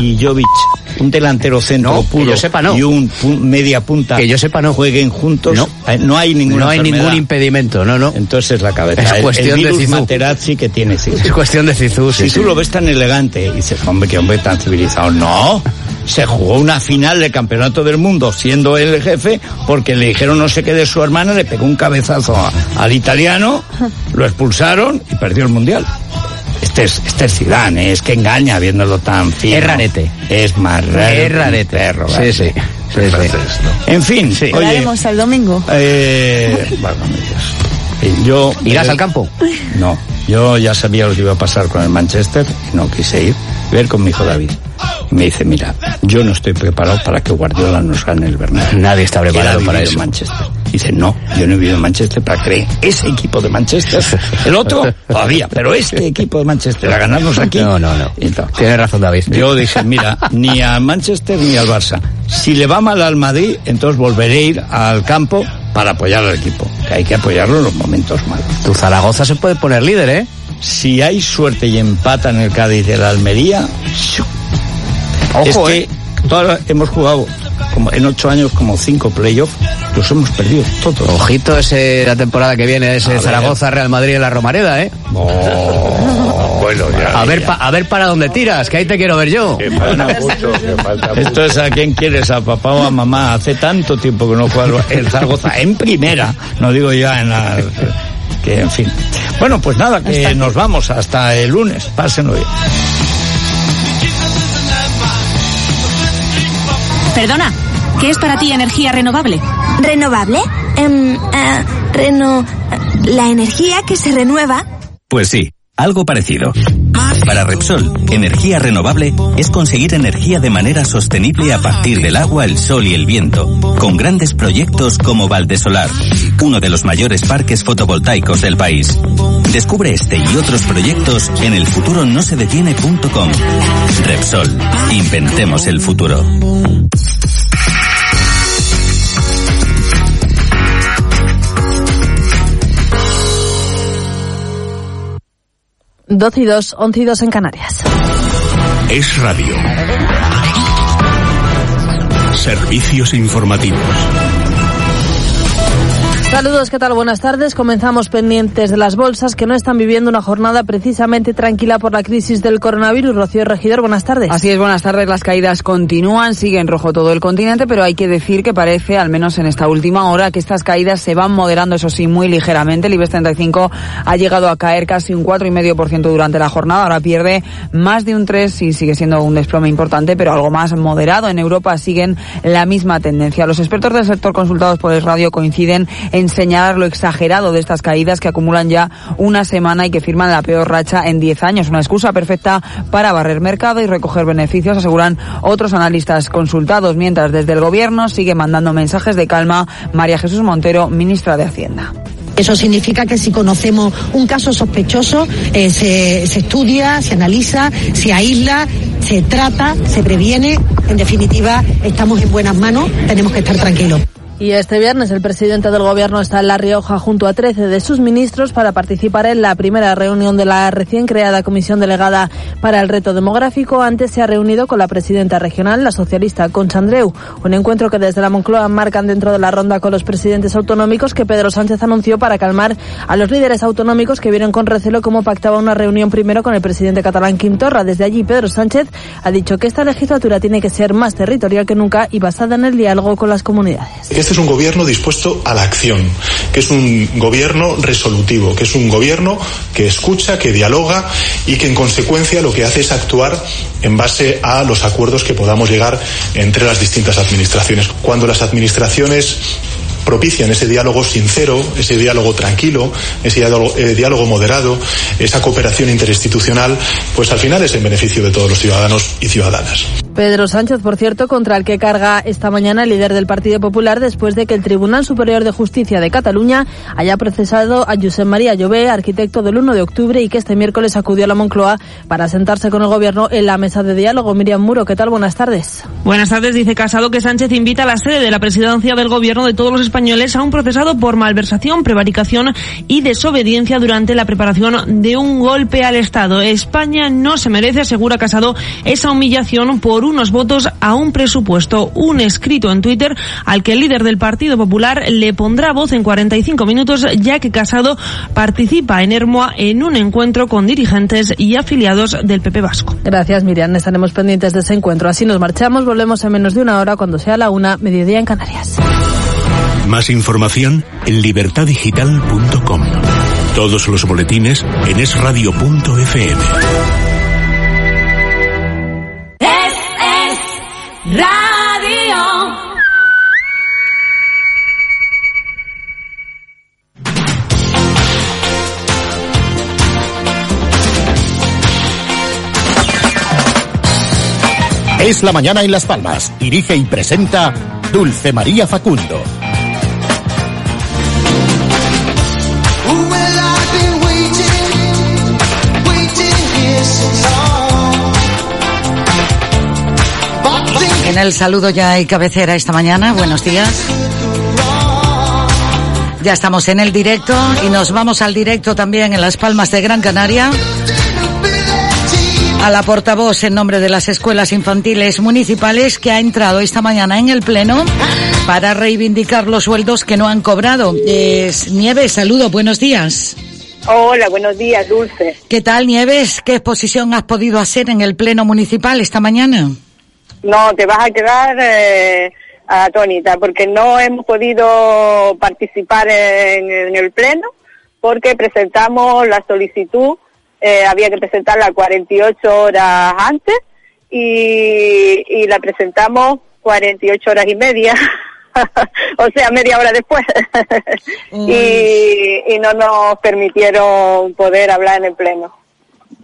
y Jovic, un delantero centro No, que puro yo sepa, no. y un media punta Que yo sepa, no. jueguen juntos, No. eh, no hay ninguna No hay enfermedad. ningún impedimento, no, no. Entonces es la cabeza. Es El- cuestión el, de Zizou. Materazzi que tiene Zizou. Es cuestión de Cizú, Si sí. tú lo ves tan elegante y dices, hombre, qué hombre tan civilizado. No, se jugó una final del campeonato del mundo siendo él el jefe porque le dijeron no sé qué de su hermana, le pegó un cabezazo a- al italiano, lo expulsaron y perdió el mundial. Este es, este es Zidane, ¿eh? es que engaña viéndolo tan fino. Es rarete. Es más raro. que Es un rarete. perro, Sí, sí. En fin, Sí. oye, Hablaremos el domingo. eh, válgame Dios. Yo ¿Irás al campo? no, yo ya sabía lo que iba a pasar con el Manchester y no quise ir. Voy a ir con mi hijo David. Y me dice, mira, yo no estoy preparado para que Guardiola nos gane el Bernabéu. Nadie está preparado para en eso. Manchester. Dice, no, yo no he vivido en Manchester para creer ese equipo de Manchester. El otro, todavía, pero este equipo de Manchester a ganarnos aquí. No, no, no. Tal. Tienes razón, David. Yo dije, mira, ni al Manchester ni al Barça. Si le va mal al Madrid, entonces volveré a ir al campo para apoyar al equipo. Que hay que apoyarlo en los momentos malos. Tu Zaragoza se puede poner líder, ¿eh? Si hay suerte y empata en el Cádiz y el Almería, es Ojo, que ¿eh? todas- hemos jugado como en ocho años como cinco playoffs, los hemos perdido todos. Ojito ese la temporada que viene, ese A ver. Zaragoza, Real Madrid en la Romareda, ¿eh? Oh, bueno, ya. A ver, pa- a ver para dónde tiras, que ahí te quiero ver yo. Esto es a quién quieres, a papá o a mamá. Hace tanto tiempo que no juega el Zaragoza en primera, no digo ya en la... Que, en fin. Bueno, pues nada, que nos vamos hasta el lunes. Pásenlo bien. Perdona, ¿qué es para ti energía renovable? ¿Renovable? Em, eh, reno... La energía que se renueva. Pues sí, algo parecido. Para Repsol, energía renovable es conseguir energía de manera sostenible a partir del agua, el sol y el viento, con grandes proyectos como Valdesolar, uno de los mayores parques fotovoltaicos del país. Descubre este y otros proyectos en elfuturonosedetiene.com. Repsol, inventemos el futuro. 12 y 2, 11 y 2 en Canarias. Es radio. Servicios informativos. Saludos, ¿qué tal? Buenas tardes. Comenzamos pendientes de las bolsas que no están viviendo una jornada precisamente tranquila por la crisis del coronavirus. Rocío Regidor, buenas tardes. Así es, buenas tardes. Las caídas continúan, sigue en rojo todo el continente, pero hay que decir que parece, al menos en esta última hora, que estas caídas se van moderando, eso sí, muy ligeramente. El IBEX 35 ha llegado a caer casi un 4,5% durante la jornada, ahora pierde más de un 3 y sigue siendo un desplome importante, pero algo más moderado. En Europa siguen la misma tendencia. Los expertos del sector consultados por el radio coinciden en señalar lo exagerado de estas caídas que acumulan ya una semana y que firman la peor racha en 10 años. Una excusa perfecta para barrer mercado y recoger beneficios, aseguran otros analistas consultados, mientras desde el gobierno sigue mandando mensajes de calma María Jesús Montero, ministra de Hacienda. Eso significa que si conocemos un caso sospechoso, eh, se, se estudia, se analiza, se aísla, se trata, se previene. En definitiva, estamos en buenas manos, tenemos que estar tranquilos. Y este viernes el presidente del gobierno está en La Rioja junto a 13 de sus ministros para participar en la primera reunión de la recién creada Comisión Delegada para el Reto Demográfico. Antes se ha reunido con la presidenta regional, la socialista Concha Andreu. Un encuentro que desde la Moncloa marcan dentro de la ronda con los presidentes autonómicos que Pedro Sánchez anunció para calmar a los líderes autonómicos que vieron con recelo cómo pactaba una reunión primero con el presidente catalán Quim Torra. Desde allí Pedro Sánchez ha dicho que esta legislatura tiene que ser más territorial que nunca y basada en el diálogo con las comunidades. Este es un gobierno dispuesto a la acción, que es un gobierno resolutivo, que es un gobierno que escucha, que dialoga y que en consecuencia lo que hace es actuar en base a los acuerdos que podamos llegar entre las distintas administraciones. Cuando las administraciones propician ese diálogo sincero, ese diálogo tranquilo, ese diálogo, eh, diálogo, moderado, esa cooperación interinstitucional, pues al final es en beneficio de todos los ciudadanos y ciudadanas. Pedro Sánchez, por cierto, contra el que carga esta mañana el líder del Partido Popular después de que el Tribunal Superior de Justicia de Cataluña haya procesado a Josep María Llobé, arquitecto del 1 de octubre y que este miércoles acudió a la Moncloa para sentarse con el gobierno en la mesa de diálogo. Miriam Muro, ¿qué tal? Buenas tardes. Buenas tardes. Dice Casado que Sánchez invita a la sede de la presidencia del gobierno de todos los españoles españoles a un procesado por malversación, prevaricación y desobediencia durante la preparación de un golpe al Estado. España no se merece, asegura Casado, esa humillación por unos votos a un presupuesto. Un escrito en Twitter al que el líder del Partido Popular le pondrá voz en 45 minutos, ya que Casado participa en Hermoa en un encuentro con dirigentes y afiliados del PP Vasco. Gracias, Miriam. Estaremos pendientes de ese encuentro. Así nos marchamos. Volvemos en menos de una hora cuando sea la una, mediodía en Canarias. Más información en libertadigital.com. Todos los boletines en esradio.fm. Es, es radio. Es la mañana en Las Palmas. Dirige y presenta Dulce María Facundo. En el saludo ya hay cabecera esta mañana. Buenos días. Ya estamos en el directo y nos vamos al directo también en Las Palmas de Gran Canaria. A la portavoz en nombre de las escuelas infantiles municipales que ha entrado esta mañana en el Pleno para reivindicar los sueldos que no han cobrado. Es Nieves, saludo, buenos días. Hola, buenos días, Dulce. ¿Qué tal, Nieves? ¿Qué exposición has podido hacer en el Pleno Municipal esta mañana? No, te vas a quedar eh, atónita porque no hemos podido participar en, en el pleno porque presentamos la solicitud, eh, había que presentarla 48 horas antes y, y la presentamos 48 horas y media, o sea, media hora después. y, y no nos permitieron poder hablar en el pleno.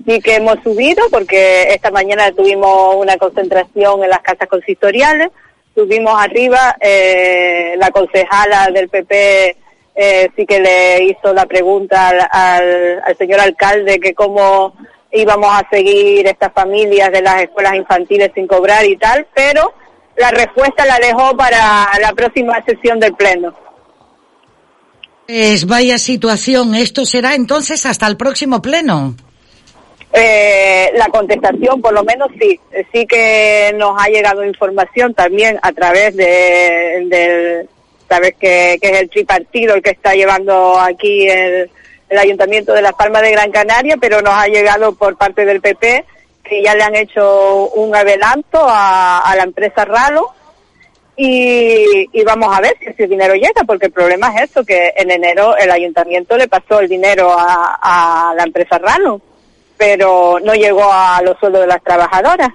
Sí que hemos subido porque esta mañana tuvimos una concentración en las casas consistoriales, subimos arriba, eh, la concejala del PP eh, sí que le hizo la pregunta al, al, al señor alcalde que cómo íbamos a seguir estas familias de las escuelas infantiles sin cobrar y tal, pero la respuesta la dejó para la próxima sesión del Pleno. Pues vaya situación. Esto será entonces hasta el próximo Pleno. Eh, la contestación, por lo menos sí, sí que nos ha llegado información también a través de, del, sabes que, que, es el tripartido el que está llevando aquí el, Ayuntamiento de Las Palmas de Gran Canaria, pero nos ha llegado por parte del PP que ya le han hecho un adelanto a, la empresa Ralo y, y, vamos a ver si ese dinero llega, porque el problema es eso, que en enero el Ayuntamiento le pasó el dinero a, a la empresa Ralo pero no llegó a los sueldos de las trabajadoras.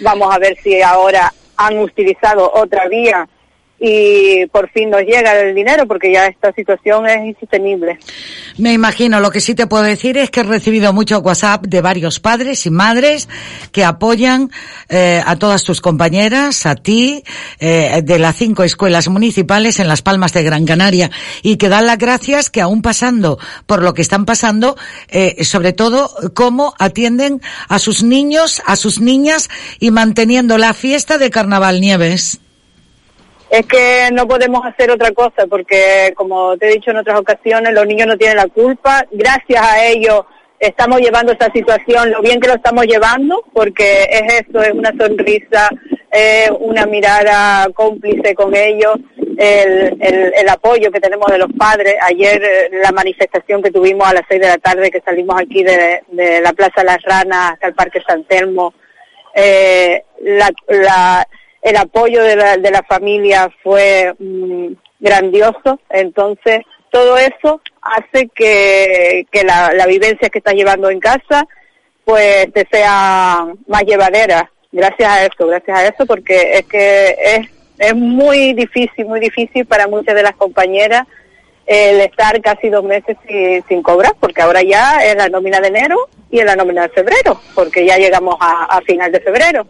Vamos a ver si ahora han utilizado otra vía y por fin nos llega el dinero porque ya esta situación es insostenible. Me imagino, lo que sí te puedo decir es que he recibido mucho WhatsApp de varios padres y madres que apoyan eh, a todas tus compañeras, a ti, eh, de las cinco escuelas municipales en Las Palmas de Gran Canaria y que dan las gracias que aún pasando por lo que están pasando, eh, sobre todo cómo atienden a sus niños, a sus niñas y manteniendo la fiesta de Carnaval Nieves es que no podemos hacer otra cosa porque, como te he dicho en otras ocasiones, los niños no tienen la culpa. Gracias a ellos estamos llevando esta situación, lo bien que lo estamos llevando, porque es eso, es una sonrisa, eh, una mirada cómplice con ellos, el, apoyo que tenemos de los padres. Ayer eh, la manifestación que tuvimos a las seis de la tarde, que salimos aquí de, la Plaza Las Ranas hasta el Parque San Telmo, eh, la el apoyo de la, de la familia fue mmm, grandioso, entonces todo eso hace que, que la, la, vivencia que estás llevando en casa pues te sea más llevadera, gracias a eso, gracias a eso, porque es que es, es muy difícil, muy difícil para muchas de las compañeras el estar casi dos meses sin, cobrar, porque ahora ya es la nómina de enero y es la nómina de febrero, porque ya llegamos a final de febrero.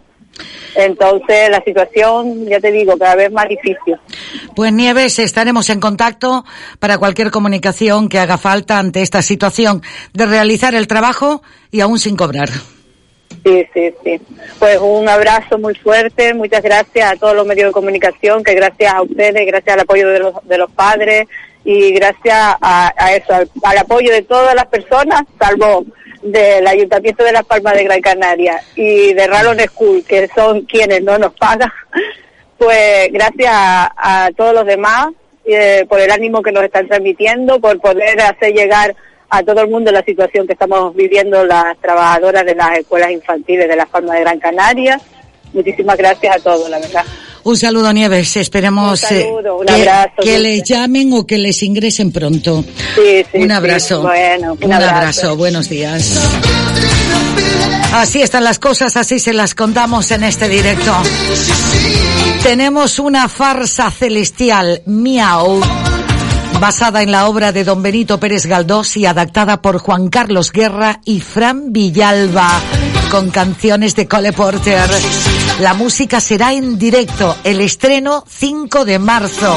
Entonces la situación, ya te digo, cada vez más difícil. Pues Nieves, estaremos en contacto para cualquier comunicación que haga falta ante esta situación de realizar el trabajo y aún sin cobrar. Sí, sí, sí. Pues un abrazo muy fuerte, muchas gracias a todos los medios de comunicación, que gracias a ustedes, gracias al apoyo de los, de los padres y gracias a, a eso, al, al apoyo de todas las personas, salvo del Ayuntamiento de Las Palmas de Gran Canaria y de Rallon School, que son quienes no nos pagan, pues gracias a, todos los demás eh, por el ánimo que nos están transmitiendo, por poder hacer llegar a todo el mundo la situación que estamos viviendo las trabajadoras de las escuelas infantiles de Las Palmas de Gran Canaria. Muchísimas gracias a todos, la verdad. Un saludo, Nieves. Esperemos Un saludo, un eh, que, abrazo, que les llamen o que les ingresen pronto. Sí, sí, un sí. abrazo. Bueno, un un abrazo. abrazo. Buenos días. Así están las cosas, así se las contamos en este directo. Tenemos una farsa celestial, Miau, basada en la obra de don Benito Pérez Galdós y adaptada por Juan Carlos Guerra y Fran Villalba, con canciones de Cole Porter. La música será en directo, el estreno 5 de marzo,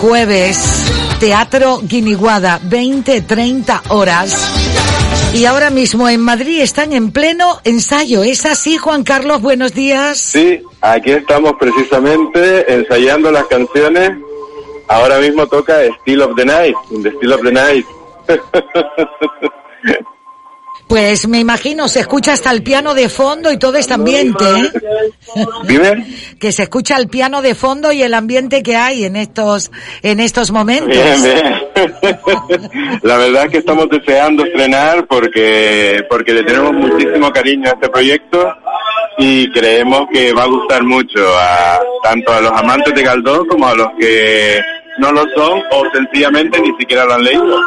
jueves, Teatro Guiniguada, 20-30 horas. Y ahora mismo en Madrid están en pleno ensayo. ¿Es así, Juan Carlos? Buenos días. Sí, aquí estamos precisamente ensayando las canciones. Ahora mismo toca Still of the Night, The Still of the Night. Pues me imagino, se escucha hasta el piano de fondo y todo este ambiente, ¿eh? Dime. Que se escucha el piano de fondo y el ambiente que hay en estos, en estos momentos. Bien, bien. La verdad es que estamos deseando estrenar porque, porque le tenemos muchísimo cariño a este proyecto y creemos que va a gustar mucho a tanto a los amantes de Galdós como a los que no lo son o sencillamente ni siquiera lo han leído.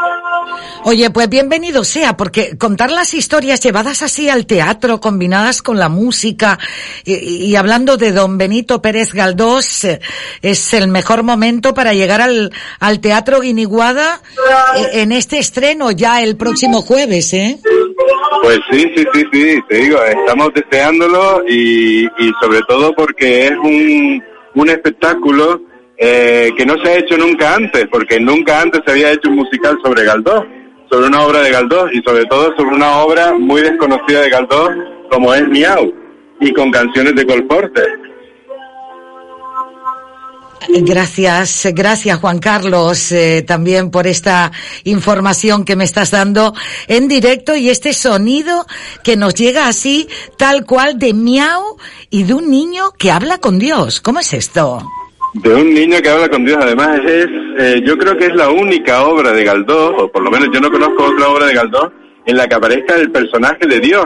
Oye, pues bienvenido sea, porque contar las historias llevadas así al teatro, combinadas con la música, y, hablando de don Benito Pérez Galdós, eh, es el mejor momento para llegar al, al Teatro Guiniguada eh, en este estreno ya el próximo jueves, ¿eh? Pues sí, sí, sí, sí, te digo, estamos deseándolo y, y sobre todo porque es un, un espectáculo eh, que no se ha hecho nunca antes, porque nunca antes se había hecho un musical sobre Galdós, sobre una obra de Galdós y sobre todo sobre una obra muy desconocida de Galdós como es Miau y con canciones de Cole Porter. Gracias, gracias Juan Carlos eh, también por esta información que me estás dando en directo y este sonido que nos llega así tal cual de miau y de un niño que habla con Dios. ¿Cómo es esto? De un niño que habla con Dios, además es, eh, yo creo que es la única obra de Galdós, o por lo menos yo no conozco otra obra de Galdós, en la que aparezca el personaje de Dios.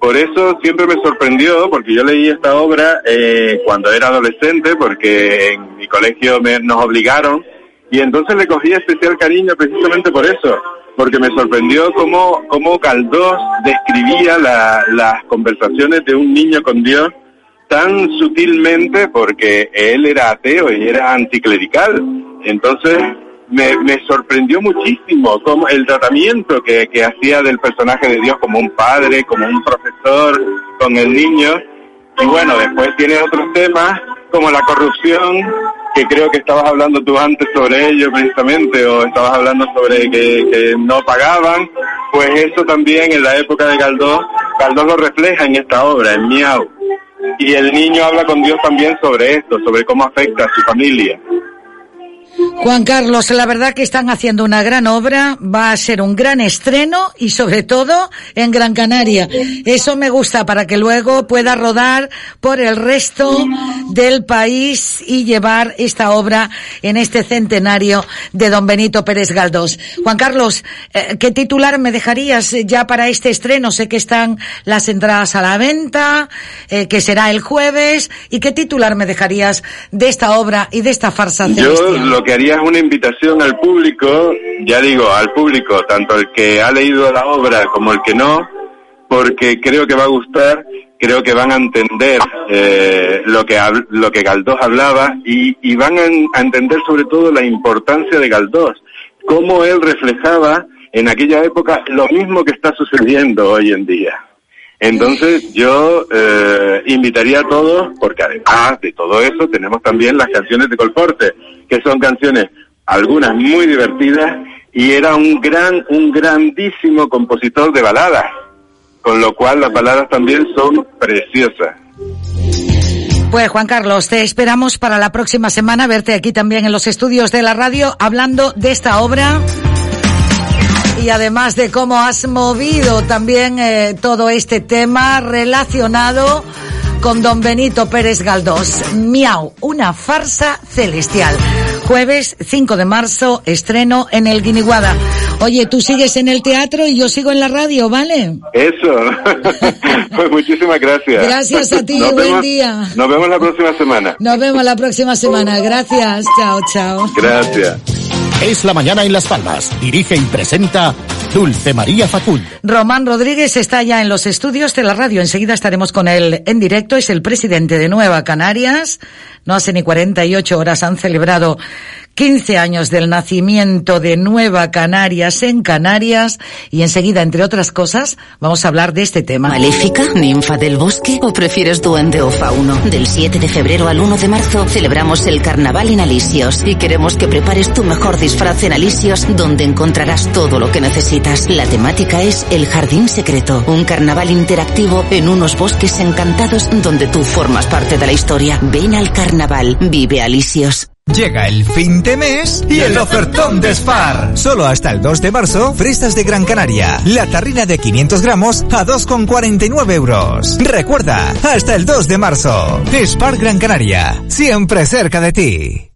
Por eso siempre me sorprendió, porque yo leí esta obra eh, cuando era adolescente, porque en mi colegio me- nos obligaron, y entonces le cogí especial cariño precisamente por eso, porque me sorprendió cómo, cómo Galdós describía la- las conversaciones de un niño con Dios tan sutilmente porque él era ateo y era anticlerical. Entonces me, me sorprendió muchísimo como el tratamiento que, que hacía del personaje de Dios como un padre, como un profesor con el niño. Y bueno, después tiene otros temas como la corrupción, que creo que estabas hablando tú antes sobre ello precisamente, o estabas hablando sobre que, no pagaban. Pues eso también en la época de Galdós, Galdós lo refleja en esta obra, en Miau. Y el niño habla con Dios también sobre esto, sobre cómo afecta a su familia. Juan Carlos, la verdad que están haciendo una gran obra, va a ser un gran estreno y sobre todo en Gran Canaria. Eso me gusta para que luego pueda rodar por el resto del país y llevar esta obra en este centenario de don Benito Pérez Galdós. Juan Carlos, eh, ¿qué titular me dejarías ya para este estreno? Sé que están las entradas a la venta, eh, que será el jueves, y qué titular me dejarías de esta obra y de esta farsa Yo celestial? lo que haría es una invitación al público, ya digo, al público, tanto el que ha leído la obra como el que no, porque creo que va a gustar, creo que van a entender eh, lo que lo que Galdós hablaba y, van a entender sobre todo la importancia de Galdós, cómo él reflejaba en aquella época lo mismo que está sucediendo hoy en día. Entonces yo eh, invitaría a todos, porque además de todo eso tenemos también las canciones de Colporte, que son canciones, algunas muy divertidas, y era un gran, un grandísimo compositor de baladas. con lo cual las baladas también son preciosas. Pues Juan Carlos, te esperamos para la próxima semana verte aquí también en los estudios de la radio hablando de esta obra y además de cómo has movido también eh, todo este tema relacionado con don Benito Pérez Galdós. Miau, una farsa celestial. Jueves 5 de marzo, estreno en el Guiniguada. Oye, tú sigues en el teatro y yo sigo en la radio, ¿vale? Eso. pues muchísimas gracias. Gracias a ti, Nos buen vemos- día. Nos vemos la próxima semana. Nos vemos la próxima semana. Gracias. Chao, chao. Gracias. Es la mañana en Las Palmas. Dirige y presenta Dulce María Facundo. Román Rodríguez está ya en los estudios de la radio. Enseguida estaremos con él en directo. Es el presidente de Nueva Canarias. No hace ni 48 horas han celebrado 15 años del nacimiento de Nueva Canarias en Canarias. Y enseguida, entre otras cosas, vamos a hablar de este tema. ¿Maléfica? ¿Ninfa del bosque? ¿O prefieres duende o fauno? Del 7 de febrero al 1 de marzo celebramos el carnaval en Alisios y queremos que prepares tu mejor disfraz en Alisios donde encontrarás todo lo que necesitas. La temática es El Jardín Secreto, un carnaval interactivo en unos bosques encantados donde tú formas parte de la historia. Ven al carnaval, vive Alisios. Llega el fin de mes y el ofertón de Spar. Solo hasta el 2 de marzo, fresas de Gran Canaria. La tarrina de 500 gramos a 2,49 euros. Recuerda, hasta el 2 de marzo. Spar Gran Canaria, siempre cerca de ti.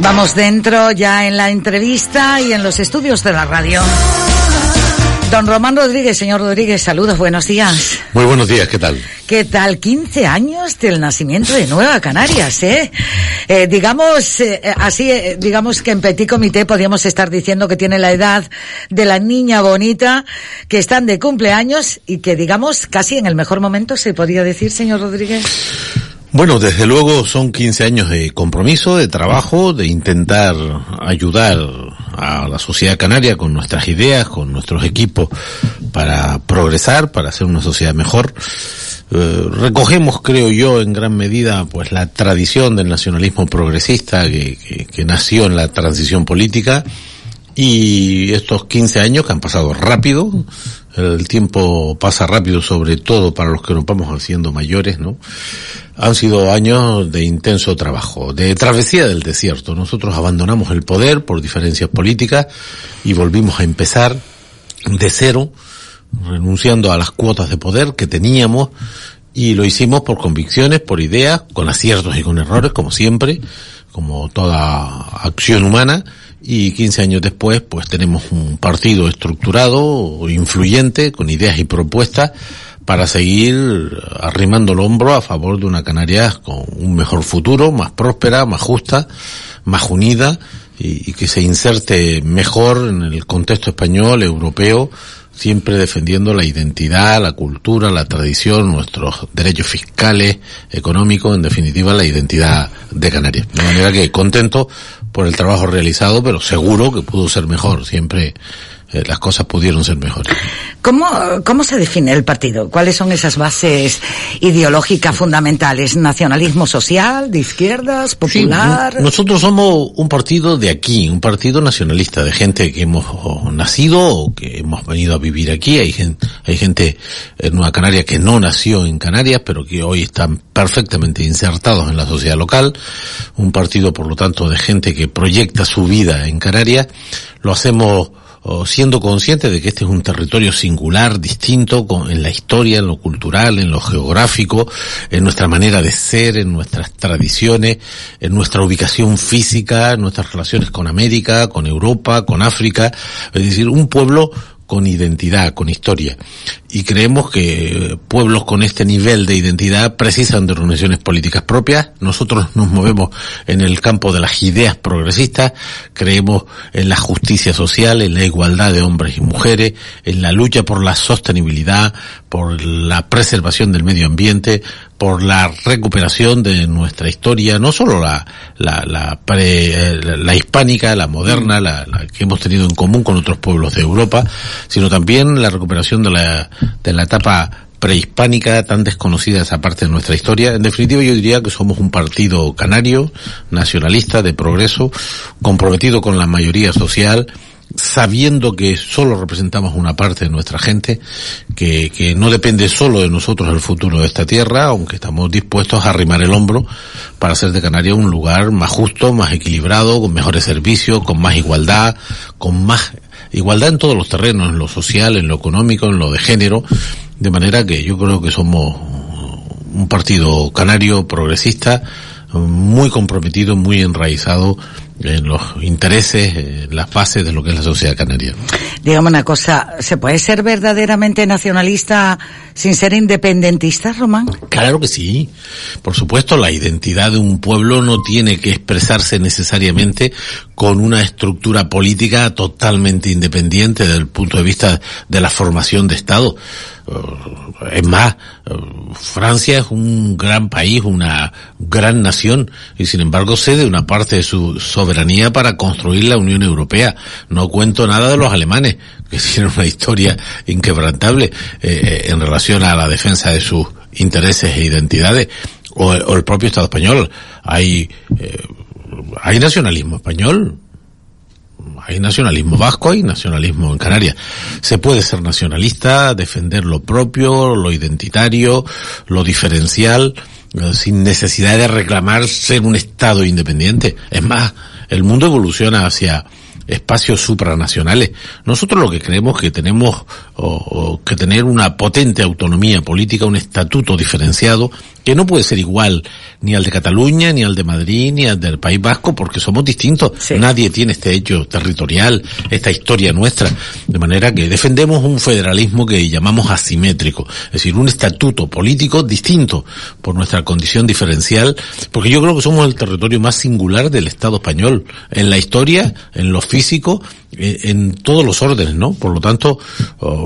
Vamos dentro ya en la entrevista y en los estudios de la radio. Don Román Rodríguez, señor Rodríguez, saludos, buenos días. Muy buenos días, ¿qué tal? ¿Qué tal? 15 años del nacimiento de Nueva Canarias, ¿eh? Eh, digamos, eh, así, eh, digamos que en Petit Comité podríamos estar diciendo que tiene la edad de la niña bonita, que están de cumpleaños y que, digamos, casi en el mejor momento se podría decir, señor Rodríguez. Bueno, desde luego son 15 años de compromiso, de trabajo, de intentar ayudar a la sociedad canaria con nuestras ideas, con nuestros equipos para progresar, para hacer una sociedad mejor. Eh, recogemos, creo yo, en gran medida, pues la tradición del nacionalismo progresista que, que- que nació en la transición política y estos 15 años que han pasado rápido, el tiempo pasa rápido sobre todo para los que nos vamos haciendo mayores, ¿no? Han sido años de intenso trabajo, de travesía del desierto. Nosotros abandonamos el poder por diferencias políticas y volvimos a empezar de cero, renunciando a las cuotas de poder que teníamos y lo hicimos por convicciones, por ideas, con aciertos y con errores, como siempre, como toda acción humana. Y 15 años después, pues tenemos un partido estructurado, influyente, con ideas y propuestas para seguir arrimando el hombro a favor de una Canarias con un mejor futuro, más próspera, más justa, más unida y, que se inserte mejor en el contexto español, europeo, siempre defendiendo la identidad, la cultura, la tradición, nuestros derechos fiscales, económicos, en definitiva la identidad de Canarias. De manera que contento por el trabajo realizado, pero seguro que pudo ser mejor. Siempre eh, las cosas pudieron ser mejores. ¿Cómo, ¿Cómo se define el partido? ¿Cuáles son esas bases ideológicas fundamentales? ¿Nacionalismo social, de izquierdas, popular? Sí, nosotros somos un partido de aquí, un partido nacionalista, de gente que hemos nacido o que hemos venido a vivir aquí. Hay gente, hay gente en Nueva Canaria que no nació en Canarias, pero que hoy están perfectamente insertados en la sociedad local. Un partido, por lo tanto, de gente que proyecta su vida en Canarias. Lo hacemos o siendo conscientes de que este es un territorio singular, distinto con, en la historia, en lo cultural, en lo geográfico, en nuestra manera de ser, en nuestras tradiciones, en nuestra ubicación física, en nuestras relaciones con América, con Europa, con África, es decir, un pueblo con identidad, con historia. Y creemos que pueblos con este nivel de identidad precisan de organizaciones políticas propias. Nosotros nos movemos en el campo de las ideas progresistas, creemos en la justicia social, en la igualdad de hombres y mujeres, en la lucha por la sostenibilidad, por la preservación del medio ambiente, por la recuperación de nuestra historia, no solo la, la, la, pre, la, la hispánica, la moderna, la, la, que hemos tenido en común con otros pueblos de Europa, sino también la recuperación de la, de la etapa prehispánica tan desconocida esa parte de nuestra historia. En definitiva, yo diría que somos un partido canario, nacionalista, de progreso, comprometido con la mayoría social, sabiendo que solo representamos una parte de nuestra gente, que, que no depende solo de nosotros el futuro de esta tierra, aunque estamos dispuestos a arrimar el hombro para hacer de Canarias un lugar más justo, más equilibrado, con mejores servicios, con más igualdad, con más igualdad en todos los terrenos, en lo social, en lo económico, en lo de género, de manera que yo creo que somos un partido canario progresista, muy comprometido, muy enraizado en los intereses, en las bases de lo que es la sociedad canaria. Dígame una cosa, ¿se puede ser verdaderamente nacionalista sin ser independentista, Román? Claro que sí. Por supuesto, la identidad de un pueblo no tiene que expresarse necesariamente con una estructura política totalmente independiente desde el punto de vista de la formación de Estado. Es más, Francia es un gran país, una gran nación, y sin embargo cede una parte de su soberanía para construir la Unión Europea. No cuento nada de los alemanes, que tienen una historia inquebrantable eh, en relación a la defensa de sus intereses e identidades, o, o el propio Estado español. Hay, eh, hay nacionalismo español, hay nacionalismo vasco y nacionalismo en Canarias. Se puede ser nacionalista, defender lo propio, lo identitario, lo diferencial, eh, sin necesidad de reclamar ser un Estado independiente. Es más, el mundo evoluciona hacia espacios supranacionales. Nosotros lo que creemos que tenemos o, o que tener una potente autonomía política, un estatuto diferenciado que no puede ser igual ni al de Cataluña, ni al de Madrid, ni al del País Vasco, porque somos distintos. Nadie tiene este hecho territorial, esta historia nuestra. De manera que defendemos un federalismo que llamamos asimétrico, es decir, un estatuto político distinto por nuestra condición diferencial, porque yo creo que somos el territorio más singular del Estado español, en la historia, en lo físico, en todos los órdenes, ¿no? Por lo tanto,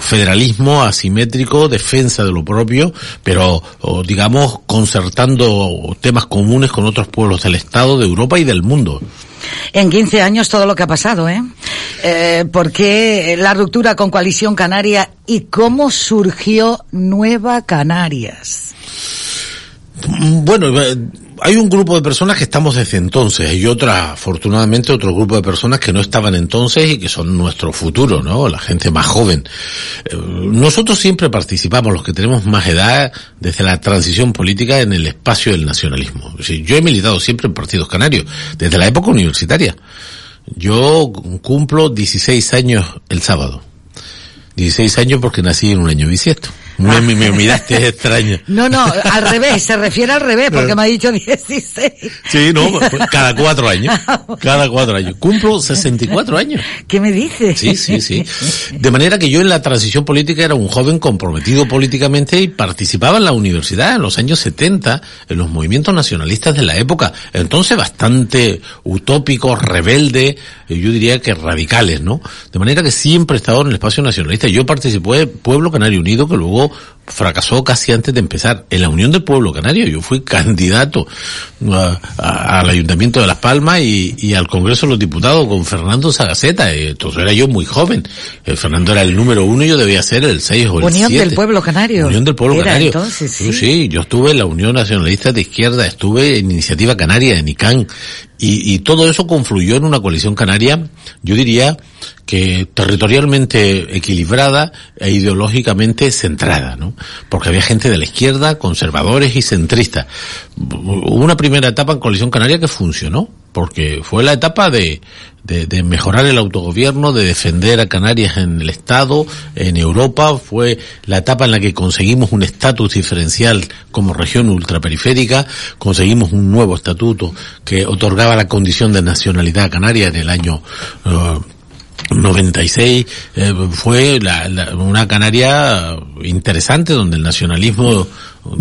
federalismo asimétrico, defensa de lo propio, pero digamos concertando temas comunes con otros pueblos del Estado, de Europa y del mundo. En 15 años todo lo que ha pasado, ¿eh? eh ¿Por qué la ruptura con Coalición Canaria y cómo surgió Nueva Canarias? Bueno, hay un grupo de personas que estamos desde entonces y otra, afortunadamente, otro grupo de personas que no estaban entonces y que son nuestro futuro, ¿no? La gente más joven. Nosotros siempre participamos, los que tenemos más edad, desde la transición política en el espacio del nacionalismo. yo he militado siempre en partidos canarios, desde la época universitaria. Yo cumplo 16 años el sábado. 16 años porque nací en un año bisiesto. Me, me, me miraste extraña. No, no, al revés, se refiere al revés, porque me ha dicho 16. Sí, no, cada cuatro años. Cada cuatro años. Cumplo 64 años. ¿Qué me dices? Sí, sí, sí. De manera que yo en la transición política era un joven comprometido políticamente y participaba en la universidad en los años 70, en los movimientos nacionalistas de la época. Entonces bastante utópicos, rebeldes, yo diría que radicales, ¿no? De manera que siempre he estado en el espacio nacionalista. Yo participé Pueblo Canario Unido, que luego bom? Fracasó casi antes de empezar. En la Unión del Pueblo Canario yo fui candidato al Ayuntamiento de Las Palmas y, al Congreso de los Diputados con Fernando Sagaceta. Entonces era yo muy joven. Eh, Fernando era el número uno y yo debía ser el seis o el Unión del Pueblo Canario. Unión del Pueblo Canario. Entonces, sí. sí, yo estuve en la Unión Nacionalista de Izquierda, estuve en Iniciativa Canaria, en ICANN, y, y todo eso confluyó en una coalición canaria, yo diría, que territorialmente equilibrada e ideológicamente centrada, ¿no? Porque había gente de la izquierda, conservadores y centristas. Hubo una primera etapa en Coalición Canaria que funcionó, porque fue la etapa de, de, de, mejorar el autogobierno, de defender a Canarias en el Estado, en Europa, fue la etapa en la que conseguimos un estatus diferencial como región ultraperiférica, conseguimos un nuevo estatuto que otorgaba la condición de nacionalidad a Canarias en el año uh, 96 eh, fue la, la, una Canaria interesante donde el nacionalismo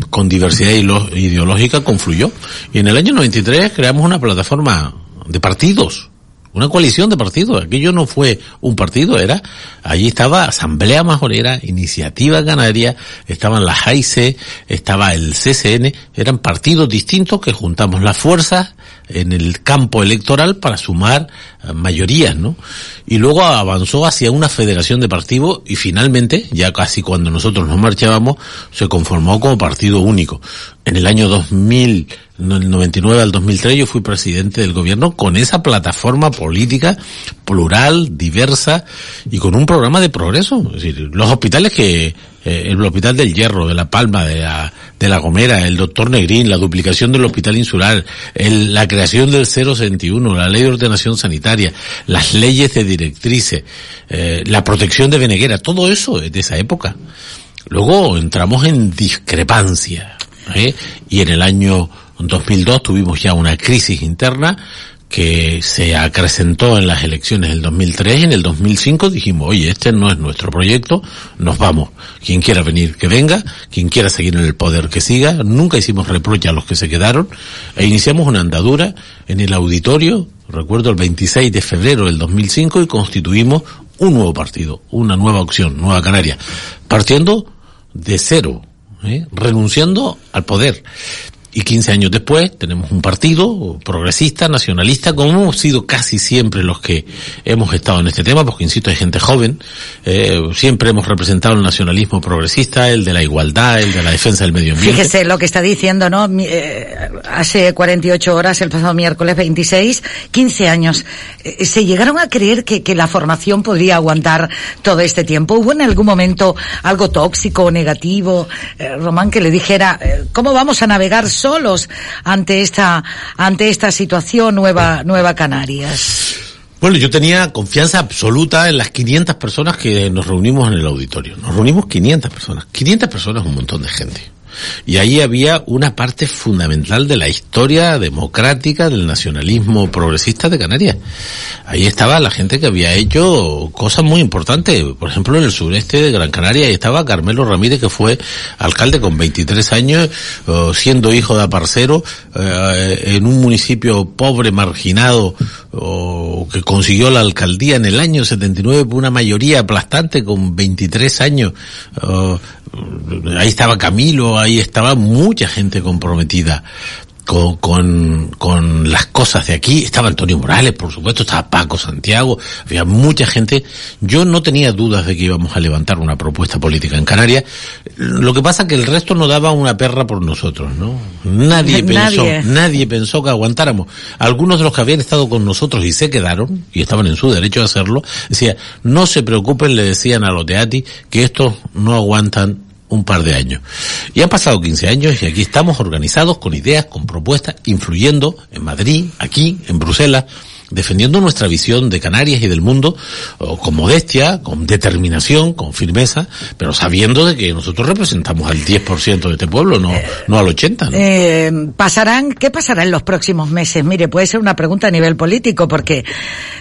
con diversidad ideológica confluyó. Y en el año 93 creamos una plataforma de partidos, una coalición de partidos. Aquello no fue un partido, era, allí estaba Asamblea Majorera, Iniciativa Canaria, estaban las AIC, estaba el CCN, eran partidos distintos que juntamos las fuerzas en el campo electoral para sumar mayorías, ¿no? Y luego avanzó hacia una federación de partidos y finalmente, ya casi cuando nosotros nos marchábamos, se conformó como partido único. En el año 2000 del 99 al 2003 yo fui presidente del gobierno con esa plataforma política plural, diversa y con un programa de progreso. Es decir, los hospitales que, eh, el Hospital del Hierro, de La Palma, de la, de la Gomera, el doctor Negrín, la duplicación del Hospital Insular, el- la creación del 061, la ley de ordenación sanitaria, las leyes de directrices, eh, la protección de Beneguera, todo eso es de esa época. Luego entramos en discrepancia. ¿eh? Y en el año 2002 tuvimos ya una crisis interna que se acrecentó en las elecciones del 2003 y en el 2005 dijimos, oye, este no es nuestro proyecto, nos vamos. Quien quiera venir, que venga, quien quiera seguir en el poder, que siga. Nunca hicimos reproche a los que se quedaron e iniciamos una andadura en el auditorio, recuerdo el 26 de febrero del 2005 y constituimos un nuevo partido, una nueva opción, Nueva Canaria, partiendo de cero, ¿eh? renunciando al poder. Y 15 años después tenemos un partido progresista, nacionalista, como hemos sido casi siempre los que hemos estado en este tema, porque insisto, hay gente joven, eh, siempre hemos representado el nacionalismo progresista, el de la igualdad, el de la defensa del medio ambiente. Fíjese lo que está diciendo, ¿no? Eh, hace 48 horas, el pasado miércoles 26, 15 años. Eh, ¿Se llegaron a creer que, que la formación podría aguantar todo este tiempo? ¿Hubo en algún momento algo tóxico o negativo, eh, Román, que le dijera, eh, ¿cómo vamos a navegar solos ante esta, ante esta situación nueva, nueva Canarias? Bueno, yo tenía confianza absoluta en las 500 personas que nos reunimos en el auditorio. Nos reunimos 500 personas. 500 personas es un montón de gente. Y ahí había una parte fundamental de la historia democrática del nacionalismo progresista de Canarias. Ahí estaba la gente que había hecho cosas muy importantes. Por ejemplo, en el sureste de Gran Canaria, ahí estaba Carmelo Ramírez, que fue alcalde con 23 años, eh, siendo hijo de aparcero, eh, en un municipio pobre, marginado, que consiguió la alcaldía en el año 79 por una mayoría aplastante con 23 años. Eh, ahí estaba Camilo, ahí estaba mucha gente comprometida con, con, con las cosas de aquí. Estaba Antonio Morales, por supuesto, estaba Paco Santiago, había mucha gente. Yo no tenía dudas de que íbamos a levantar una propuesta política en Canarias. Lo que pasa que el resto no daba una perra por nosotros, ¿no? Nadie pensó, Nadie. pensó que aguantáramos. Algunos de los que habían estado con nosotros y se quedaron, y estaban en su derecho a hacerlo, decía, no se preocupen, le decían a los de ATI, que estos no aguantan un par de años. Y han pasado 15 años y aquí estamos organizados con ideas, con propuestas, influyendo en Madrid, aquí, en Bruselas, defendiendo nuestra visión de Canarias y del mundo con modestia, con determinación, con firmeza, pero sabiendo de que nosotros representamos al 10% de este pueblo, no, no al 80%. ¿no? Eh, pasarán, ¿qué pasará en los próximos meses? Mire, puede ser una pregunta a nivel político, porque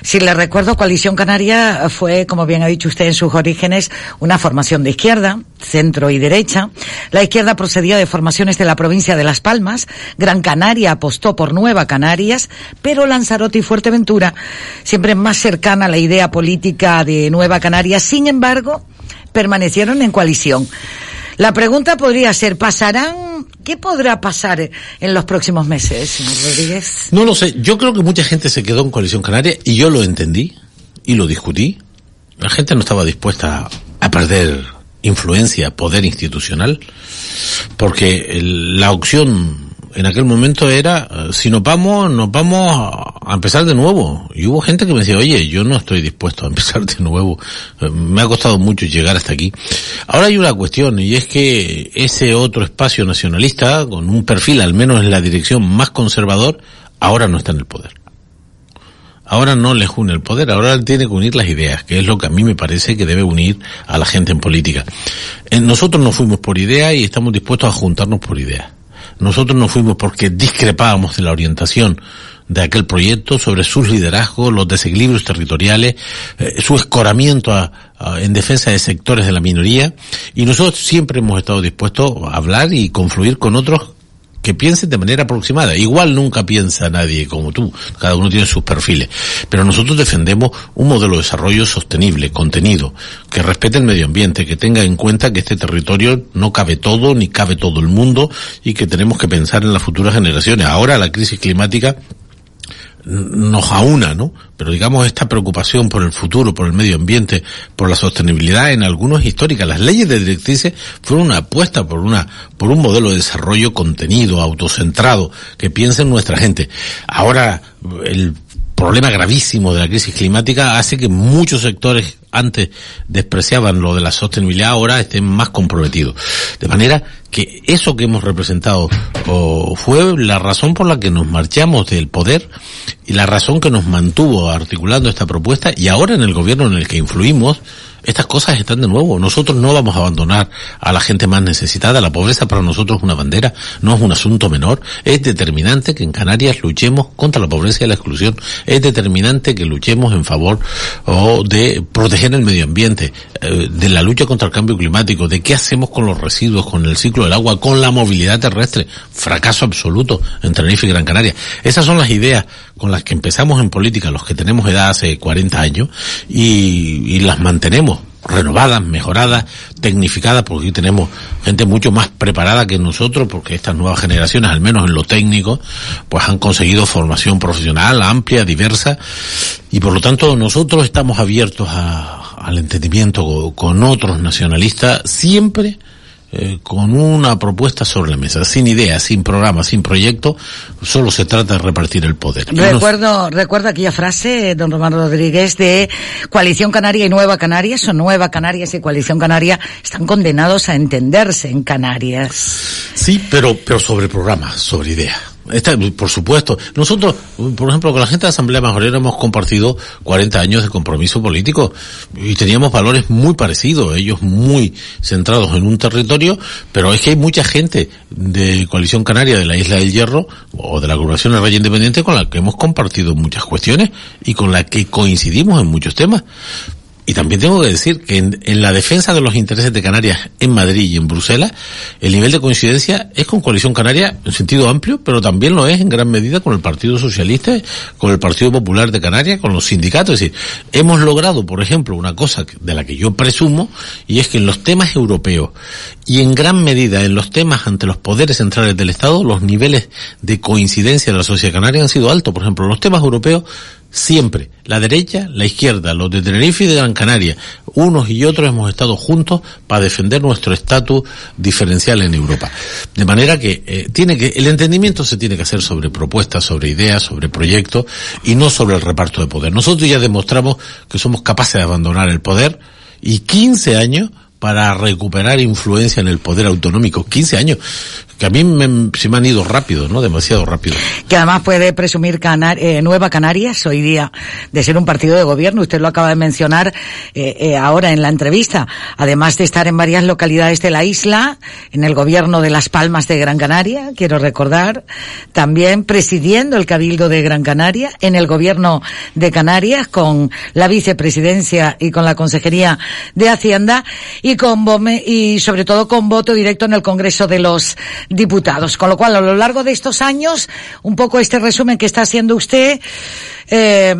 si le recuerdo, Coalición Canaria fue, como bien ha dicho usted en sus orígenes, una formación de izquierda, centro y derecha. La izquierda procedía de formaciones de la provincia de Las Palmas. Gran Canaria apostó por Nueva Canarias, pero Lanzarote y Fuerteventura siempre más cercana a la idea política de Nueva Canarias. Sin embargo, permanecieron en coalición. La pregunta podría ser, ¿pasarán? ¿Qué podrá pasar en los próximos meses, señor Rodríguez? No lo sé, yo creo que mucha gente se quedó en Coalición Canaria y yo lo entendí y lo discutí. La gente no estaba dispuesta a perder influencia, poder institucional, porque la opción en aquel momento era, eh, si nos vamos, nos vamos a- empezar de nuevo. Y hubo gente que me decía, oye, yo no estoy dispuesto a empezar de nuevo. Eh, Me ha costado mucho llegar hasta aquí. Ahora hay una cuestión, y es que ese otro espacio nacionalista, con un perfil al menos en la dirección más conservador, ahora no está en el poder. Ahora no les une el poder, ahora tiene que unir las ideas, que es lo que a mí me parece que debe unir a la gente en política. Eh, Nosotros no fuimos por ideas y estamos dispuestos a juntarnos por ideas. Nosotros no fuimos porque discrepábamos de la orientación de aquel proyecto sobre sus liderazgos, los desequilibrios territoriales, eh, su escoramiento a- en defensa de sectores de la minoría. Y nosotros siempre hemos estado dispuestos a hablar y confluir con otros que piensen de manera aproximada. Igual nunca piensa nadie como tú, cada uno tiene sus perfiles, pero nosotros defendemos un modelo de desarrollo sostenible, contenido, que respete el medio ambiente, que tenga en cuenta que este territorio no cabe todo, ni cabe todo el mundo, y que tenemos que pensar en las futuras generaciones. Ahora la crisis climática nos aúna, ¿no? Pero digamos esta preocupación por el futuro, por el medio ambiente, por la sostenibilidad en algunos es histórica. Las leyes de directrices fueron una apuesta por una, por un modelo de desarrollo contenido, autocentrado, que piensa en nuestra gente. Ahora, el problema gravísimo de la crisis climática hace que muchos sectores antes despreciaban lo de la sostenibilidad ahora estén más comprometidos. De manera que eso que hemos representado o, fue la razón por la que nos marchamos del poder y la razón que nos mantuvo articulando esta propuesta y ahora en el gobierno en el que influimos estas cosas están de nuevo. Nosotros no vamos a abandonar a la gente más necesitada. La pobreza para nosotros es una bandera, no es un asunto menor. Es determinante que en Canarias luchemos contra la pobreza y la exclusión. Es determinante que luchemos en favor o de proteger el medio ambiente, eh, de la lucha contra el cambio climático, de qué hacemos con los residuos, con el ciclo del agua, con la movilidad terrestre. Fracaso absoluto en Tenerife y Gran Canaria. Esas son las ideas con las que empezamos en política los que tenemos edad hace 40 años y las mantenemos renovadas, mejoradas, tecnificadas, porque aquí tenemos gente mucho más preparada que nosotros, porque estas nuevas generaciones, al menos en lo técnico, pues han conseguido formación profesional amplia, diversa, y por lo tanto nosotros estamos abiertos a, al entendimiento con otros nacionalistas, siempre eh, con una propuesta sobre la mesa, sin idea, sin programa, sin proyecto, solo se trata de repartir el poder. Recuerdo, recuerdo aquella frase, don Román Rodríguez, de Coalición Canaria y Nueva Canarias, o Nueva Canarias y Coalición Canaria están condenados a entenderse en Canarias. Sí, pero, pero sobre programas, sobre ideas. Esta, por supuesto. Nosotros, por ejemplo, con la gente de Asamblea Majorera hemos compartido 40 años de compromiso político y teníamos valores muy parecidos, ellos muy centrados en un territorio, pero es que hay mucha gente de Coalición Canaria de la Isla del Hierro o de la Agrupación del Rey Independiente con la que hemos compartido muchas cuestiones y con la que coincidimos en muchos temas. Y también tengo que decir que en, la defensa de los intereses de Canarias en Madrid y en Bruselas, el nivel de coincidencia es con Coalición Canaria en sentido amplio, pero también lo es en gran medida con el Partido Socialista, con el Partido Popular de Canarias, con los sindicatos. Es decir, hemos logrado, por ejemplo, una cosa de la que yo presumo, y es que en los temas europeos y en gran medida en los temas ante los poderes centrales del Estado, los niveles de coincidencia de la sociedad canaria han sido altos. Por ejemplo, los temas europeos siempre, la derecha, la izquierda, los de Tenerife y de Gran Canaria, unos y otros hemos estado juntos para defender nuestro estatus diferencial en Europa. De manera que eh, tiene que el entendimiento se tiene que hacer sobre propuestas, sobre ideas, sobre proyectos y no sobre el reparto de poder. Nosotros ya demostramos que somos capaces de abandonar el poder y 15 años para recuperar influencia en el poder autonómico. 15 años, que a mí me, se me han ido rápido, ¿no? Demasiado rápido. Que además puede presumir eh, Nueva Canarias hoy día de ser un partido de gobierno. Usted lo acaba de mencionar eh, eh, ahora en la entrevista. Además de estar en varias localidades de la isla, en el gobierno de Las Palmas de Gran Canaria, quiero recordar, también presidiendo el Cabildo de Gran Canaria, en el gobierno de Canarias, con la vicepresidencia y con la Consejería de Hacienda, y con y sobre todo con voto directo en el Congreso de los Diputados. Con lo cual, a lo largo de estos años, un poco este resumen que está haciendo usted, eh,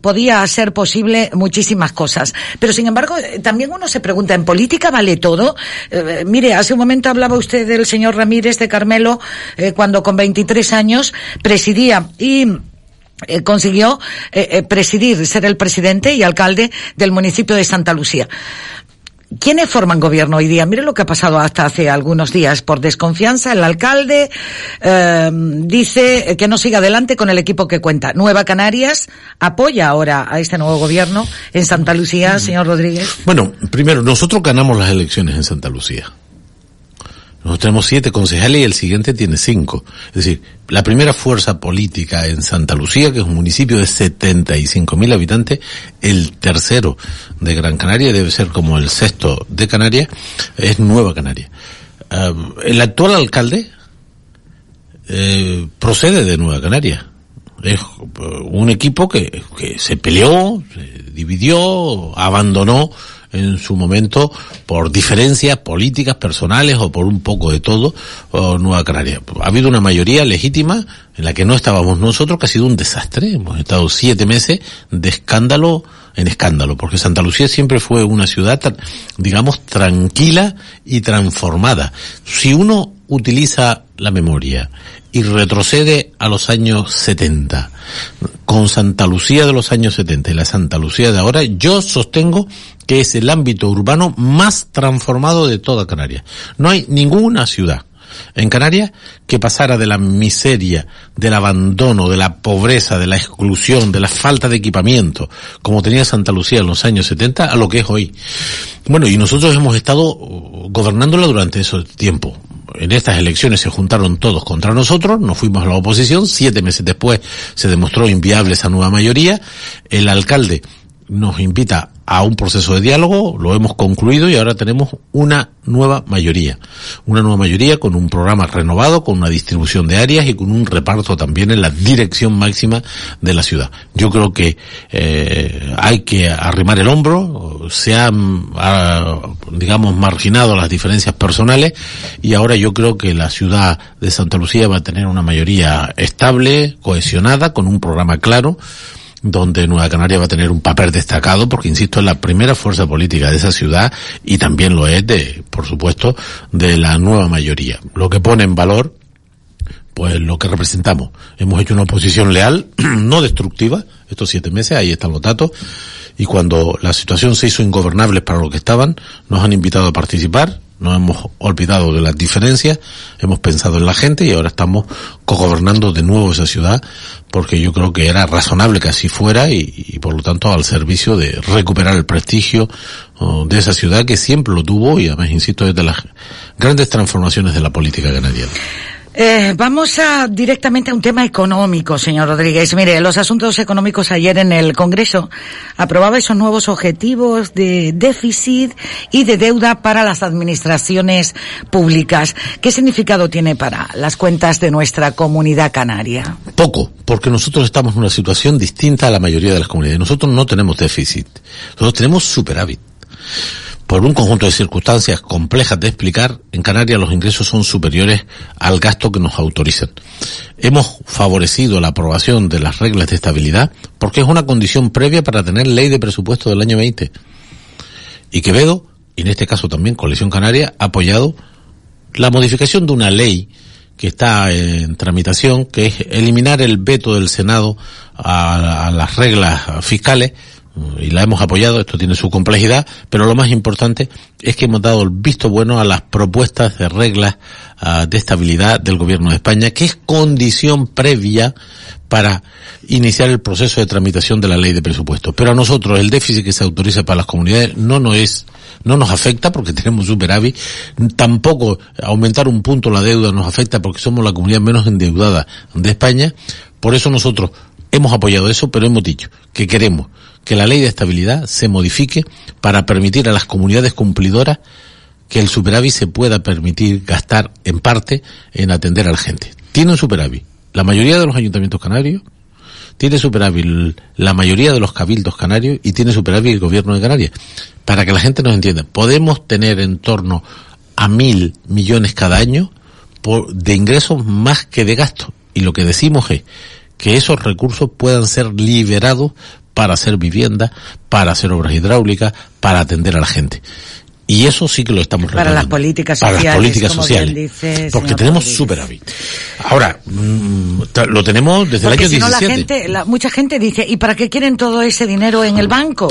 podía ser posible muchísimas cosas. Pero sin embargo, eh, también uno se pregunta, ¿en política vale todo? Eh, mire, hace un momento hablaba usted del señor Ramírez de Carmelo, cuando con 23 años presidía y consiguió presidir, ser el presidente y alcalde del municipio de Santa Lucía. ¿Quiénes forman gobierno hoy día? Mire lo que ha pasado hasta hace algunos días. Por desconfianza, el alcalde eh, dice que no siga adelante con el equipo que cuenta. Nueva Canarias apoya ahora a este nuevo gobierno en Santa Lucía, señor Rodríguez. Bueno, primero, nosotros ganamos las elecciones en Santa Lucía. Nosotros tenemos siete concejales y el siguiente tiene cinco. Es decir, la primera fuerza política en Santa Lucía, que es un municipio de 75 mil habitantes, el tercero de Gran Canaria, debe ser como el sexto de Canarias, es Nueva Canaria. Ah, el actual alcalde eh, procede de Nueva Canaria. Es un equipo que, que se peleó, se dividió, abandonó en su momento por diferencias políticas, personales o por un poco de todo, Nueva Canaria. Ha habido una mayoría legítima en la que no estábamos nosotros, que ha sido un desastre. Hemos estado siete meses de escándalo en escándalo, porque Santa Lucía siempre fue una ciudad, digamos, tranquila y transformada. Si uno utiliza la memoria y retrocede a los años 70, con Santa Lucía de los años 70 y la Santa Lucía de ahora, yo sostengo que es el ámbito urbano más transformado de toda Canarias. No hay ninguna ciudad en Canarias que pasara de la miseria, del abandono, de la pobreza, de la exclusión, de la falta de equipamiento, como tenía Santa Lucía en los años 70, a lo que es hoy. Bueno, y nosotros hemos estado gobernándola durante ese tiempo. En estas elecciones se juntaron todos contra nosotros, nos fuimos a la oposición, siete meses después se demostró inviable esa nueva mayoría, el alcalde nos invita a un proceso de diálogo, lo hemos concluido y ahora tenemos una nueva mayoría. Una nueva mayoría con un programa renovado, con una distribución de áreas y con un reparto también en la dirección máxima de la ciudad. Yo creo que eh, hay que arrimar el hombro, se han, digamos, marginado las diferencias personales y ahora yo creo que la ciudad de Santa Lucía va a tener una mayoría estable, cohesionada, con un programa claro donde Nueva Canaria va a tener un papel destacado, porque insisto, es la primera fuerza política de esa ciudad y también lo es de, por supuesto, de la nueva mayoría. Lo que pone en valor, pues lo que representamos. Hemos hecho una oposición leal, no destructiva, estos siete meses, ahí están los datos, y cuando la situación se hizo ingobernable para lo que estaban, nos han invitado a participar, no hemos olvidado de las diferencias, hemos pensado en la gente y ahora estamos cogobernando de nuevo esa ciudad porque yo creo que era razonable que así fuera y, por lo tanto al servicio de recuperar el prestigio oh, de esa ciudad que siempre lo tuvo y además insisto es de las grandes transformaciones de la política canadiense. Eh, vamos a directamente a un tema económico, señor Rodríguez. Mire, los asuntos económicos ayer en el Congreso aprobaba esos nuevos objetivos de déficit y de deuda para las administraciones públicas. ¿Qué significado tiene para las cuentas de nuestra comunidad canaria? Poco, porque nosotros estamos en una situación distinta a la mayoría de las comunidades. Nosotros no tenemos déficit, nosotros tenemos superávit por un conjunto de circunstancias complejas de explicar, en Canarias los ingresos son superiores al gasto que nos autorizan. Hemos favorecido la aprobación de las reglas de estabilidad porque es una condición previa para tener ley de presupuesto del año 20. Y Quevedo, y en este caso también Coalición Canaria, ha apoyado la modificación de una ley que está en tramitación, que es eliminar el veto del Senado a, a las reglas fiscales y la hemos apoyado, esto tiene su complejidad, pero lo más importante es que hemos dado el visto bueno a las propuestas de reglas ah, de estabilidad del Gobierno de España, que es condición previa para iniciar el proceso de tramitación de la ley de presupuesto. Pero a nosotros el déficit que se autoriza para las comunidades no nos es, no nos afecta porque tenemos superávit, tampoco aumentar un punto la deuda nos afecta porque somos la comunidad menos endeudada de España. Por eso nosotros hemos apoyado eso, pero hemos dicho que queremos que la ley de estabilidad se modifique para permitir a las comunidades cumplidoras que el superávit se pueda permitir gastar en parte en atender a la gente. Tienen superávit. La mayoría de los ayuntamientos canarios tiene superávit la mayoría de los cabildos canarios y tiene superávit el gobierno de Canarias. Para que la gente nos entienda, podemos tener en torno a mil millones cada año de ingresos más que de gastos. Y lo que decimos es que esos recursos puedan ser liberados para hacer vivienda, para hacer obras hidráulicas, para atender a la gente. Y eso sí que lo estamos Para las políticas sociales. Para las políticas sociales. porque tenemos superávit. Ahora, mm, lo tenemos desde el año si 17. No la gente, la, mucha gente dice, ¿y para qué quieren todo ese dinero en el banco?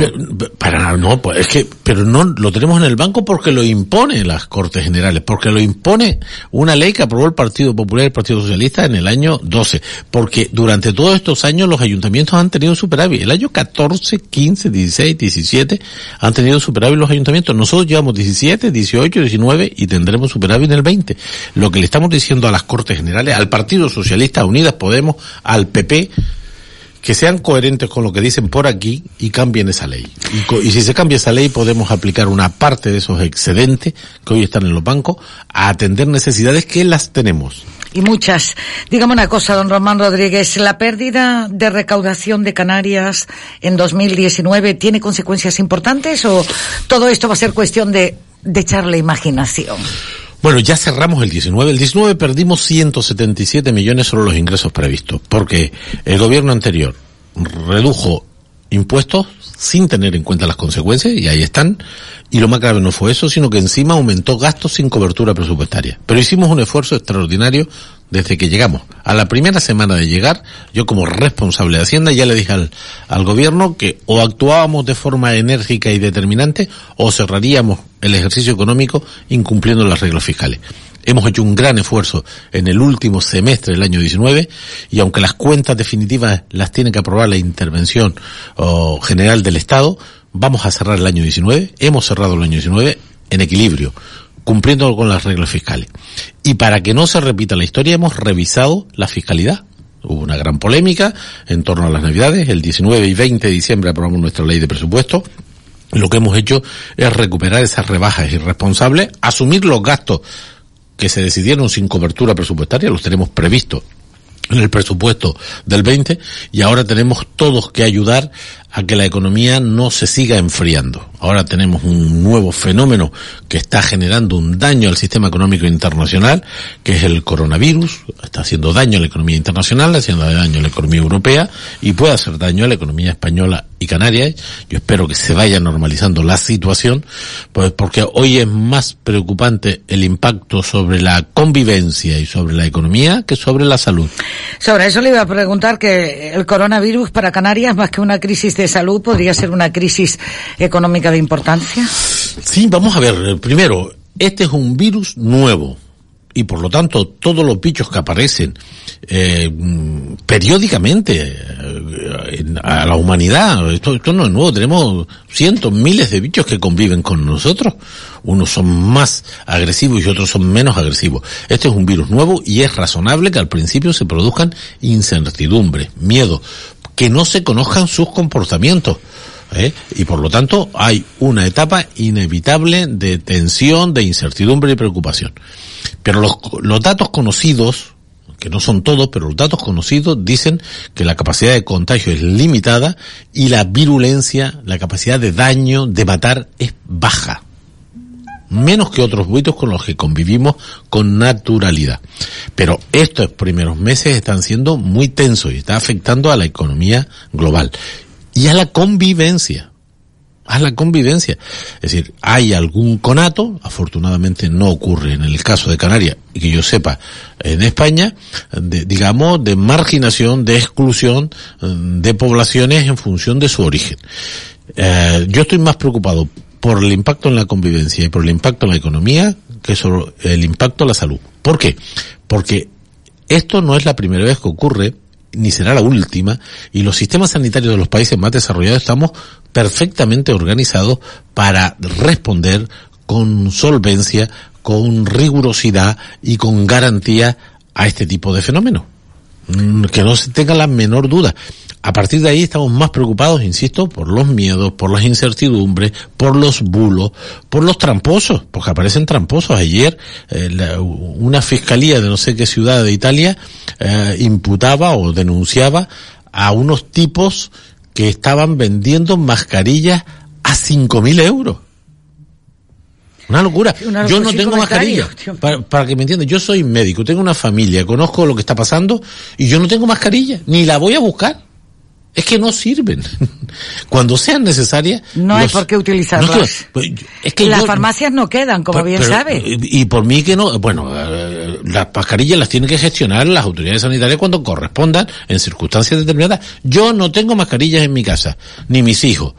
para no, pues es que, pero no lo tenemos en el banco porque lo impone las Cortes Generales, porque lo impone una ley que aprobó el Partido Popular y el Partido Socialista en el año 12, porque durante todos estos años los ayuntamientos han tenido superávit. El año 14, 15, 16, 17 han tenido superávit los ayuntamientos. Nosotros ya 17, 18, 19 y tendremos superávit en el 20. Lo que le estamos diciendo a las Cortes Generales, al Partido Socialista, Unidas Podemos, al PP, que sean coherentes con lo que dicen por aquí y cambien esa ley. Y, si se cambia esa ley podemos aplicar una parte de esos excedentes que hoy están en los bancos a atender necesidades que las tenemos y muchas. Dígame una cosa, don Román Rodríguez, ¿la pérdida de recaudación de Canarias en 2019 tiene consecuencias importantes o todo esto va a ser cuestión de, de echarle imaginación? Bueno, ya cerramos el 19. El 19 perdimos 177 millones sobre los ingresos previstos, porque el gobierno anterior redujo impuestos sin tener en cuenta las consecuencias, y ahí están. Y lo más grave no fue eso, sino que encima aumentó gastos sin cobertura presupuestaria. Pero hicimos un esfuerzo extraordinario desde que llegamos. A la primera semana de llegar, yo como responsable de Hacienda ya le dije al, al gobierno que o actuábamos de forma enérgica y determinante o cerraríamos el ejercicio económico incumpliendo las reglas fiscales. Hemos hecho un gran esfuerzo en el último semestre del año 19 y aunque las cuentas definitivas las tiene que aprobar la intervención general del Estado, vamos a cerrar el año 19, hemos cerrado el año 19 en equilibrio, cumpliendo con las reglas fiscales. Y para que no se repita la historia hemos revisado la fiscalidad. Hubo una gran polémica en torno a las Navidades. El 19 y 20 de diciembre aprobamos nuestra ley de presupuesto. Lo que hemos hecho es recuperar esas rebajas irresponsables, asumir los gastos que se decidieron sin cobertura presupuestaria, los tenemos previstos en el presupuesto del 20 y ahora tenemos todos que ayudar a que la economía no se siga enfriando. Ahora tenemos un nuevo fenómeno que está generando un daño al sistema económico internacional, que es el coronavirus. Está haciendo daño a la economía internacional, haciendo daño a la economía europea y puede hacer daño a la economía española y canaria. Yo espero que se vaya normalizando la situación, pues porque hoy es más preocupante el impacto sobre la convivencia y sobre la economía que sobre la salud. Sobre eso le iba a preguntar que el coronavirus para Canarias, más que una crisis de podría ser una crisis económica de importancia. Sí, vamos a ver. Primero, este es un virus nuevo y por lo tanto todos los bichos que aparecen eh, periódicamente eh, a la humanidad, esto, esto no es nuevo, tenemos cientos, miles de bichos que conviven con nosotros, unos son más agresivos y otros son menos agresivos. Este es un virus nuevo y es razonable que al principio se produzcan incertidumbre, miedo, que no se conozcan sus comportamientos. ¿eh? y por lo tanto hay una etapa inevitable de tensión, de incertidumbre y preocupación. Pero los, los datos conocidos, que no son todos, pero los datos conocidos dicen que la capacidad de contagio es limitada y la virulencia, la capacidad de daño, de matar, es baja. Menos que otros buitos con los que convivimos con naturalidad. Pero estos primeros meses están siendo muy tensos y está afectando a la economía global y a la convivencia. A la convivencia. Es decir, hay algún conato, afortunadamente no ocurre en el caso de Canarias, y que yo sepa, en España, digamos, de marginación, de exclusión de poblaciones en función de su origen. Eh, yo estoy más preocupado por el impacto en la convivencia y por el impacto en la economía que sobre el impacto en la salud. ¿Por qué? Porque esto no es la primera vez que ocurre ni será la última, y los sistemas sanitarios de los países más desarrollados estamos perfectamente organizados para responder con solvencia, con rigurosidad y con garantía a este tipo de fenómenos. Mm, que no se tenga la menor duda. A partir de ahí estamos más preocupados, insisto, por los miedos, por las incertidumbres, por los bulos, por los tramposos, porque aparecen tramposos. Ayer eh, la, una fiscalía de no sé qué ciudad de Italia eh, imputaba o denunciaba a unos tipos que estaban vendiendo mascarillas a cinco mil euros. Una locura. Una yo no tengo mascarilla. Para, para que me entiendan, yo soy médico, tengo una familia, conozco lo que está pasando y yo no tengo mascarilla, ni la voy a buscar. Es que no sirven. Cuando sean necesarias. No hay los- por qué utilizarlas. No, es que- pues, es que Las yo- farmacias no quedan, como pero- bien pero- sabe. Y por mí que no, bueno, eh, las mascarillas las tienen que gestionar las autoridades sanitarias cuando correspondan en circunstancias determinadas. Yo no tengo mascarillas en mi casa, ni mis hijos.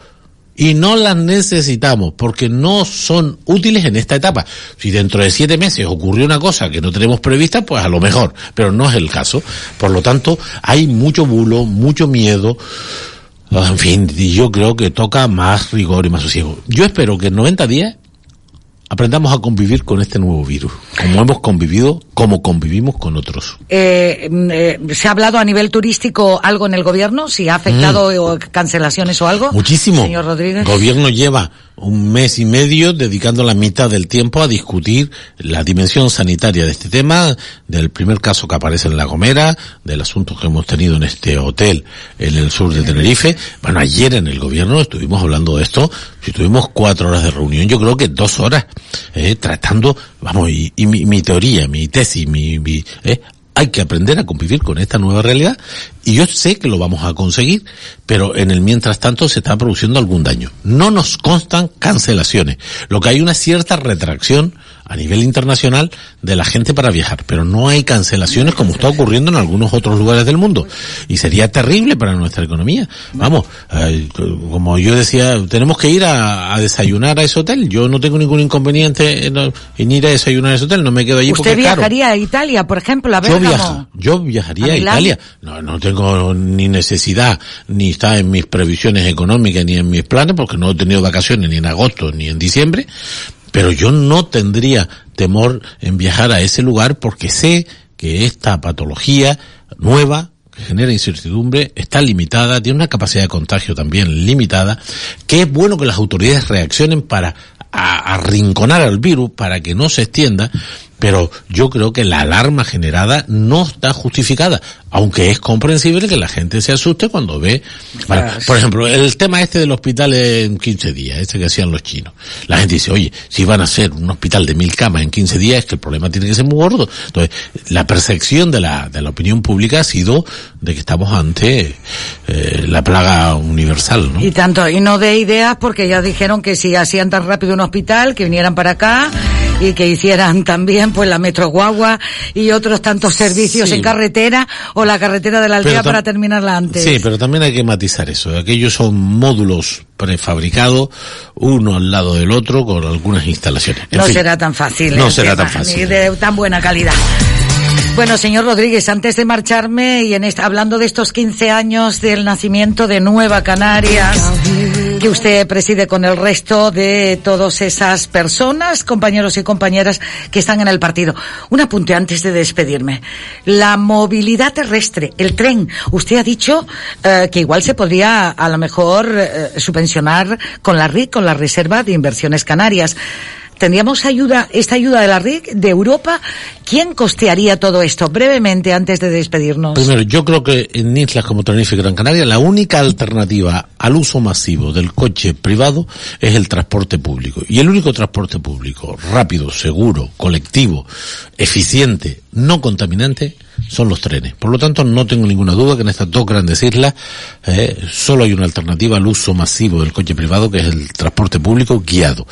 Y no las necesitamos porque no son útiles en esta etapa. Si dentro de siete meses ocurrió una cosa que no tenemos prevista, pues a lo mejor, pero no es el caso. Por lo tanto, hay mucho bulo, mucho miedo. En fin, y yo creo que toca más rigor y más sosiego. Yo espero que en 90 días aprendamos a convivir con este nuevo virus, como hemos convivido, como convivimos con otros. Eh, mm, eh, ¿Se ha hablado a nivel turístico algo en el gobierno? ¿Si ha afectado o cancelaciones o algo? Mm. Muchísimo. Señor Rodríguez. El gobierno lleva un mes y medio dedicando la mitad del tiempo a discutir la dimensión sanitaria de este tema, del primer caso que aparece en La Gomera, del asunto que hemos tenido en este hotel en el sur de Tenerife. Bueno, ayer en el gobierno estuvimos hablando de esto, si tuvimos cuatro horas de reunión, yo creo que dos horas, eh, tratando, vamos, y, y mi, mi teoría, mi tesis, mi, mi, eh, Hay que aprender a convivir con esta nueva realidad y yo sé que lo vamos a conseguir, pero en el mientras tanto se está produciendo algún daño. No nos constan cancelaciones. Lo que hay una cierta retracción a nivel internacional de la gente para viajar, pero no hay cancelaciones como está ocurriendo en algunos otros lugares del mundo. Y sería terrible para nuestra economía. Vamos, eh, como yo decía, tenemos que ir a, a desayunar a ese hotel. Yo no tengo ningún inconveniente en, en ir a desayunar a ese hotel, no me quedo allí porque ¿Usted es caro. viajaría a Italia, por ejemplo, a Yo, viaja, yo viajaría ¿A a? Italia. No, no tengo ni necesidad, ni está en mis previsiones económicas, ni en mis planes, porque no he tenido vacaciones ni en agosto ni en diciembre. Pero yo no tendría temor en viajar a ese lugar porque sé que esta patología nueva que genera incertidumbre, está limitada, tiene una capacidad de contagio también limitada, que es bueno que las autoridades reaccionen para arrinconar al virus, para que no se extienda, pero yo creo que la alarma generada no está justificada, aunque es comprensible que la gente se asuste cuando ve, bueno, por ejemplo, el tema este del hospital en 15 días, este que hacían los chinos. La gente dice, oye, si van a hacer un hospital de mil camas en 15 días, es que el problema tiene que ser muy gordo. Entonces, la percepción de la, de la opinión pública ha sido de que estamos ante eh, la plaga universal, ¿no? Y tanto, y no de ideas porque ya dijeron que si hacían tan rápido un hospital, que vinieran para acá y que hicieran también pues la metro guagua y otros tantos servicios Sí. en carretera o la carretera de la aldea para terminarla antes. Sí, pero también hay que matizar eso. Aquellos son módulos prefabricados, uno al lado del otro, con algunas instalaciones. En no fin. será tan fácil. No será tema, tan fácil. Ni de tan buena calidad. Bueno, señor Rodríguez, antes de marcharme y en esta, hablando de estos 15 años del nacimiento de Nueva Canarias, que usted preside con el resto de todas esas personas, compañeros y compañeras que están en el partido. Un apunte antes de despedirme. La movilidad terrestre, el tren. Usted ha dicho eh, que igual se podría a lo mejor eh, subvencionar con la RIC, con la Reserva de Inversiones Canarias. ¿Tendríamos ayuda, esta ayuda de la RIC, de Europa? ¿Quién costearía todo esto? Brevemente, antes de despedirnos. Primero, yo creo que en islas como Tenerife y Gran Canaria la única alternativa al uso masivo del coche privado es el transporte público. Y el único transporte público rápido, seguro, colectivo, eficiente, no contaminante, son los trenes. Por lo tanto, no tengo ninguna duda que en estas dos grandes islas eh, solo hay una alternativa al uso masivo del coche privado, que es el transporte público guiado.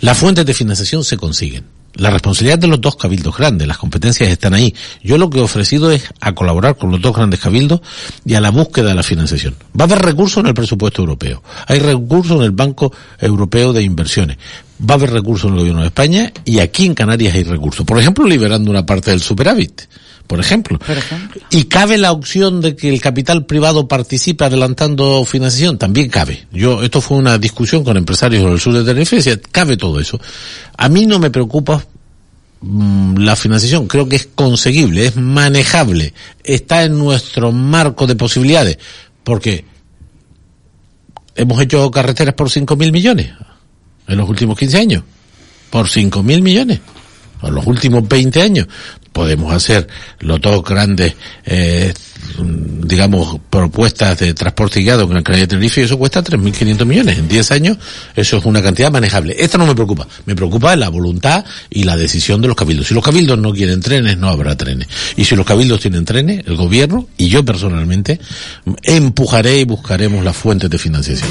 Las fuentes de financiación se consiguen. La responsabilidad de los dos cabildos grandes, las competencias están ahí. Yo lo que he ofrecido es a colaborar con los dos grandes cabildos y a la búsqueda de la financiación. Va a haber recursos en el presupuesto europeo. Hay recursos en el Banco Europeo de Inversiones. Va a haber recursos en el gobierno de España y aquí en Canarias hay recursos. Por ejemplo, liberando una parte del superávit. Por ejemplo. Y cabe la opción de que el capital privado participe adelantando financiación, también cabe. Yo, esto fue una discusión con empresarios del sur de Tenerife, decía, cabe todo eso. A mí no me preocupa mm, la financiación, creo que es conseguible, es manejable, está en nuestro marco de posibilidades, porque hemos hecho carreteras por 5.000 millones en los últimos 15 años, por 5.000 millones en los últimos 20 años. Podemos hacer los dos grandes, eh, digamos, propuestas de transporte guiado en Gran Canaria y Tenerife y eso cuesta 3.500 millones. En 10 años eso es una cantidad manejable. Esto no me preocupa. Me preocupa la voluntad y la decisión de los cabildos. Si los cabildos no quieren trenes, no habrá trenes. Y si los cabildos tienen trenes, el gobierno y yo personalmente empujaré y buscaremos las fuentes de financiación.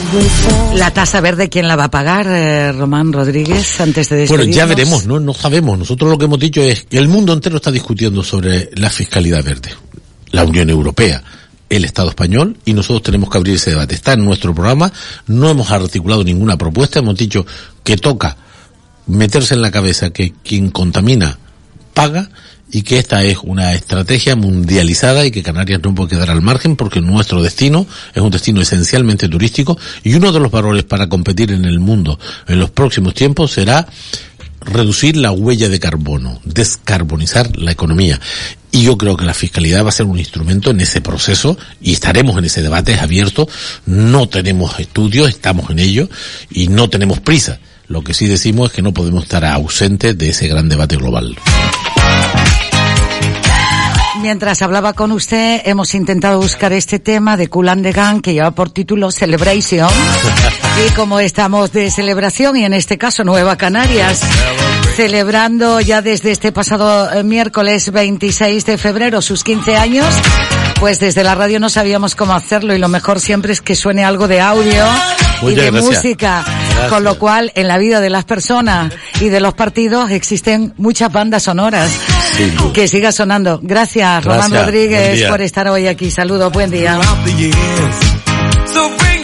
La tasa verde, ¿quién la va a pagar, eh, Román Rodríguez, antes de Bueno, despedirnos? ya veremos, no, no sabemos. Nosotros lo que hemos dicho es que el mundo entero está discutiendo sobre la fiscalidad verde. La Unión Europea, el Estado español, y nosotros tenemos que abrir ese debate. Está en nuestro programa, no hemos articulado ninguna propuesta, hemos dicho que toca meterse en la cabeza que quien contamina paga y que esta es una estrategia mundializada y que Canarias no puede quedar al margen porque nuestro destino es un destino esencialmente turístico y uno de los valores para competir en el mundo en los próximos tiempos será reducir la huella de carbono, descarbonizar la economía. Y yo creo que la fiscalidad va a ser un instrumento en ese proceso y estaremos en ese debate, abierto. No tenemos estudios, estamos en ello y no tenemos prisa. Lo que sí decimos es que no podemos estar ausentes de ese gran debate global. Mientras hablaba con usted, hemos intentado buscar este tema de Cool and the Gang que lleva por título Celebration. y como estamos de celebración, y en este caso Nueva Canarias, celebrando ya desde este pasado eh, miércoles 26 de febrero sus 15 años, pues desde la radio no sabíamos cómo hacerlo y lo mejor siempre es que suene algo de audio y de gracias. música. Gracias. Con lo cual, en la vida de las personas y de los partidos existen muchas bandas sonoras. Que siga sonando. Gracias, Román Gracias. Buen Rodríguez, por estar hoy aquí. Saludos, buen día. So bring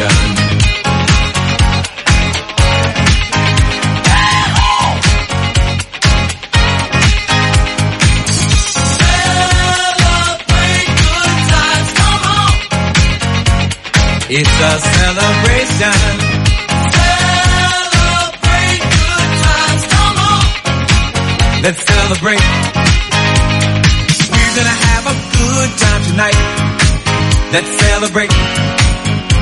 celebration. Celebrate good times, come on! It's a celebration. Celebrate good times, come on. Let's celebrate. We're gonna have a good time tonight. Let's celebrate.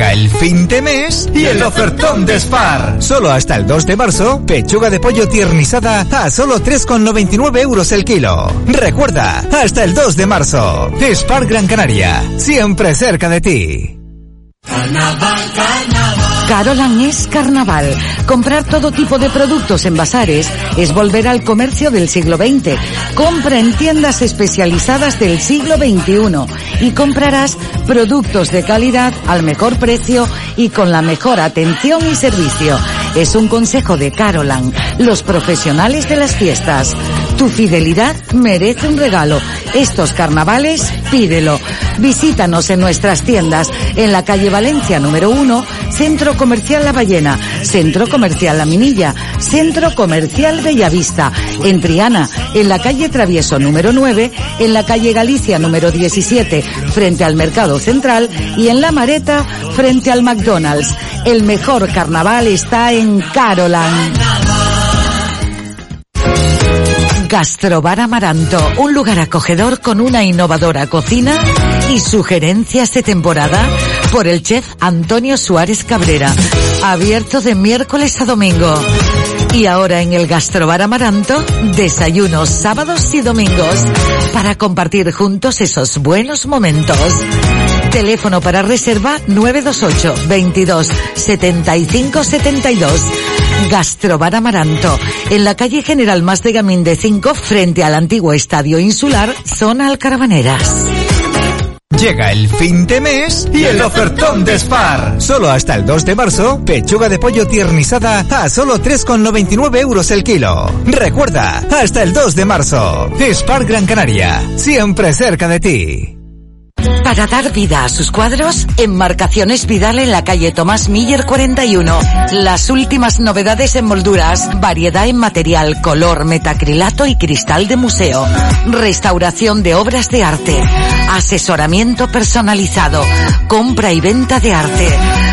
Llega el fin de mes y el ofertón de Spar. Solo hasta el 2 de marzo, pechuga de pollo tiernizada a solo 3,99 euros el kilo. Recuerda, hasta el 2 de marzo. Spar Gran Canaria, siempre cerca de ti. Carolan es carnaval. Comprar todo tipo de productos en bazares es volver al comercio del siglo XX. Compra en tiendas especializadas del siglo XXI y comprarás productos de calidad al mejor precio y con la mejor atención y servicio. Es un consejo de Carolan, los profesionales de las fiestas. Tu fidelidad merece un regalo. Estos carnavales, pídelo. Visítanos en nuestras tiendas en la calle Valencia número 1, Centro Comercial La Ballena, Centro Comercial La Minilla, Centro Comercial Bellavista, en Triana, en la calle Travieso número 9, en la calle Galicia número 17, frente al Mercado Central y en La Mareta, frente al McDonald's. El mejor carnaval está en Carolan. Gastrobar Amaranto, un lugar acogedor con una innovadora cocina y sugerencias de temporada por el chef Antonio Suárez Cabrera. Abierto de miércoles a domingo. Y ahora en el Gastrobar Amaranto, desayunos sábados y domingos para compartir juntos esos buenos momentos. Teléfono para reserva 928 22 75 72. Gastrobar Amaranto, en la calle General Más de Gamín de 5, frente al antiguo Estadio Insular, zona Alcarabaneras. Llega el fin de mes y el ofertón de Spar. Solo hasta el 2 de marzo, pechuga de pollo tiernizada a solo 3,99 euros el kilo. Recuerda, hasta el 2 de marzo. Spar Gran Canaria, siempre cerca de ti. Para dar vida a sus cuadros, Enmarcaciones Vidal en la calle Tomás Miller 41. Las últimas novedades en molduras, variedad en material, color, metacrilato y cristal de museo. Restauración de obras de arte. Asesoramiento personalizado. Compra y venta de arte.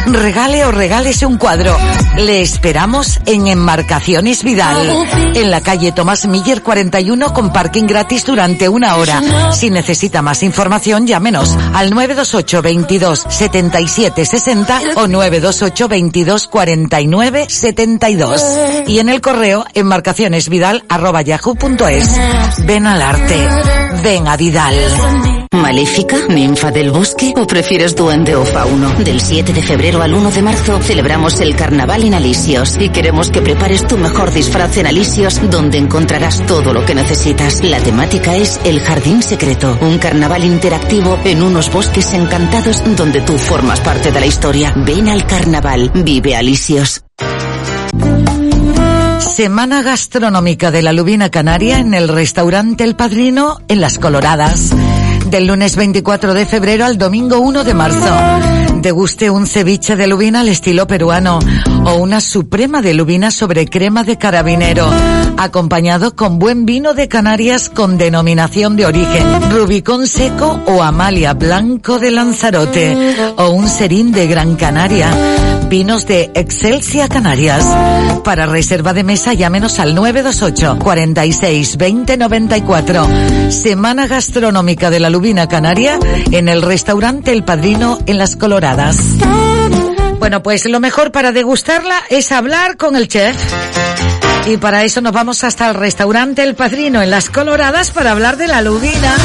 Regale o regálese un cuadro. Le esperamos en Enmarcaciones Vidal. En la calle Tomás Miller 41 con parking gratis durante una hora. Si necesita más información, llámenos al 928 22 77 60 o 928 22 49 72. Y en el correo enmarcacionesvidal arroba. Ven al arte. Ven a Vidal. ¿Maléfica? ¿Ninfa del bosque? ¿O prefieres duende o fauno? Del 7 de febrero al 1 de marzo celebramos el carnaval en Alisios y queremos que prepares tu mejor disfraz en Alisios donde encontrarás todo lo que necesitas. La temática es El Jardín Secreto, un carnaval interactivo en unos bosques encantados donde tú formas parte de la historia. Ven al carnaval, vive Alisios. Semana gastronómica de la Lubina Canaria en el restaurante El Padrino en Las Coloradas. Del lunes 24 de febrero al domingo 1 de marzo. Deguste un ceviche de lubina al estilo peruano o una suprema de lubina sobre crema de carabinero, acompañado con buen vino de Canarias con denominación de origen, Rubicón seco o Amalia blanco de Lanzarote o un serín de Gran Canaria. Vinos de Excelsia Canarias. Para reserva de mesa llámenos al 928 46 20 94. Semana gastronómica de la Lubina Canaria en el restaurante El Padrino en Las Coloradas. Bueno, pues lo mejor para degustarla es hablar con el chef. Y para eso nos vamos hasta el restaurante El Padrino en Las Coloradas para hablar de la lubina.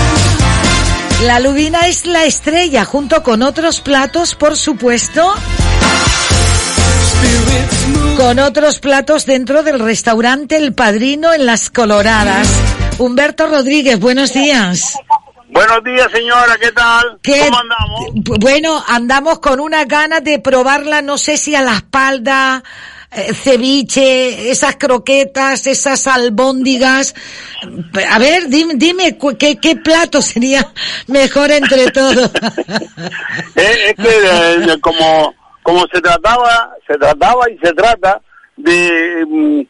La lubina es la estrella junto con otros platos, por supuesto. Con otros platos dentro del restaurante El Padrino en Las Coloradas. Humberto Rodríguez, buenos días. Buenos días, señora, ¿qué tal? ¿Qué- ¿Cómo andamos? Bueno, andamos con una ganas de probarla, no sé si a la espalda, eh, ceviche, esas croquetas, esas albóndigas. A ver, dime, dime qué, qué plato sería mejor entre todos. Es, que eh, como, como se trataba, se trataba y se trata de, mm,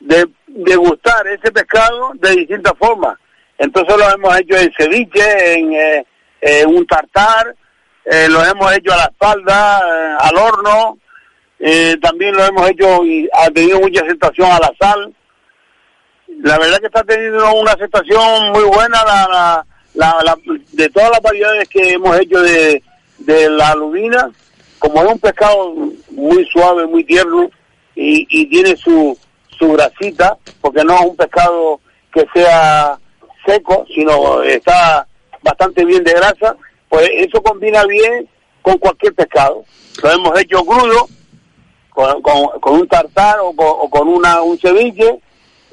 de degustar ese pescado de distintas formas. Entonces lo hemos hecho en ceviche, en eh, un tartar, eh, lo hemos hecho a la espalda, eh, al horno, también lo hemos hecho y ha tenido mucha aceptación a la sal. La verdad que está teniendo una aceptación muy buena la, de todas las variedades que hemos hecho de, la lubina. Como es un pescado muy suave, muy tierno y, tiene su grasita, porque no es un pescado que sea seco, sino está bastante bien de grasa, pues eso combina bien con cualquier pescado. Lo hemos hecho crudo, con, con, un tartar o con, o con una, un ceviche,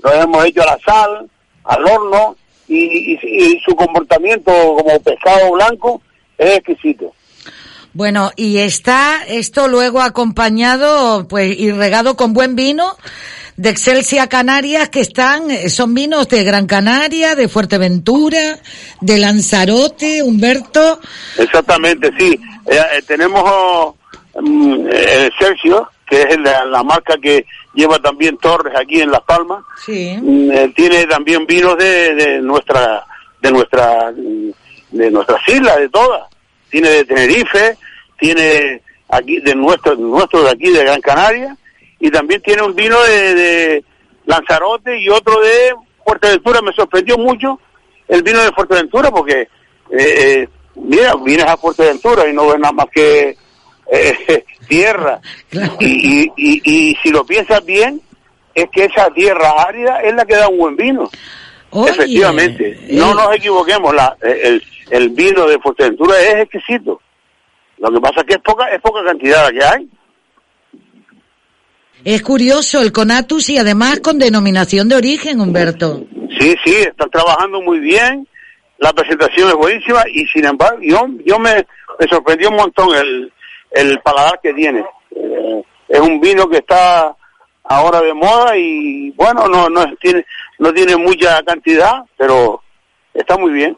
lo hemos hecho a la sal, al horno, y, y- y su comportamiento como pescado blanco es exquisito. Bueno, y está esto luego acompañado, pues, y regado con buen vino de Excelsia Canarias, que están, eh, son vinos de Gran Canaria, de Fuerteventura, de Lanzarote, Humberto. Exactamente, sí. Eh, eh, tenemos oh, mm, el que es la, la marca que lleva también Torres aquí en Las Palmas. Sí. Mm, tiene también vinos de, de nuestra de nuestra mm, de nuestras islas de todas tiene de Tenerife tiene aquí de nuestro nuestro de aquí de Gran Canaria y también tiene un vino de, de Lanzarote y otro de Fuerteventura me sorprendió mucho el vino de Fuerteventura porque eh, eh, mira vienes a Fuerteventura y no ves nada más que eh, tierra y, y, y, y si lo piensas bien es que esa tierra árida es la que da un buen vino. Oye, Efectivamente, no nos equivoquemos, la, el, el vino de Fuerteventura es exquisito. Lo que pasa es que es poca, es poca cantidad la que hay. Es curioso el Conatus y además con denominación de origen, Humberto. Sí, sí, están trabajando muy bien la presentación es buenísima y sin embargo yo, yo me, me sorprendió un montón el, el paladar que tiene. Eh, es un vino que está ahora de moda y bueno, no, no tiene, no tiene mucha cantidad, pero está muy bien.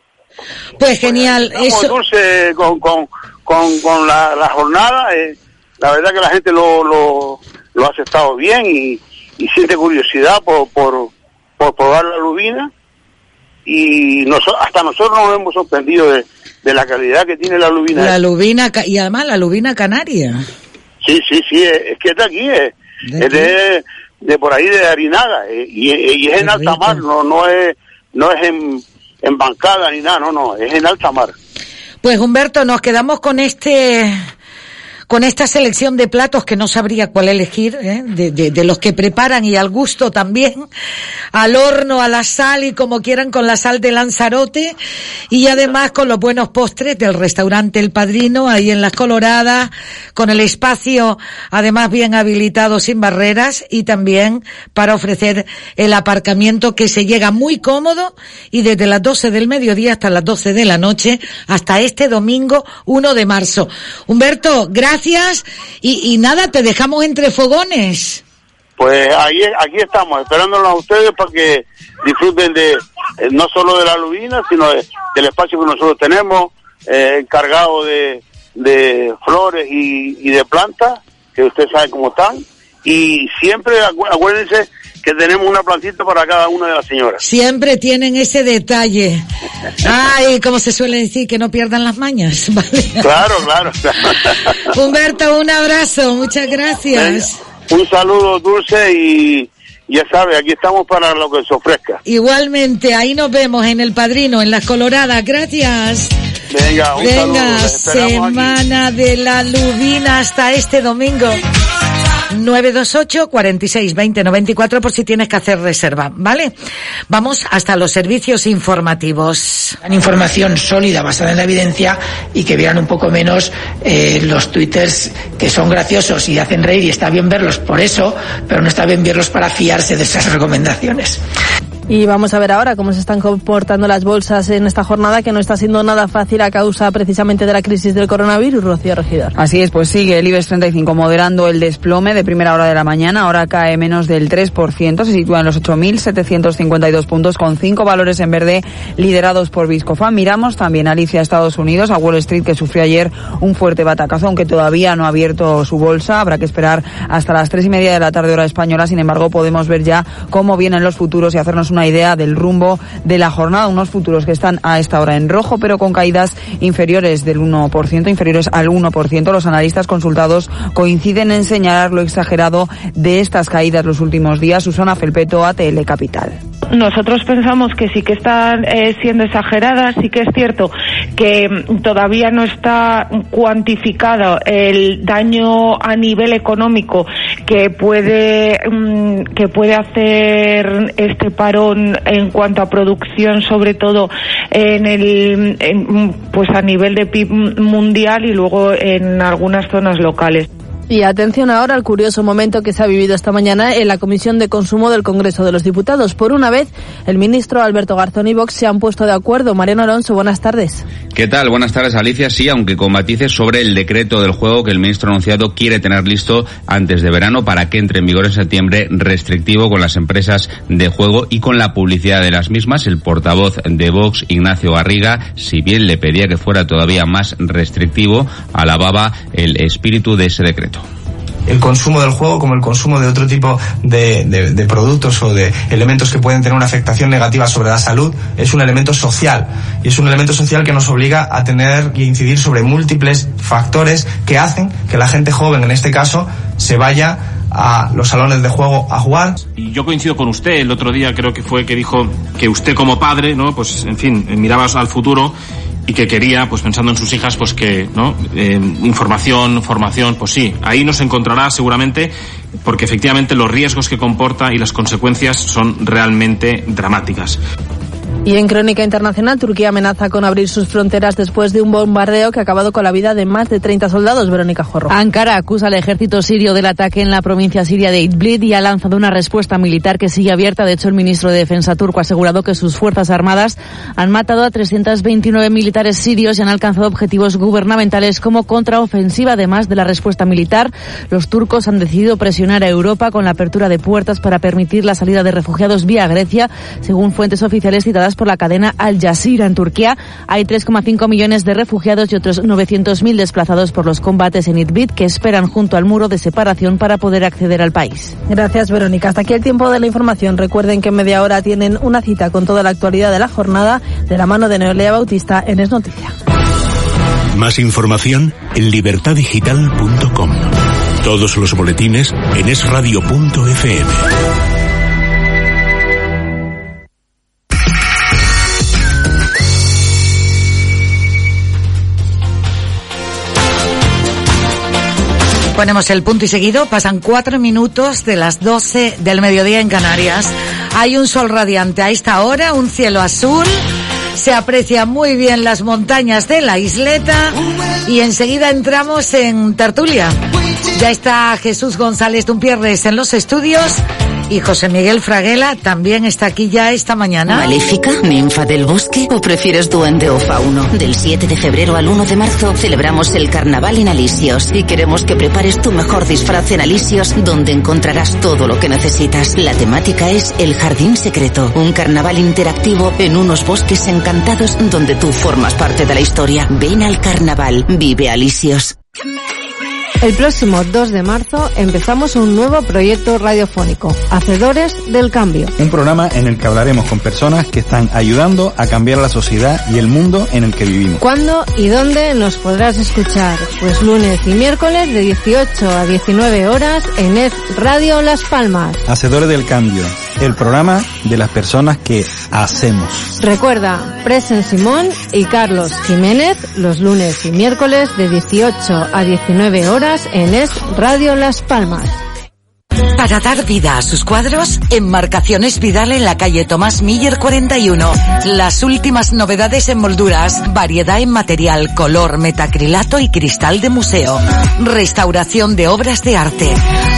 Pues genial. Estamos Eso, dulce con, con, con, con la, la jornada. eh, la verdad que la gente lo, lo, lo ha aceptado bien y, y siente curiosidad por, por, por probar la lubina. Y noso- hasta nosotros nos hemos sorprendido de, de la calidad que tiene la lubina. la lubina, y además la lubina canaria. Sí, sí, sí, es, es que es de aquí, es, es de, de por ahí de Arinaga, eh, y, y es en alta mar, no, no es, no es en, en bancada ni nada, no, no, es en alta mar. Pues Humberto, nos quedamos con este con esta selección de platos que no sabría cuál elegir, ¿eh? de, de- los que preparan y al gusto también, al horno, a la sal y como quieran con la sal de Lanzarote y además con los buenos postres del restaurante El Padrino ahí en Las Coloradas, con el espacio además bien habilitado sin barreras y también para ofrecer el aparcamiento que se llega muy cómodo y desde las 12 del mediodía hasta las 12 de la noche hasta este domingo 1 de marzo. Humberto, gracias y, y nada, te dejamos entre fogones. Pues ahí, aquí estamos, esperándolos a ustedes para que disfruten de, eh, no solo de la lubina, sino de- del espacio que nosotros tenemos, eh, encargado de, de flores y, y de plantas, que usted sabe cómo están, y siempre acu- acuérdense que tenemos una plantita para cada una de las señoras. Siempre tienen ese detalle. Ay, como se suele decir, que no pierdan las mañas. ¿vale? Claro, claro. Humberto, un abrazo, muchas gracias. Un saludo dulce y ya sabe, aquí estamos para lo que se ofrezca. Igualmente, ahí nos vemos en El Padrino, en Las Coloradas. Gracias. Venga, un. Venga, aquí. semana de la lubina hasta este domingo. 928 46 20 94 por si tienes que hacer reserva, ¿vale? Vamos hasta los servicios informativos. información sólida basada en la evidencia y que vean un poco menos eh, los twitters que son graciosos y hacen reír y está bien verlos por eso, pero no está bien verlos para fiarse de esas recomendaciones. Y vamos a ver ahora cómo se están comportando las bolsas en esta jornada que no está siendo nada fácil a causa precisamente de la crisis del coronavirus, Rocío Regidor. Así es, pues sigue el IBEX 35 moderando el desplome de primera hora de la mañana. Ahora cae menos del 3%, se sitúa en los 8.752 puntos con cinco valores en verde liderados por Viscofan. Miramos también Alicia a Estados Unidos, a Wall Street que sufrió ayer un fuerte batacazo, aunque todavía no ha abierto su bolsa. Habrá que esperar hasta las tres y media de la tarde hora española. Sin embargo, podemos ver ya cómo vienen los futuros y hacernos una idea del rumbo de la jornada. Unos futuros que están a esta hora en rojo, pero con caídas inferiores del 1%, inferiores al 1%. Los analistas consultados coinciden en señalar lo exagerado de estas caídas los últimos días. Susana Felpeto, ATL Capital. Nosotros pensamos que sí que están eh, siendo exageradas, sí que es cierto que mm, todavía no está cuantificado el daño a nivel económico que puede mm, que puede hacer este en cuanto a producción, sobre todo en el en, pues a nivel de PIB mundial y luego en algunas zonas locales. Y atención ahora al curioso momento que se ha vivido esta mañana en la Comisión de Consumo del Congreso de los Diputados. Por una vez, el ministro Alberto Garzón y Vox se han puesto de acuerdo. Mariano Alonso, buenas tardes. ¿Qué tal? Buenas tardes, Alicia. Sí, aunque con matices sobre el decreto del juego que el ministro anunciado quiere tener listo antes de verano para que entre en vigor en septiembre restrictivo con las empresas de juego y con la publicidad de las mismas. El portavoz de Vox, Ignacio Garriga, si bien le pedía que fuera todavía más restrictivo, alababa el espíritu de ese decreto el consumo del juego como el consumo de otro tipo de, de, productos o de elementos que pueden tener una afectación negativa sobre la salud es un elemento social y es un elemento social que nos obliga a tener y incidir sobre múltiples factores que hacen que la gente joven en este caso se vaya a los salones de juego a jugar. Y yo coincido con usted, el otro día creo que fue que dijo que usted como padre, ¿no? Pues en fin, miraba al futuro y que quería, pues pensando en sus hijas, pues que, ¿no? Eh, información, formación, pues sí, ahí nos encontrará seguramente, porque efectivamente los riesgos que comporta y las consecuencias son realmente dramáticas. Y en crónica internacional, Turquía amenaza con abrir sus fronteras después de un bombardeo que ha acabado con la vida de más de 30 soldados. Verónica Jorro. Ankara acusa al ejército sirio del ataque en la provincia siria de Idlib y ha lanzado una respuesta militar que sigue abierta. De hecho, el ministro de Defensa turco ha asegurado que sus fuerzas armadas han matado a 329 militares sirios y han alcanzado objetivos gubernamentales como contraofensiva. Además de la respuesta militar, los turcos han decidido presionar a Europa con la apertura de puertas para permitir la salida de refugiados vía Grecia, según fuentes oficiales citadas por la cadena Al Jazeera en Turquía. Hay 3,5 millones de refugiados y otros 900.000 desplazados por los combates en Idlib que esperan junto al muro de separación para poder acceder al país. Gracias, Verónica. Hasta aquí el tiempo de la información. Recuerden que en media hora tienen una cita con toda la actualidad de la jornada de la mano de Neolea Bautista en Es Noticia. Más información en libertadigital.com. Todos los boletines en esradio.fm. Ponemos el punto y seguido, pasan cuatro minutos de las 12 del mediodía en Canarias. Hay un sol radiante a esta hora, un cielo azul, se aprecian muy bien las montañas de la isleta y enseguida entramos en tertulia. Ya está Jesús González Dumpierres en los estudios y José Miguel Fraguela también está aquí ya esta mañana. ¿Maléfica? ¿Ninfa del bosque? ¿O prefieres duende o fauno? Del 7 de febrero al 1 de marzo celebramos el carnaval en Alisios y queremos que prepares tu mejor disfraz en Alisios donde encontrarás todo lo que necesitas. La temática es el jardín secreto, un carnaval interactivo en unos bosques encantados donde tú formas parte de la historia. Ven al carnaval, vive Alisios. El próximo 2 de marzo empezamos un nuevo proyecto radiofónico, Hacedores del Cambio. Un programa en el que hablaremos con personas que están ayudando a cambiar la sociedad y el mundo en el que vivimos. ¿Cuándo y dónde nos podrás escuchar? Pues lunes y miércoles de 18 a 19 horas en EZ Radio Las Palmas. Hacedores del Cambio, el programa de las personas que hacemos. Recuerda, Presen Simón y Carlos Jiménez los lunes y miércoles de 18 a 19 horas en Es Radio Las Palmas. Para dar vida a sus cuadros, Enmarcaciones Vidal en la calle Tomás Miller 41. Las últimas novedades en molduras, variedad en material, color, metacrilato y cristal de museo. Restauración de obras de arte.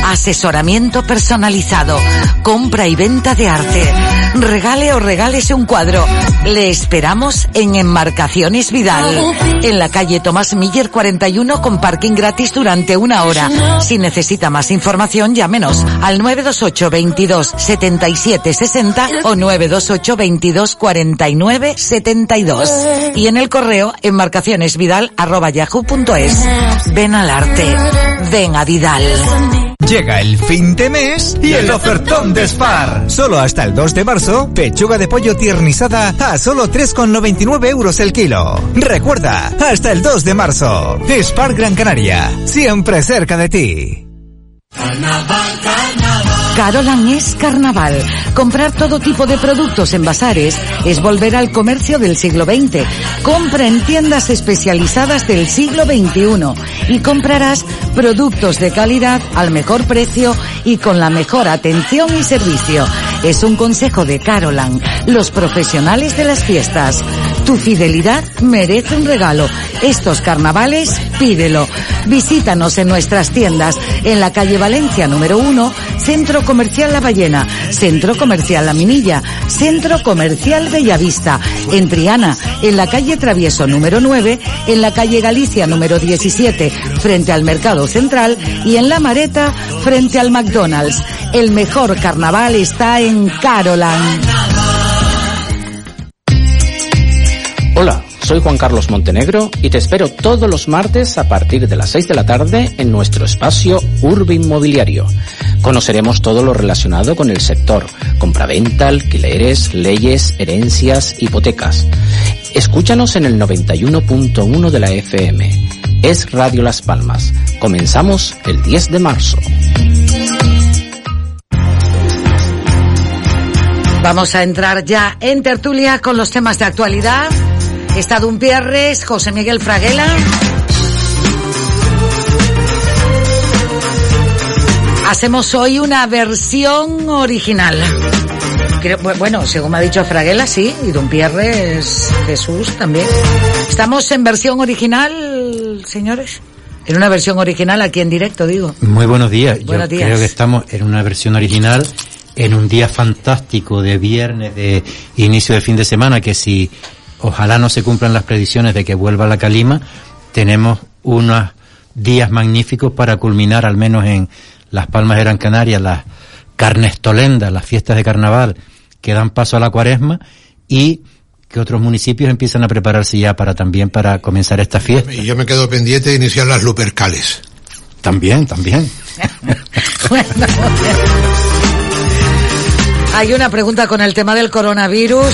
Asesoramiento personalizado. Compra y venta de arte. Regale o regálese un cuadro. Le esperamos en Enmarcaciones Vidal. En la calle Tomás Miller 41 con parking gratis durante una hora. Si necesita más información, llámenos al 928 22 77 60 o 928 22 49 72. Y en el correo enmarcacionesvidal arroba yahoo.es. Ven al arte. Ven a Vidal. Llega el fin de mes y el ofertón de Spar. Solo hasta el 2 de marzo, pechuga de pollo tiernizada a solo 3,99 euros el kilo. Recuerda, hasta el 2 de marzo. Spar Gran Canaria, siempre cerca de ti. Carolan es carnaval. Comprar todo tipo de productos en bazares es volver al comercio del siglo XX. Compra en tiendas especializadas del siglo XXI y comprarás productos de calidad al mejor precio y con la mejor atención y servicio. Es un consejo de Carolan, los profesionales de las fiestas. Tu fidelidad merece un regalo. Estos carnavales, pídelo. Visítanos en nuestras tiendas en la calle Valencia número 1, Centro Comercial La Ballena, Centro Comercial La Minilla, Centro Comercial Bellavista, en Triana, en la calle Travieso número 9, en la calle Galicia número 17, frente al Mercado Central y en La Mareta, frente al McDonald's. El mejor carnaval está en Carolan. Hola, soy Juan Carlos Montenegro y te espero todos los martes a partir de las 6 de la tarde en nuestro espacio Urbe Inmobiliario. Conoceremos todo lo relacionado con el sector, compraventa, alquileres, leyes, herencias, hipotecas. Escúchanos en el 91.1 de la FM. Es Radio Las Palmas. Comenzamos el 10 de marzo. Vamos a entrar ya en tertulia con los temas de actualidad. Está Dumpierres, José Miguel Fraguela. Hacemos hoy una versión original. Creo- bueno, según me ha dicho Fraguela, sí, y Don Pierre es Jesús también. Estamos en versión original, señores. En una versión original aquí en directo, digo. Muy buenos días. Buenos Yo días. creo que estamos en una versión original, en un día fantástico de viernes, de inicio de fin de semana, que si ojalá no se cumplan las predicciones de que vuelva la calima, tenemos unos días magníficos para culminar, al menos en Las Palmas de Gran Canaria, las carnestolendas, las fiestas de carnaval que dan paso a la cuaresma y que otros municipios empiezan a prepararse ya para también para comenzar esta fiesta. Y yo me quedo pendiente de iniciar las lupercales. También, también. Hay una pregunta con el tema del coronavirus.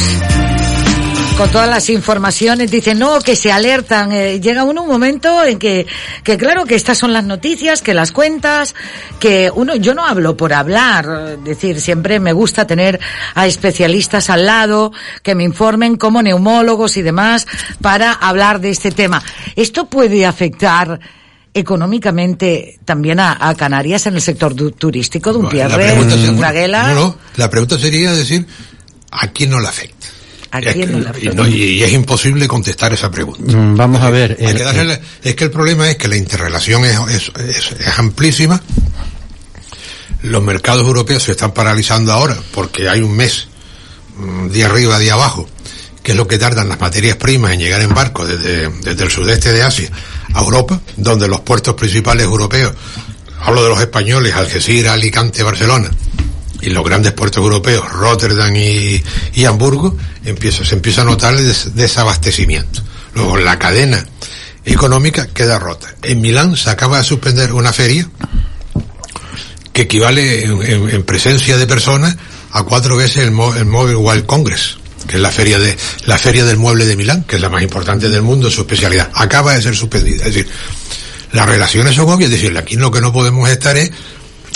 Con todas las informaciones, dicen, no, que se alertan. Eh, llega uno un momento en que, que claro, que estas son las noticias, que las cuentas, que uno, yo no hablo por hablar, es decir, siempre me gusta tener a especialistas al lado, que me informen como neumólogos y demás, para hablar de este tema. ¿Esto puede afectar económicamente también a, a Canarias en el sector tu- turístico, de un La Pierre, pregunta, sería- no, no, la pregunta sería decir, ¿a quién no le afecta? ¿A Es que- y, afecta? no- y es imposible contestar esa pregunta. Mm, Vamos a ver. Hay el- que darle la- es que el problema es que la interrelación es, es- es- es amplísima. Los mercados europeos se están paralizando ahora porque hay un mes, mm, día arriba, día abajo, que es lo que tardan las materias primas en llegar en barco desde, desde el sudeste de Asia a Europa, donde los puertos principales europeos, hablo de los españoles, Algeciras, Alicante, Barcelona, y los grandes puertos europeos, Rotterdam y, y Hamburgo, empieza, se empieza a notar el des- desabastecimiento. Luego la cadena económica queda rota. En Milán se acaba de suspender una feria que equivale en presencia de personas a cuatro veces el, Mo- el Mobile World Congress, que es la feria de la feria del mueble de Milán, que es la más importante del mundo en su especialidad. Acaba de ser suspendida. Es decir, las relaciones son obvias, es decir, aquí lo que no podemos estar es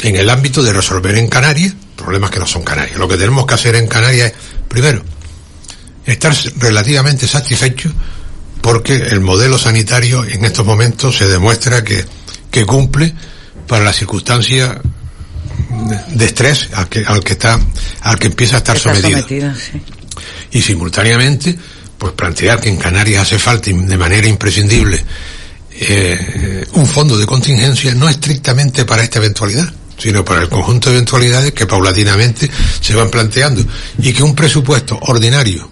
en el ámbito de resolver en Canarias problemas que no son Canarias. Lo que tenemos que hacer en Canarias es, primero, estar relativamente satisfechos porque el modelo sanitario en estos momentos se demuestra que, que cumple para la circunstancia de- estrés al que, al que está, al que empieza a estar Está sometido sí. y simultáneamente pues plantear que en Canarias hace falta de manera imprescindible eh, un fondo de contingencia no estrictamente para esta eventualidad sino para el conjunto de eventualidades que paulatinamente se van planteando y que un presupuesto ordinario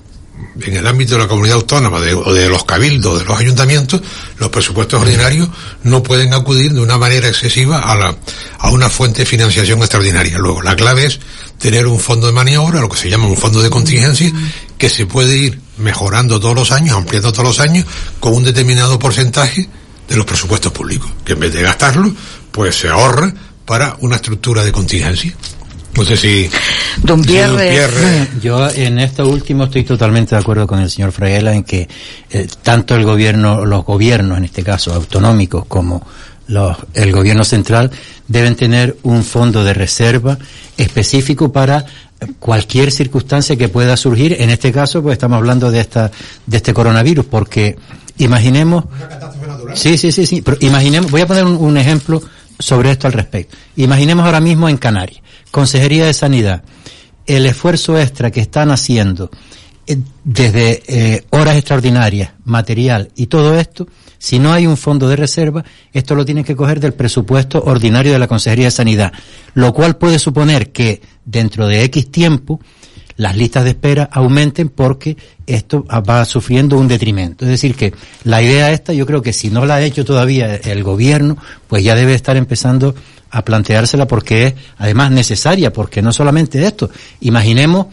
en el ámbito de la comunidad autónoma o de los cabildos de los ayuntamientos, los presupuestos ordinarios no pueden acudir de una manera excesiva a, la, a una fuente de financiación extraordinaria. Luego, la clave es tener un fondo de maniobra, lo que se llama un fondo de contingencia, que se puede ir mejorando todos los años, ampliando todos los años, con un determinado porcentaje de los presupuestos públicos, que en vez de gastarlo, pues se ahorra para una estructura de contingencia. No sé si... Don Pierre, Yo en esto último estoy totalmente de acuerdo con el señor Fraguela en que eh, tanto el gobierno, los gobiernos en este caso autonómicos como los, el gobierno central deben tener un fondo de reserva específico para cualquier circunstancia que pueda surgir. En este caso, pues estamos hablando de esta, de este coronavirus, porque imaginemos, sí, sí, sí, sí, pero imaginemos, voy a poner un, un ejemplo sobre esto al respecto. Imaginemos ahora mismo en Canarias, Consejería de Sanidad, el esfuerzo extra que están haciendo eh, desde eh, horas extraordinarias, material y todo esto, si no hay un fondo de reserva, esto lo tienen que coger del presupuesto ordinario de la Consejería de Sanidad, lo cual puede suponer que dentro de X tiempo las listas de espera aumenten porque esto va sufriendo un detrimento. Es decir, que la idea esta, yo creo que si no la ha hecho todavía el gobierno, pues ya debe estar empezando a planteársela porque es además necesaria, porque no solamente esto, imaginemos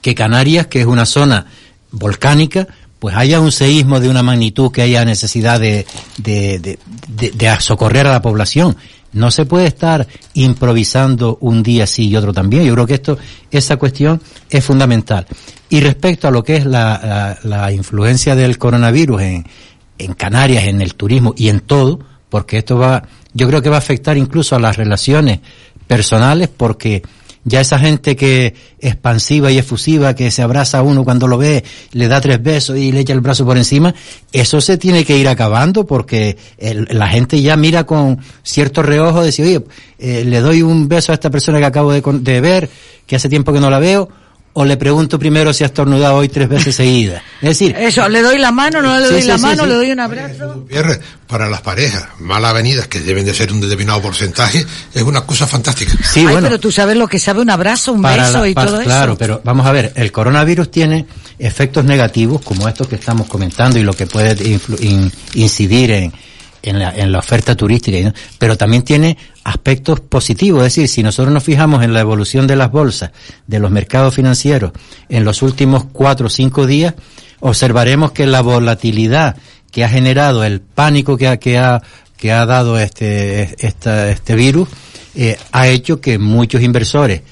que Canarias, que es una zona volcánica, pues haya un seísmo de una magnitud que haya necesidad de, de, de, de- socorrer a la población. No se puede estar improvisando un día sí y otro también. Yo creo que esto, esa cuestión es fundamental. Y respecto a lo que es la, la, la influencia del coronavirus en, en Canarias, en el turismo y en todo, porque esto va, yo creo que va a afectar incluso a las relaciones personales, porque ya esa gente que expansiva y efusiva, que se abraza a uno cuando lo ve, le da tres besos y le echa el brazo por encima, eso se tiene que ir acabando porque la gente ya mira con cierto reojo de decir, oye, eh, le doy un beso a esta persona que acabo de, de ver, que hace tiempo que no la veo, o le pregunto primero si ha estornudado hoy tres veces seguidas. Es decir, Eso, le doy la mano, no le Sí, doy sí, la sí, mano, sí. le doy un abrazo. Pierre, para las parejas, malas avenidas, que deben de ser un determinado porcentaje, es una cosa fantástica. Sí, Ay, bueno. pero tú sabes lo que sabe un abrazo, un para beso la- y para- todo claro, eso. pero vamos a ver, el coronavirus tiene efectos negativos como estos que estamos comentando y lo que puede influ- in- incidir en, en, la, en la oferta turística, pero también tiene aspectos positivos, es decir, si nosotros nos fijamos en la evolución de las bolsas, de los mercados financieros en los últimos cuatro o cinco días, observaremos que la volatilidad que ha generado el pánico que ha, que ha, que ha dado este, este virus, eh, ha hecho que muchos inversores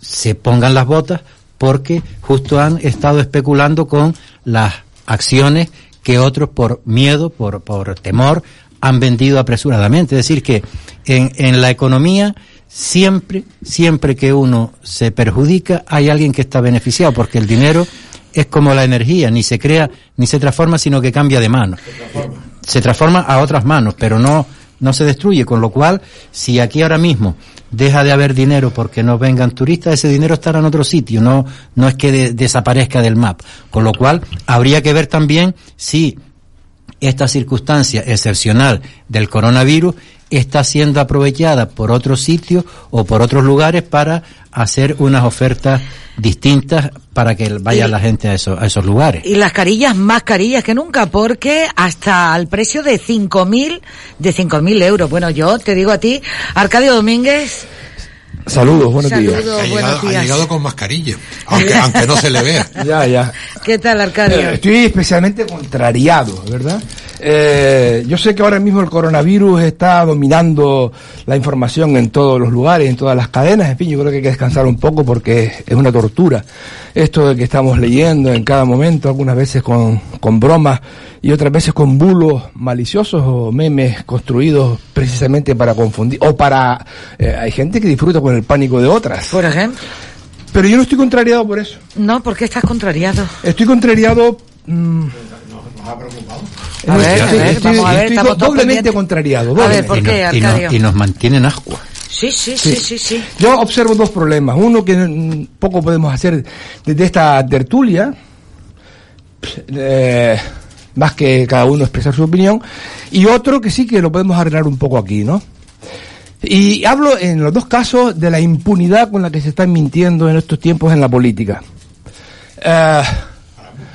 se pongan las botas porque justo han estado especulando con las acciones que otros por miedo, por, por temor, han vendido apresuradamente. Es decir, que en, en la economía siempre, siempre que uno se perjudica, hay alguien que está beneficiado, porque el dinero es como la energía, ni se crea, ni se transforma, sino que cambia de mano. Se transforma a otras manos, pero no, no se destruye, con lo cual, si aquí ahora mismo deja de haber dinero porque no vengan turistas, ese dinero estará en otro sitio, no, no es que de- desaparezca del mapa. Con lo cual, habría que ver también si esta circunstancia excepcional del coronavirus está siendo aprovechada por otros sitios o por otros lugares para hacer unas ofertas distintas para que vaya Y- la gente a esos, a esos lugares. Y las carillas más carillas que nunca, porque hasta al precio de 5.000, de 5.000 euros. Bueno, yo te digo a ti, Arcadio Domínguez, Saludos, buenos Saludos, días. Ha buenos llegado, ha días. llegado con mascarilla, aunque, aunque no se le vea. Ya, ya. ¿Qué tal Arcadio? Eh, Estoy especialmente contrariado, ¿verdad? Eh, yo sé que ahora mismo el coronavirus está dominando la información en todos los lugares, en todas las cadenas. En fin, yo creo que hay que descansar un poco porque es una tortura. Esto de que estamos leyendo en cada momento, algunas veces con, con bromas y otras veces con bulos maliciosos o memes construidos precisamente para confundir. O para... eh, hay gente que disfruta con el pánico de otras. Por ejemplo. Pero yo no estoy contrariado por eso. No, ¿por qué estás contrariado? Estoy contrariado. mm, A ver, a estoy- ver, estoy- vamos a ver, estoy doblemente contrariado. A ver, doblemente. ¿por qué, y, nos, y nos mantienen ascuas. Sí, sí, sí, sí, sí. Yo observo dos problemas. Uno que mm, poco podemos hacer desde esta tertulia, eh, más que cada uno expresar su opinión, y otro que sí que lo podemos arreglar un poco aquí, ¿no? Y hablo en los dos casos de la impunidad con la que se están mintiendo en estos tiempos en la política. Eh,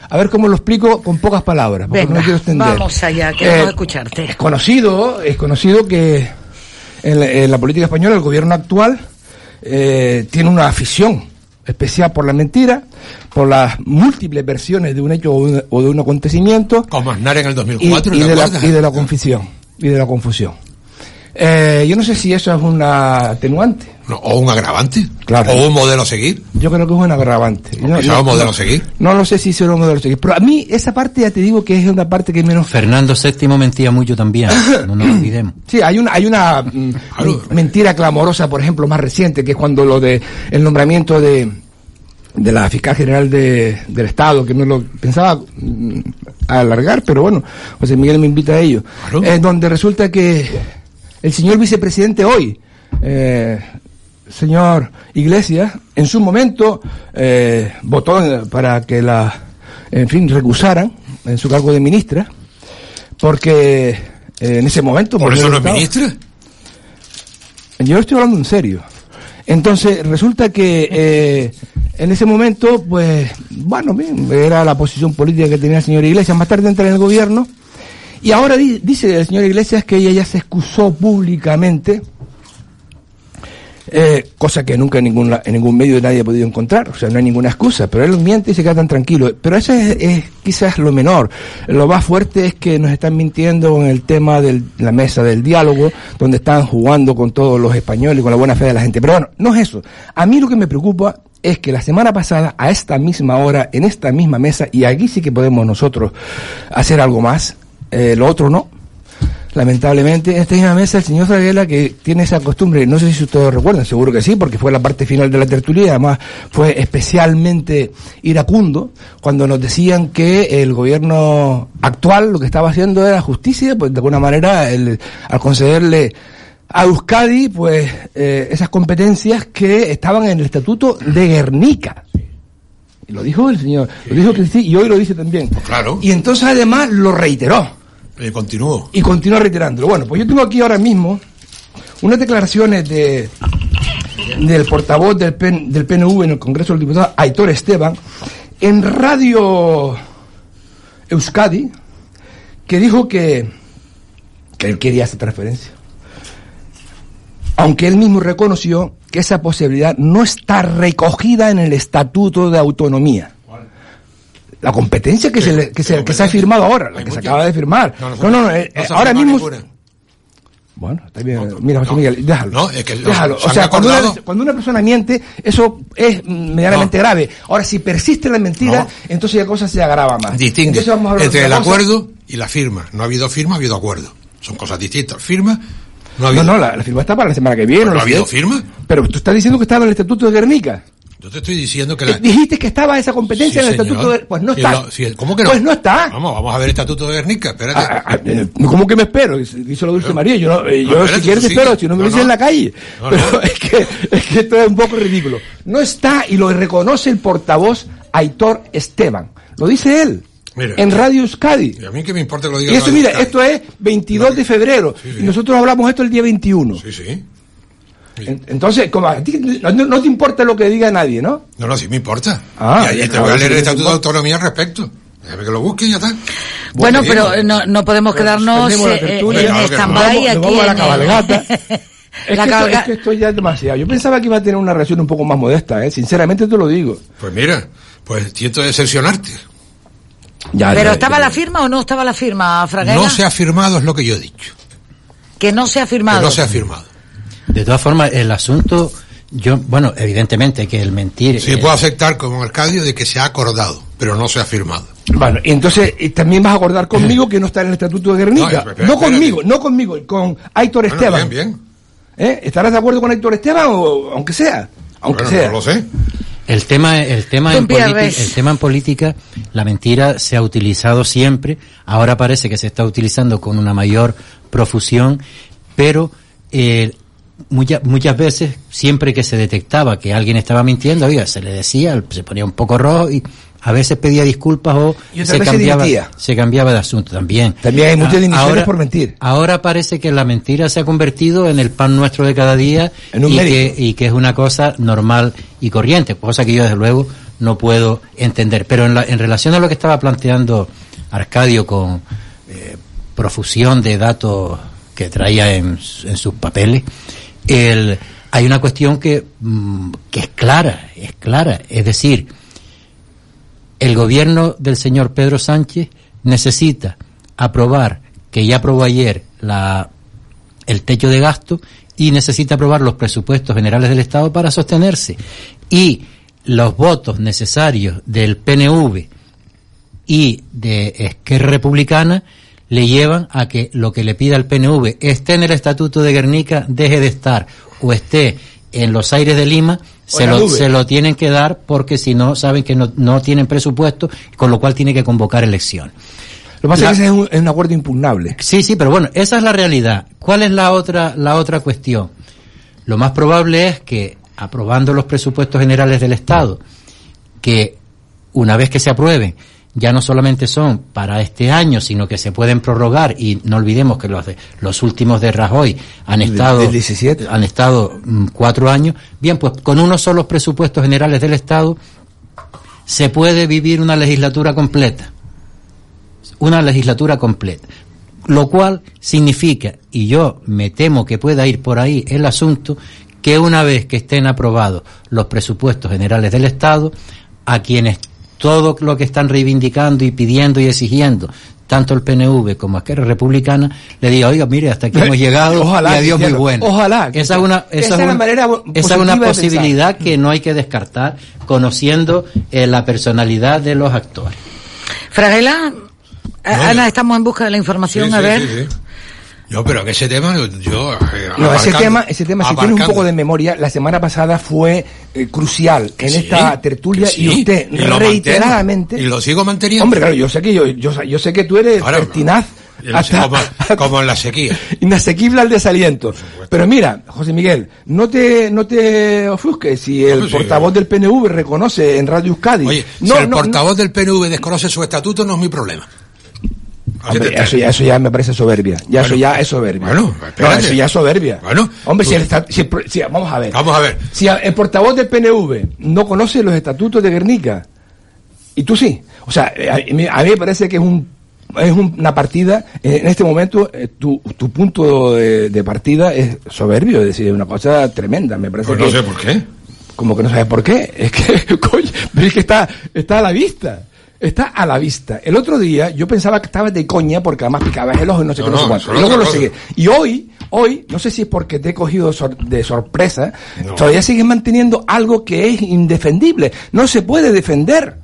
a ver cómo lo explico con pocas palabras, porque no Venga, me quiero extender. vamos allá, queremos Eh, escucharte. es conocido, es conocido que en la, en la política española el gobierno actual eh, tiene una afición especial por la mentira, por las múltiples versiones de un hecho o, un- o de un acontecimiento Como Aznar en el y, 2004, y ¿te de la, y de la confusión y de la confusión. Eh, yo no sé si eso es una atenuante. No, o un agravante. Claro. O un modelo a seguir. Yo creo que es un agravante. O quizá un modelo a seguir. No lo sé si será un modelo a seguir. Pero a mí esa parte ya te digo que es una parte que menos Fernando VII mentía mucho también, no nos olvidemos. Sí, hay una, hay una mm, men- mentira clamorosa, por ejemplo, más reciente, que es cuando lo de el nombramiento de, de la fiscal general de, del Estado, que no lo pensaba mm, alargar, pero bueno, José Miguel me invita a ello. Eh, donde resulta que el señor vicepresidente hoy, eh, señor Iglesias, en su momento eh, votó para que la, en fin, recusaran en su cargo de ministra, porque eh, en ese momento... ¿Por eso no es ministra? yo estoy hablando en serio. Entonces, resulta que eh, en ese momento, pues, bueno, bien, era la posición política que tenía el señor Iglesias. Más tarde entra en el gobierno. Y ahora di- dice el señor Iglesias que ella ya se excusó públicamente, eh, cosa que nunca en ningún, en ningún medio nadie ha podido encontrar. O sea, no hay ninguna excusa. Pero él miente y se queda tan tranquilo. Pero eso es, es quizás lo menor. Lo más fuerte es que nos están mintiendo en el tema de la mesa del diálogo, donde están jugando con todos los españoles y con la buena fe de la gente. Pero bueno, no es eso. A mí lo que me preocupa es que la semana pasada, a esta misma hora, en esta misma mesa, y aquí sí que podemos nosotros hacer algo más, eh, lo otro no. Lamentablemente, en esta misma mesa el señor Fraguela, que tiene esa costumbre, no sé si ustedes recuerdan, seguro que sí, porque fue la parte final de la tertulia, además fue especialmente iracundo, cuando nos decían que el gobierno actual lo que estaba haciendo era justicia, pues de alguna manera, el- al concederle a Euskadi, pues, eh, esas competencias que estaban en el Estatuto de Guernica. Y lo dijo el señor, lo dijo sí, y hoy lo dice también. claro. Y entonces además lo reiteró. Y continuó. Y continúa reiterándolo. Bueno, pues yo tengo aquí ahora mismo unas declaraciones de del portavoz del, PN del PNV en el Congreso de los Diputados, Aitor Esteban, en Radio Euskadi, que dijo que, que él quería esa transferencia. Aunque él mismo reconoció que esa posibilidad no está recogida en el Estatuto de Autonomía. La competencia que, se, le- que, se, que se ha firmado ahora, la que se acaba de firmar. No, No, no, eh, no ahora mismo... ninguna. Bueno, está bien. Mira, José Miguel, déjalo. No, es que déjalo. O sea, cuando una, cuando una persona miente, eso es medianamente grave. Ahora, si persiste la mentira, entonces la cosa se agrava más. Distingue entre el acuerdo y la firma. No ha habido firma, ha habido acuerdo. Son cosas distintas. Firma, no ha No, habido. no, la, la firma está para la semana que viene. Pero no ha habido firma. Pero tú estás diciendo que estaba en el Estatuto de Guernica. Yo te estoy diciendo que la. Dijiste que estaba esa competencia Sí, en el señor. Estatuto de Pues no está. lo- sí, ¿Cómo que no? Pues no está. Vamos, vamos a ver el Estatuto de Guernica. Espérate. Ah, ah, eh, ¿Cómo que me espero? Dice lo Dulce María. Yo, no, eh, No, yo espérate, si quieres te espero, si no me No, lo no. en la calle. No, Pero no. Es, que, es que esto es un poco ridículo. No está y lo reconoce el portavoz Aitor Esteban. Lo dice él. Mira. en Radio Euskadi. Y a mí que me importa que lo diga Y esto, Radio mira, Euskadi. esto es 22 de febrero. Y nosotros hablamos esto el día 21. Sí, sí. En- Entonces, como a ti no, no te importa lo que diga nadie, ¿no? No, no, sí me importa. Ah, y ahí te voy a leer el Estatuto de Autonomía al respecto. Déjame que lo busque y ya está. Bueno, pero eh, no, no podemos quedarnos eh, tertulia. en stand-by aquí. vamos a la cabalgata. Es, La que esto, es que esto ya es demasiado. Yo pensaba que iba a tener una reacción un poco más modesta, ¿eh? Sinceramente te lo digo. Pues mira, pues siento decepcionarte. Ya, ¿Pero ya, estaba ya, la ya. firma o no estaba la firma, Fraguela? No se ha firmado, es lo que yo he dicho. Que no se ha firmado. Que no se ha firmado. De todas formas, el asunto, yo, bueno, evidentemente que el mentir. Sí, eh, puedo aceptar como Arcadio de que se ha acordado, pero no se ha firmado. Bueno, y entonces y también vas a acordar conmigo que no está en el Estatuto de Guernica. No, No, espera, espera, conmigo, no conmigo, con Aitor Bueno, Esteban. bien, bien. ¿Eh? ¿Estarás de acuerdo con Héctor Esteban o aunque sea? Aunque Bueno, sea. no lo sé. El tema, el tema en el tema en política, la mentira se ha utilizado siempre. Ahora parece que se está utilizando con una mayor profusión, pero eh, muchas muchas veces, siempre que se detectaba que alguien estaba mintiendo, oiga, se le decía, se ponía un poco rojo y a veces pedía disculpas o se cambiaba, se cambiaba de asunto también. También hay muchas Ah, ahora- por mentir. Ahora parece que la mentira se ha convertido en el pan nuestro de cada día En un y, que, y que es una cosa normal y corriente, cosa que yo desde luego no puedo entender. Pero en, la- en relación a lo que estaba planteando Arcadio con eh, profusión de datos que traía en, en sus papeles, el- hay una cuestión que, mm, que es clara, es clara, es decir, el gobierno del señor Pedro Sánchez necesita aprobar, que ya aprobó ayer, la, el techo de gasto y necesita aprobar los presupuestos generales del Estado para sostenerse. Y los votos necesarios del PNV y de Esquerra Republicana le llevan a que lo que le pida el PNV esté en el Estatuto de Guernica, deje de estar, o esté en los aires de Lima, se lo, se lo tienen que dar porque si no saben que no, no tienen presupuesto, con lo cual tiene que convocar elecciones. Lo que pasa La- es que ese es un, es un acuerdo impugnable. Sí, sí, pero bueno, esa es la realidad. ¿Cuál es la otra, la otra cuestión? Lo más probable es que, aprobando los presupuestos generales del Estado, que una vez que se aprueben, ya no solamente son para este año, sino que se pueden prorrogar y no olvidemos que los de, los últimos de Rajoy han estado del 17. han estado mm, cuatro años. Bien, pues con unos solos presupuestos generales del Estado se puede vivir una legislatura completa una legislatura completa. Lo cual significa, y yo me temo que pueda ir por ahí el asunto, que una vez que estén aprobados los presupuestos generales del Estado, a quienes todo lo que están reivindicando y pidiendo y exigiendo, tanto el PNV como Esquerra Republicana, le diga, oiga, mire, hasta aquí hemos llegado Ojalá, y adiós muy bueno. ojalá. Esa es una, esa Esa es una- manera esa es una posibilidad que no hay que descartar, conociendo eh, la personalidad de los actores. Fraguela, eh, No, Ana, estamos en busca de la información, Sí, a sí, ver. sí, Yo, pero que ese tema, yo... eh, No, ese tema, ese tema, si tienes un poco de memoria, la semana pasada fue eh, crucial en sí, esta tertulia sí, y usted y reiteradamente mantengo, y lo sigo manteniendo. Hombre, claro, yo sé que yo, yo, yo sé que tú eres Ahora, pertinaz Hasta- como, como en la sequía. inasequible al desaliento. Pero mira, José Miguel, no te, no te ofusques si el No, sí. portavoz del PNV reconoce en Radio Euskadi. Oye, no, si el no, portavoz del PNV desconoce su estatuto, no es mi problema. Hombre, eso, ya, eso ya me parece soberbia. Ya eso ya es soberbia. Bueno, no, eso ya es soberbia. Bueno, Hombre, si el si vamos a ver. Vamos a ver. Si el portavoz del PNV no conoce los estatutos de Guernica, y tú sí. O sea, eh, a, mí- a mí me parece que es un es un- una partida, en este momento eh, tu, tu punto de, de partida es soberbio, es decir, una cosa tremenda, me parece Pues no que- sé por qué. como que no sabes por qué. Es que, coño, pero es que está, está a la vista. Está a la vista. El otro día yo pensaba que estabas de coña porque además picabas el ojo y no sé No, qué, no sé cuánto. Y luego lo sigue. Y hoy, hoy, no sé si es porque te he cogido sor- de sorpresa, todavía sigues manteniendo algo que es indefendible. No se puede defender.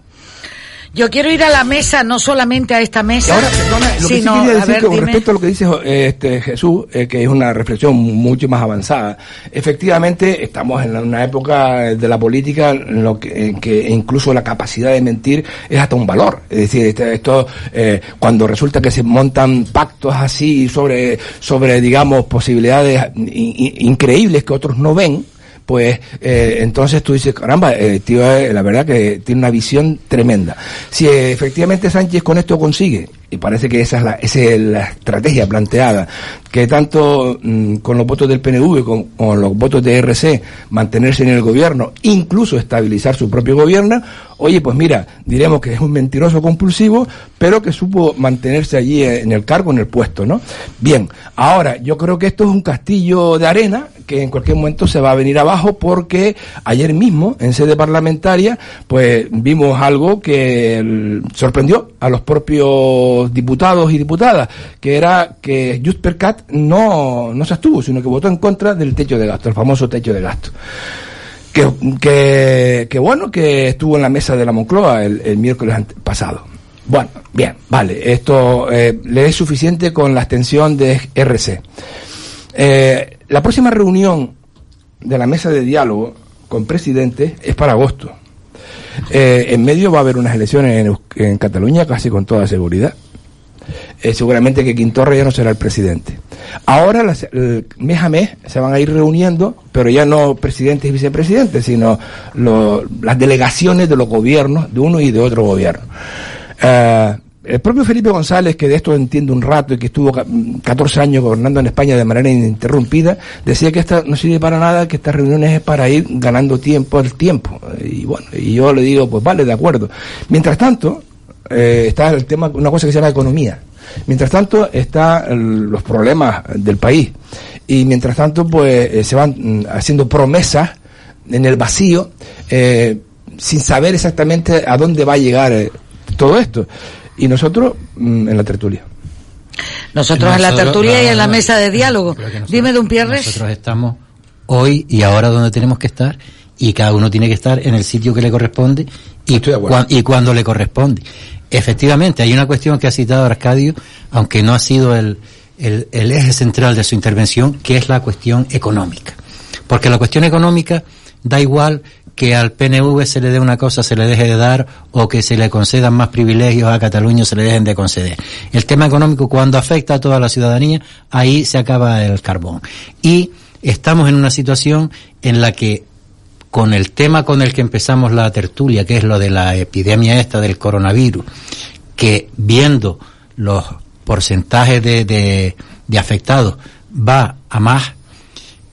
Yo quiero ir a la mesa, no solamente a esta Y mesa, ahora, perdona, lo que sí sino, quería a decir ver, con dime. respecto a lo que dice eh, este Jesús, eh, que es una reflexión mucho más avanzada. Efectivamente, estamos en una época de la política en lo que, en que incluso la capacidad de mentir es hasta un valor. Es decir, este- esto, eh, cuando resulta que se montan pactos así sobre, sobre digamos, posibilidades in- in- increíbles que otros no ven, pues eh, entonces tú dices, caramba, eh, tío, eh, la verdad que tiene una visión tremenda. Si eh, efectivamente Sánchez con esto consigue, y parece que esa es la, estrategia planteada, que tanto mm, con los votos del PNV como con los votos de RC mantenerse en el gobierno, incluso estabilizar su propio gobierno, oye, pues mira, diremos que es un mentiroso compulsivo, pero que supo mantenerse allí en el cargo, en el puesto, ¿no? Bien, ahora yo creo que esto es un castillo de arena que en cualquier momento se va a venir abajo porque ayer mismo en sede parlamentaria pues vimos algo que sorprendió a los propios diputados y diputadas que era que Just per Cat no, no se abstuvo sino que votó en contra del techo de gasto, el famoso techo de gasto que, que, bueno que estuvo en la mesa de la Moncloa el, miércoles pasado. Bueno, bien, vale, esto eh, le es suficiente con la extensión de RC. Eh, la próxima reunión de la mesa de diálogo con presidentes es para agosto. Eh, en medio va a haber unas elecciones en Cataluña casi con toda seguridad. Eh, seguramente que Quintorra ya no será el presidente. Ahora, las- mes a mes, se van a ir reuniendo, pero ya no presidentes y vicepresidentes, sino las delegaciones de los gobiernos, de uno y de otro gobierno. Eh, el propio Felipe González, que de esto entiende un rato y que estuvo ca- 14 años gobernando en España de manera ininterrumpida, decía que esta no sirve para nada, que estas reuniones es para ir ganando tiempo al tiempo. Y bueno, y yo le digo, pues vale, de acuerdo. Mientras tanto, eh, está el tema, una cosa que se llama economía. Mientras tanto, están los problemas del país. Y mientras tanto, pues eh, se van mm, haciendo promesas en el vacío, eh, sin saber exactamente a dónde va a llegar eh, todo esto. Y nosotros mm, en la tertulia. Nosotros en la tertulia y en la no, mesa de diálogo. Dime, Don Pierres. Nosotros estamos hoy y ahora donde tenemos que estar y cada uno tiene que estar en el sitio que le corresponde y, cua- y cuando le corresponde. Efectivamente, hay una cuestión que ha citado Arcadio, aunque no ha sido el, el, eje central de su intervención, que es la cuestión económica. Porque la cuestión económica da igual que al PNV se le dé una cosa, se le deje de dar, o que se le concedan más privilegios a Cataluña, se le dejen de conceder. El tema económico, cuando afecta a toda la ciudadanía, ahí se acaba el carbón. Y estamos en una situación en la que con el tema con el que empezamos la tertulia, que es lo de la epidemia esta del coronavirus, que viendo los porcentajes de, afectados va a más,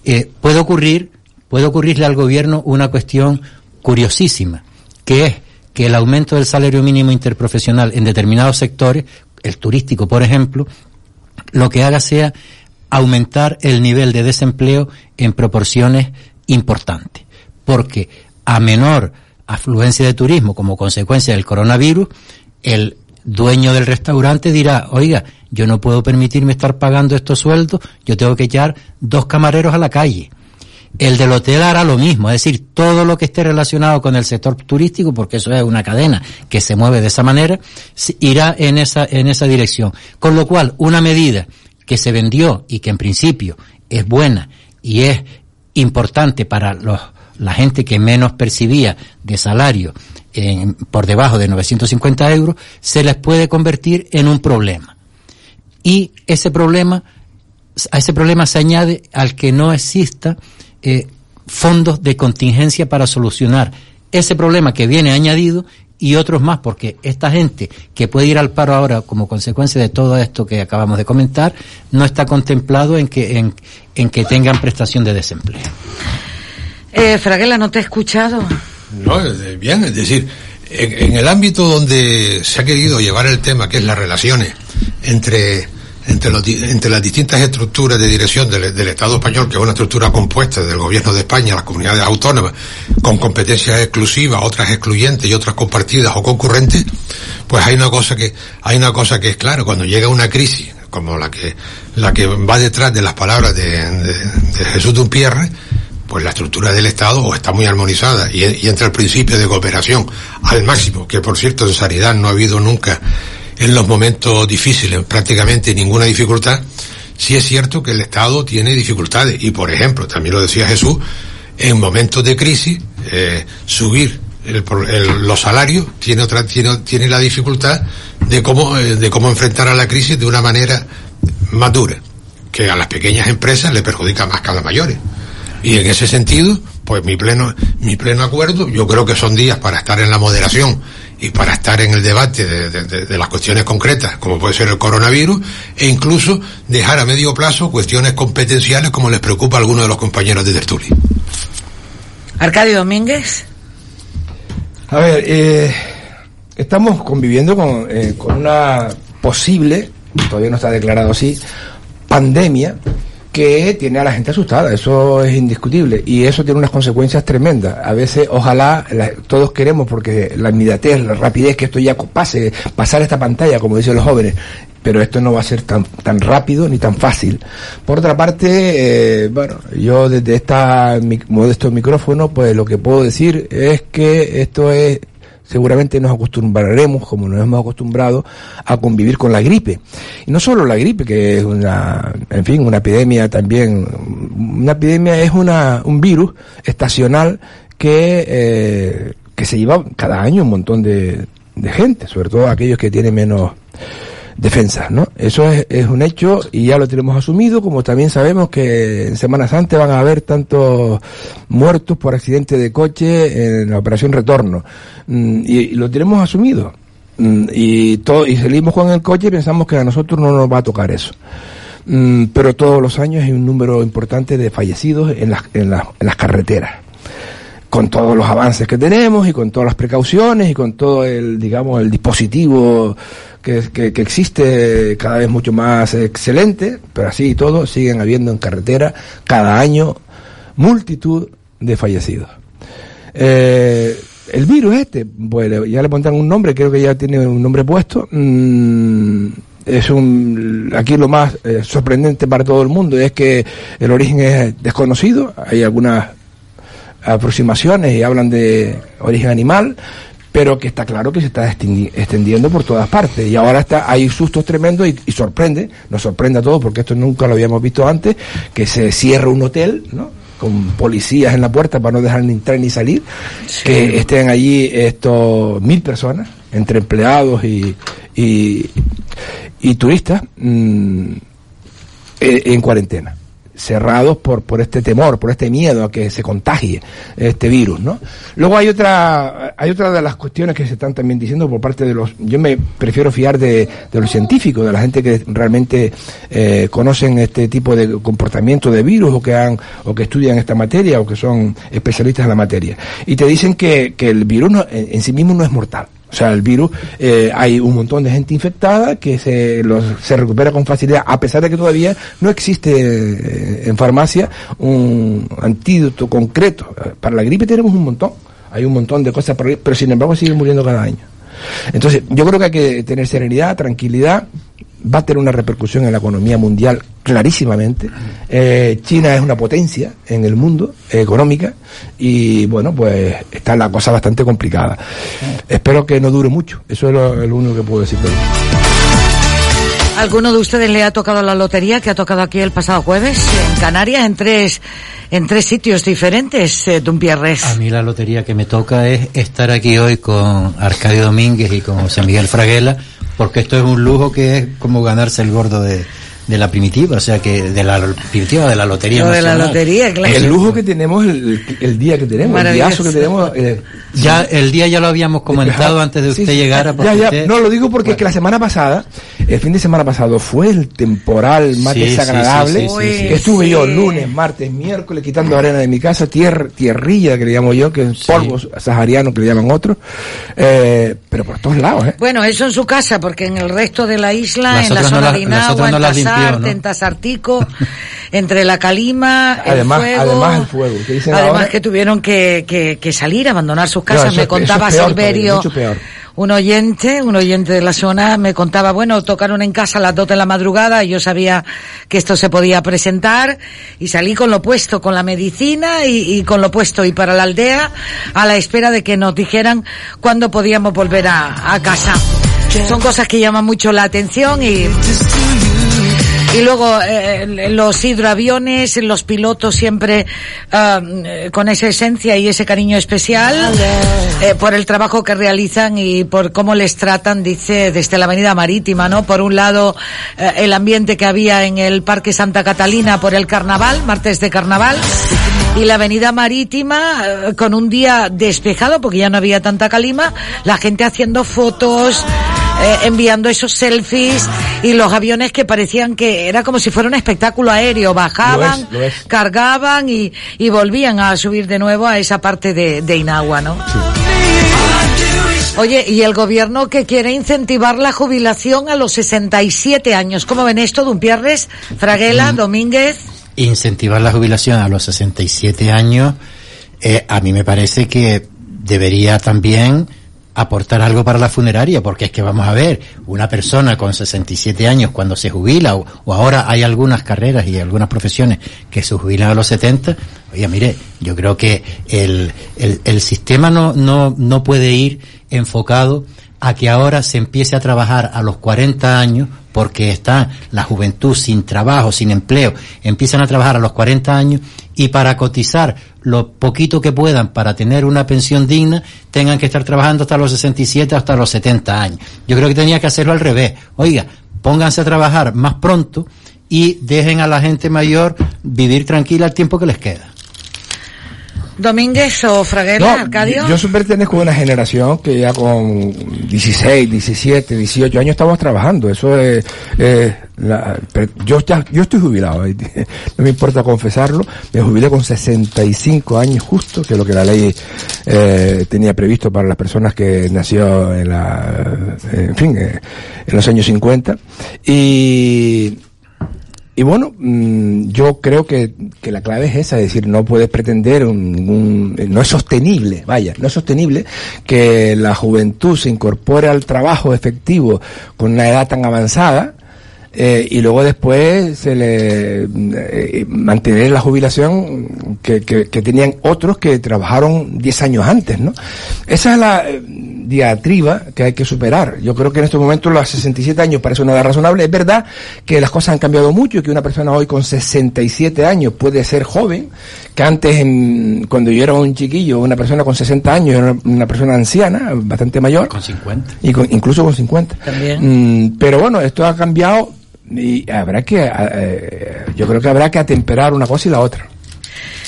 eh, puede ocurrir, puede ocurrirle al gobierno una cuestión curiosísima, que es que el aumento del salario mínimo interprofesional en determinados sectores, el turístico por ejemplo, lo que haga sea aumentar el nivel de desempleo en proporciones importantes. Porque a menor afluencia de turismo como consecuencia del coronavirus, el dueño del restaurante dirá, oiga, yo no puedo permitirme estar pagando estos sueldos, yo tengo que echar dos camareros a la calle. El del hotel hará lo mismo, es decir, todo lo que esté relacionado con el sector turístico, porque eso es una cadena que se mueve de esa manera, irá en esa, en esa dirección. Con lo cual, una medida que se vendió y que en principio es buena y es importante para los, la gente que menos percibía de salario en- por debajo de 950 euros, se les puede convertir en un problema. y ese problema, a ese problema se añade al que no exista eh, fondos de contingencia para solucionar ese problema que viene añadido y otros más, porque esta gente que puede ir al paro ahora como consecuencia de todo esto que acabamos de comentar, no está contemplado en que, en, en que tengan prestación de desempleo. Eh, Fraguela, ¿no te he escuchado? No, eh, bien, es decir, en, el ámbito donde se ha querido llevar el tema, que es las relaciones entre entre, los entre las distintas estructuras de dirección del, Estado español, que es una estructura compuesta del Gobierno de España, las comunidades autónomas, con competencias exclusivas, otras excluyentes y otras compartidas o concurrentes, pues hay una cosa que hay una cosa que es clara cuando llega una crisis como la que la que va detrás de las palabras de, de, de Jesús Dumpierre, pues la estructura del Estado está muy armonizada y, entra el principio de cooperación al máximo, que por cierto en sanidad no ha habido nunca en los momentos difíciles prácticamente ninguna dificultad, sí es cierto que el Estado tiene dificultades y por ejemplo, también lo decía Jesús, en momentos de crisis eh, subir el- los salarios tiene otra tiene, tiene la dificultad de cómo eh, de cómo enfrentar a la crisis de una manera más dura que a las pequeñas empresas le perjudica más que a las mayores y en ese sentido pues mi pleno mi pleno acuerdo yo creo que son días para estar en la moderación y para estar en el debate de, de- de- de las cuestiones concretas como puede ser el coronavirus e incluso dejar a medio plazo cuestiones competenciales como les preocupa a algunos de los compañeros de tertulia Arcadio Domínguez. A ver, eh, estamos conviviendo con, eh, con una posible, todavía no está declarado así, pandemia que tiene a la gente asustada, eso es indiscutible y eso tiene unas consecuencias tremendas. A veces, ojalá, todos queremos, porque la inmediatez, la rapidez que esto ya pase, pasar esta pantalla, como dicen los jóvenes, pero esto no va a ser tan, tan rápido ni tan fácil. Por otra parte, eh, bueno, yo desde esta mi- modesto micrófono, pues lo que puedo decir es que esto es seguramente nos acostumbraremos, como nos hemos acostumbrado, a convivir con la gripe. Y no solo la gripe, que es una, en fin, una epidemia también. Una epidemia es una, un virus estacional que, eh, que se lleva cada año un montón de, de gente, sobre todo aquellos que tienen menos defensas, ¿no? Eso es, es un hecho y ya lo tenemos asumido, como también sabemos que en Semana Santa van a haber tantos muertos por accidente de coche en la operación retorno. Mm, y, lo tenemos asumido. Mm, y, todo, y salimos con el coche y pensamos que a nosotros no nos va a tocar eso. Mm, pero todos los años hay un número importante de fallecidos en las, en las, en las carreteras con todos los avances que tenemos y con todas las precauciones y con todo el, digamos, el dispositivo que, existe cada vez mucho más excelente, pero así y todo siguen habiendo en carretera cada año multitud de fallecidos. Eh, el virus este, pues ya le pondrán un nombre, creo que ya tiene un nombre puesto. mm, es un, aquí lo más eh, sorprendente para todo el mundo es que el origen es desconocido. Hay algunas aproximaciones y hablan de origen animal, pero que está claro que se está extendiendo por todas partes. Y ahora está, hay sustos tremendos y, y sorprende, nos sorprende a todos porque esto nunca lo habíamos visto antes, que se cierra un hotel, ¿no? con policías en la puerta para no dejar ni entrar ni salir, que estén allí estos mil personas, entre empleados y, y, y turistas, mm, eh, en cuarentena cerrados por por este temor, por este miedo a que se contagie este virus, ¿no? Luego hay otra hay otra de las cuestiones que se están también diciendo por parte de los yo me prefiero fiar de, de los científicos, de la gente que realmente eh, conocen este tipo de comportamiento de virus o que han o que estudian esta materia o que son especialistas en la materia y te dicen que, que el virus no- en, en sí mismo no es mortal. O sea, el virus, eh, hay un montón de gente infectada que se, los, se recupera con facilidad, a pesar de que todavía no existe eh, en farmacia un antídoto concreto. Para la gripe tenemos un montón, hay un montón de cosas, pero sin embargo siguen muriendo cada año. Entonces, yo creo que hay que tener serenidad, tranquilidad, va a tener una repercusión en la economía mundial clarísimamente. Eh, China es una potencia en el mundo eh, económica y bueno, pues está la cosa bastante complicada. Espero que no dure mucho, eso es lo, lo único que puedo decir. ¿Alguno de ustedes le ha tocado la lotería que ha tocado aquí el pasado jueves en Canarias en tres en tres sitios diferentes, eh, Dumpierres? A mí la lotería que me toca es estar aquí hoy con Arcadio Domínguez y con José Miguel Fraguela porque esto es un lujo que es como ganarse el gordo de, de la primitiva, o sea que de la primitiva de la lotería Lo de la lotería, claro. El lujo que tenemos, el, el día que tenemos, el diazo que tenemos. eh, Ya el día ya lo habíamos comentado antes de usted sí. llegara. Ya, ya, usted- no lo digo porque es que la semana pasada, el fin de semana pasado fue el temporal más Sí, desagradable. sí, sí, sí, sí. que estuve yo lunes, martes, miércoles quitando arena de mi casa, tier- tierrilla que le llamo yo, que es polvo sahariano que le llaman otros, eh, pero por todos lados, ¿eh? Bueno, eso en su casa, porque en el resto de la isla, Las en la otras no zona las- de Inagua, no en en Tasartico, entre la Calima, el Además, fuego. además el fuego. dicen Además ahora- que tuvieron que, que, que salir, abandonar sus casas. me contaba es peor Silverio, peor. un oyente, un oyente de la zona, me contaba, bueno, tocaron en casa a las dos de la madrugada y yo sabía que esto se podía presentar y salí con lo puesto, con la medicina y, y con lo puesto y para la aldea a la espera de que nos dijeran cuándo podíamos volver a, a casa. Son cosas que llaman mucho la atención y y luego eh, los hidroaviones, los pilotos siempre ah, eh, con esa esencia y ese cariño especial eh, por el trabajo que realizan y por cómo les tratan, dice, desde la Avenida Marítima, ¿no? Por un lado, eh, el ambiente que había en el Parque Santa Catalina por el carnaval, martes de carnaval. Y la avenida marítima, eh, con un día despejado, porque ya no había tanta calima, la gente haciendo fotos, eh, enviando esos selfies y los aviones que parecían que era como si fuera un espectáculo aéreo, bajaban, Lo es, lo es. cargaban y, y volvían a subir de nuevo a esa parte de, de Inagua, ¿no? Oye, y el gobierno que quiere incentivar la jubilación a los 67 años. ¿Cómo ven esto, Dumpierres, Fraguela, Domínguez? incentivar la jubilación a los 67 años, eh, a mí me parece que debería también aportar algo para la funeraria, porque es que vamos a ver, una persona con 67 años cuando se jubila, o, o ahora hay algunas carreras y algunas profesiones que se jubilan a los 70, oye, mire, yo creo que el, el, el sistema no, no, no puede ir enfocado a que ahora se empiece a trabajar a los 40 años porque está la juventud sin trabajo, sin empleo, empiezan a trabajar a los 40 años y para cotizar lo poquito que puedan para tener una pensión digna, tengan que estar trabajando hasta los 67, hasta los 70 años. Yo creo que tenía que hacerlo al revés. Oiga, pónganse a trabajar más pronto y dejen a la gente mayor vivir tranquila el tiempo que les queda. Domínguez o Fraguela, Arcadio. Yo, yo pertenezco a una generación que ya con 16, 17, 18 años estamos trabajando. Eso es, eh, la- yo ya, yo estoy jubilado, no me importa confesarlo. Me jubilé con 65 años justo, que es lo que la ley eh, tenía previsto para las personas que nació en la, en fin, eh, en los años 50. Y y bueno, mm, yo creo que, que la clave es esa, es decir, no puedes pretender un, un- no es sostenible, vaya, no es sostenible que la juventud se incorpore al trabajo efectivo con una edad tan avanzada, eh, y luego después se le eh, mantener la jubilación que, que, que tenían otros que trabajaron 10 años antes, ¿no? Esa es la eh, diatriba que hay que superar. Yo creo que en estos momentos los 67 años parece una edad razonable. Es verdad que las cosas han cambiado mucho y que una persona hoy con 67 años puede ser joven, que antes en- cuando yo era un chiquillo, una persona con 60 años era una, una persona anciana, bastante mayor. Con 50. Y con- incluso con 50. También. Mm, pero bueno, esto ha cambiado y habrá que, eh, yo creo que habrá que atemperar una cosa y la otra.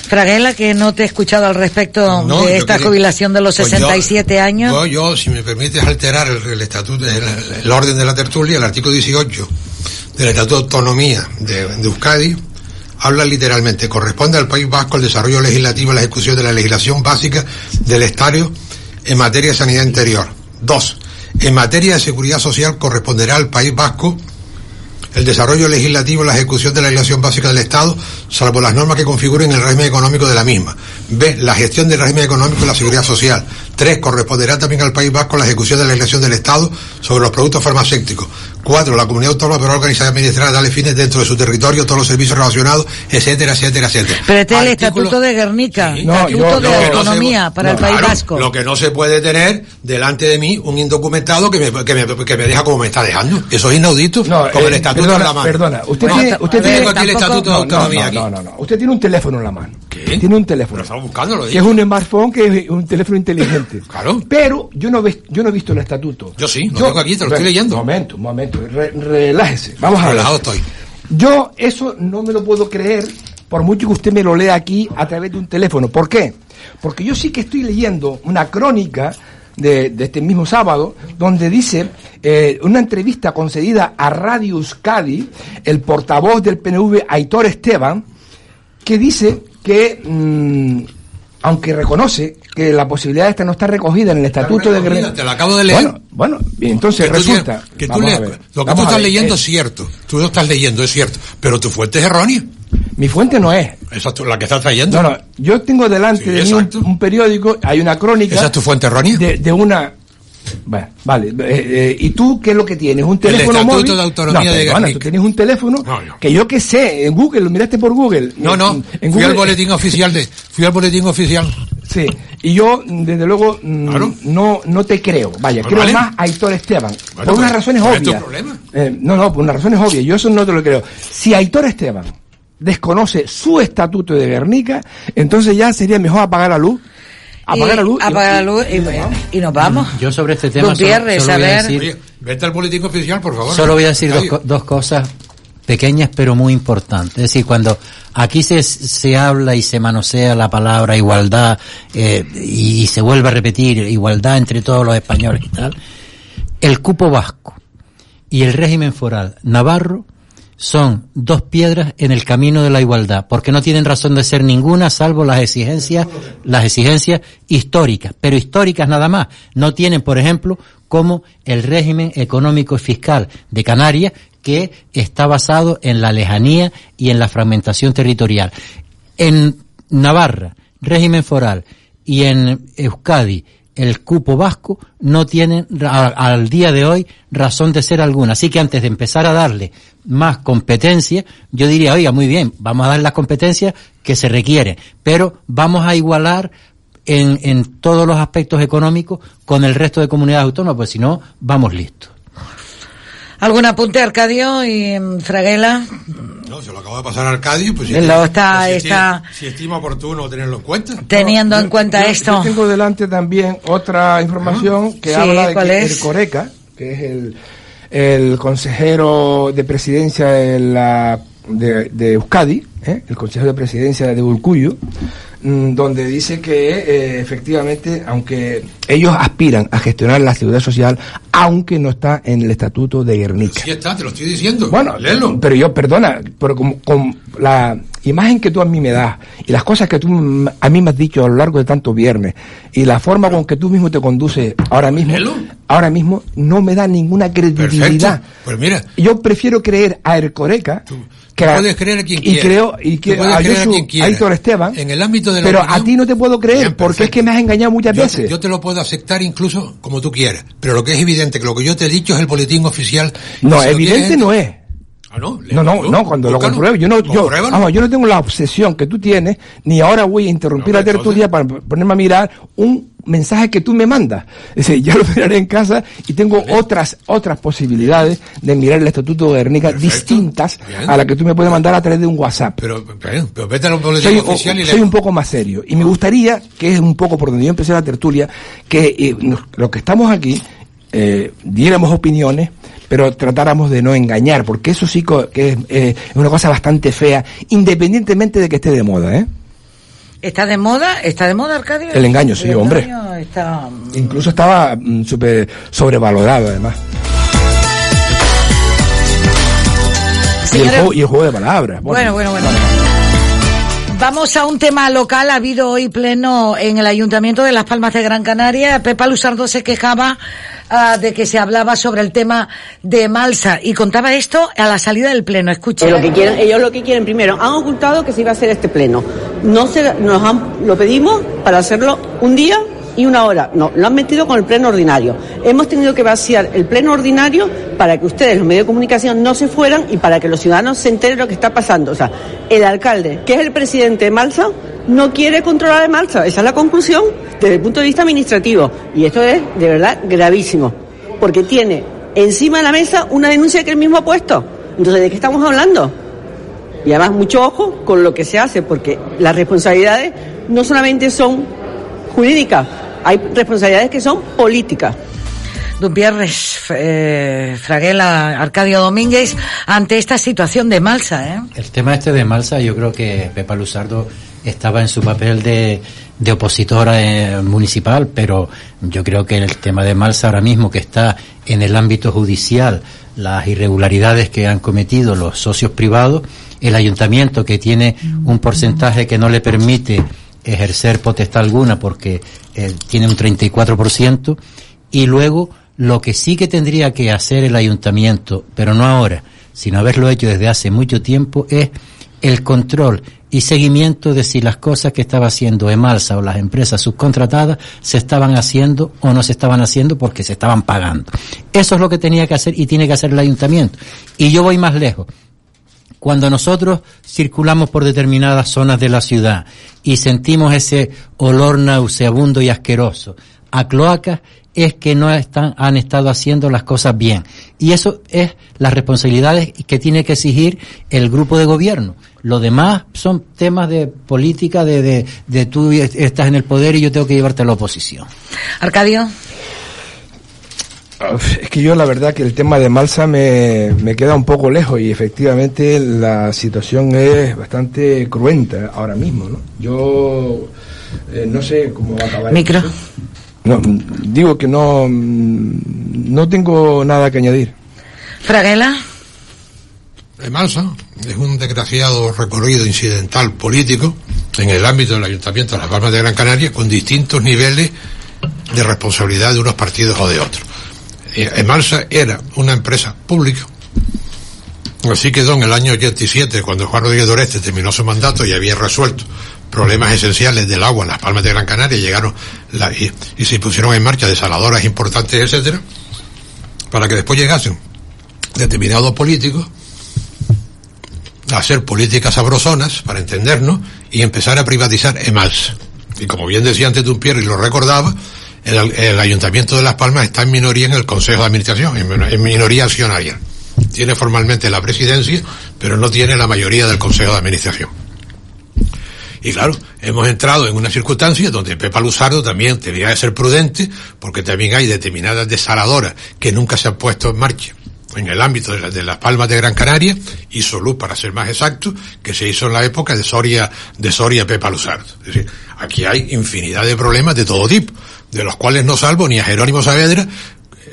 Fraguela, que no te he escuchado al respecto No, de yo esta quería- jubilación de los Pues yo- 67 años. Yo, yo, si me permites alterar el, el estatuto, el, el orden de la tertulia, el artículo 18 del Estatuto de Autonomía de, de Euskadi, habla literalmente, corresponde al País Vasco el desarrollo legislativo y la ejecución de la legislación básica del Estado en materia de sanidad interior. Dos, en materia de seguridad social corresponderá al País Vasco el desarrollo legislativo y la ejecución de la legislación básica del Estado, salvo las normas que configuren el régimen económico de la misma. B. La gestión del régimen económico y la seguridad social. Tres. Corresponderá también al País Vasco la ejecución de la legislación del Estado sobre los productos farmacéuticos. Cuatro. La comunidad autónoma podrá organizar y administrar tales fines dentro de su territorio todos los servicios relacionados, etcétera, etcétera, etcétera. Pero este es el Estatuto de Guernica, No, Estatuto yo- de no se- Autonomía para el no, País claro, Vasco. Lo que no se puede tener delante de mí un indocumentado que me, que me, que me deja como me está dejando. Eso es inaudito. con el eh, estatuto perdona, en la mano. Perdona, usted No, tiene, usted tiene aquí el estatuto de no, autonomía no, aquí. no, no, no. Usted tiene un teléfono en la mano. ¿Qué? Tiene un teloteléfono. Estamos buscándolo. Que es un smartphone, que es un teléfono inteligente. Claro. Pero yo no, ve- yo no he visto el estatuto. Yo sí, lo tengo aquí, te lo estoy leyendo. Un momento, un momento. Re- relájese. Vamos a ver. Relajado estoy. Yo eso no me lo puedo creer por mucho que usted me lo lea aquí a través de un teléfono. ¿Por qué? Porque yo sí que estoy leyendo una crónica de, de este mismo sábado donde dice eh, una entrevista concedida a Radio Euskadi, el portavoz del PNV, Aitor Esteban, que dice que, mm, aunque reconoce que la posibilidad esta no está recogida en el Estatuto de Guerrero. te la acabo de leer. Bueno, bueno, entonces resulta. que tú lees- lo que tú estás leyendo es cierto. Tú lo estás leyendo, es cierto. Pero tu fuente es errónea. Mi fuente no es. Esa es tu- la que estás trayendo. No, no, yo tengo delante Sí, de mí un, periódico, hay una crónica. ¿Esa es tu fuente errónea? De, de una. Bueno, vale. eh, eh, ¿Y tú qué es lo que tienes? ¿Un teléfono Estatuto móvil? de Autonomía no, de Guernica. tú tienes un teléfono que yo que sé, en Google, lo miraste por Google. No, no. En fui Google- al boletín oficial de. Fui al boletín oficial. Sí, y yo, desde luego, mm, no, no te creo. Vaya, Pues creo vale. más a Aitor Esteban. Bueno, por unas pues, razones ¿cuál es tu obvias. problema? Eh, no, no, por unas razones obvias. Yo eso no te lo creo. Si Aitor Esteban desconoce su estatuto de Guernica, entonces ya sería mejor apagar la luz. Apagar la luz. y- Apagar la luz y, y nos vamos. Yo sobre este tema Don solo- a voy a ver. decir- Oye, vete al boletín oficial, por favor. Solo voy a decir dos, dos cosas pequeñas pero muy importantes. Es decir, cuando aquí se, se habla y se manosea la palabra igualdad eh, y, se vuelve a repetir igualdad entre todos los españoles y tal, el cupo vasco y el régimen foral navarro son dos piedras en el camino de la igualdad, porque no tienen razón de ser ninguna salvo las exigencias, las exigencias históricas, pero históricas nada más. No tienen, por ejemplo, como el régimen económico y fiscal de Canarias, que está basado en la lejanía y en la fragmentación territorial. En Navarra, régimen foral, y en Euskadi, el cupo vasco, no tienen ra- al día de hoy razón de ser alguna. Así que antes de empezar a darle más competencia, yo diría, oiga, muy bien, vamos a dar las competencias que se requieren, pero vamos a igualar en, en todos los aspectos económicos con el resto de comunidades autónomas, pues si no, vamos listos. ¿Algún apunte, Arcadio y mm, Fraguela? No, se lo acabo de pasar a Arcadio. Pues si, Lo está- si está- estima- si estima oportuno tenerlo en cuenta. Teniendo en cuenta Yo- esto. Yo tengo delante también otra información que Sí, habla de ¿cuál que es? el Coreca, que es el, el consejero de presidencia de, la, de, de Euskadi, ¿eh? el consejero de presidencia de Urcuyo, mm, donde dice que eh, efectivamente, aunque ellos aspiran a gestionar la seguridad social, aunque no está en el estatuto de Guernica. Sí está, te lo estoy diciendo. Bueno, léelo. pero yo, perdona, pero con, con la imagen que tú a mí me das y las cosas que tú a mí me has dicho a lo largo de tantos viernes y la forma con que tú mismo te conduces ahora mismo, ahora mismo no me da ninguna credibilidad. Perfecto. Pues mira, Yo prefiero creer a Ercoreca que tú a- puedes creer a quien y creo y que a, creer a Esteban, En el ámbito de la pero a ti no te puedo creer porque es que me has engañado muchas yo, veces. yo te lo puedo aceptar incluso como tú quieras. Pero lo que es evidente que lo que yo te he dicho es el boletín oficial. No, si evidente no es. Ah, no, No, no, no, cuando lo búscalo, compruebo, yo no, yo, vamos, yo no tengo la obsesión que tú tienes, ni ahora voy a interrumpir la tertulia para ponerme a mirar un mensaje que tú me mandas. Es decir, ya lo miraré en casa y tengo otras, otras posibilidades de mirar el Estatuto de Guernica distintas bien. a la que tú me puedes mandar a través de un WhatsApp. Pero, pero, pero vete al boletín Soy, oficial y o- le soy un poco más serio. Y me gustaría, que es un poco por donde yo empecé la tertulia, que eh, nos- los que estamos aquí eh, diéramos opiniones, pero tratáramos de no engañar, porque eso sí que es, eh, es una cosa bastante fea, independientemente de que esté de moda, ¿eh? ¿Está de moda? ¿Está de moda, Arcadio? El engaño, sí, El hombre. engaño está... Incluso estaba mm, súper sobrevalorado, además. Y el, juego, y el juego de palabras. Bueno, bueno, bueno. Vamos a un tema local. Ha habido hoy pleno en el Ayuntamiento de Las Palmas de Gran Canaria. Pepa Luzardo se quejaba ah, de que se hablaba sobre el tema de Malsa y contaba esto a la salida del pleno. Escucha. Eh, lo que quieren, ellos lo que quieren primero, han ocultado que se iba a hacer este pleno. No se, nos han, lo pedimos para hacerlo un día y una hora. No, lo han metido con el pleno ordinario. Hemos tenido que vaciar el pleno ordinario para que ustedes, los medios de comunicación, no se fueran y para que los ciudadanos se enteren lo que está pasando. O sea, el alcalde, que es el presidente de Malsa, no quiere controlar a Malsa. Esa es la conclusión desde el punto de vista administrativo. Y esto es, de verdad, gravísimo. Porque tiene encima de la mesa una denuncia que él mismo ha puesto. Entonces, ¿de qué estamos hablando? Y además, mucho ojo con lo que se hace, porque las responsabilidades no solamente son jurídicas, Hay responsabilidades que son políticas. Dupierres, eh, Fraguela, Arcadio Domínguez, ante esta situación de Malsa, ¿eh? El tema este de Malsa, yo creo que Pepa Luzardo estaba en su papel de, de opositora eh, municipal, pero yo creo que el tema de Malsa ahora mismo que está en el ámbito judicial, las irregularidades que han cometido los socios privados, el ayuntamiento que tiene un porcentaje que no le permite ejercer potestad alguna porque eh, tiene un 34%, y luego lo que sí que tendría que hacer el ayuntamiento, pero no ahora, sino haberlo hecho desde hace mucho tiempo, es el control y seguimiento de si las cosas que estaba haciendo Emalsa o las empresas subcontratadas se estaban haciendo o no se estaban haciendo porque se estaban pagando. Eso es lo que tenía que hacer y tiene que hacer el ayuntamiento. Y yo voy más lejos. Cuando nosotros circulamos por determinadas zonas de la ciudad y sentimos ese olor nauseabundo y asqueroso a cloacas, es que no están, han estado haciendo las cosas bien. Y eso es las responsabilidades que tiene que exigir el grupo de gobierno. Lo demás son temas de política, de, de, de tú estás en el poder y yo tengo que llevarte a la oposición. Arcadio. Es que yo la verdad que el tema de Malsa me, me queda un poco lejos y efectivamente la situación es bastante cruenta ahora mismo, ¿no? Yo eh, no sé cómo va a acabar. Micro. esto. No, digo que no, no tengo nada que añadir. Fraguela. De Malsa es un desgraciado recorrido incidental político en el ámbito del Ayuntamiento de Las Palmas de Gran Canaria con distintos niveles de responsabilidad de unos partidos o de otros. Emalsa era una empresa pública, así quedó en el año 87 cuando Juan Rodríguez Doreste terminó su mandato y había resuelto problemas esenciales del agua en las Palmas de Gran Canaria llegaron la- y, se pusieron en marcha desaladoras importantes, etcétera, para que después llegasen determinados políticos a hacer políticas sabrosonas, para entendernos, y empezar a privatizar Emals. Y como bien decía antes Dumpier y lo recordaba, el, Ayuntamiento de Las Palmas está en minoría en el Consejo de Administración, en, min- en minoría accionaria. Tiene formalmente la presidencia, pero no tiene la mayoría del Consejo de Administración. Y claro, hemos entrado en una circunstancia donde Pepa Luzardo también debería de ser prudente, porque también hay determinadas desaladoras que nunca se han puesto en marcha en el ámbito de, de las Palmas de Gran Canaria y Solú, para ser más exacto, que se hizo en la época de Soria, de Soria Pepa Luzardo. Es decir, aquí hay infinidad de problemas de todo tipo, de los cuales no salvo ni a Jerónimo Saavedra,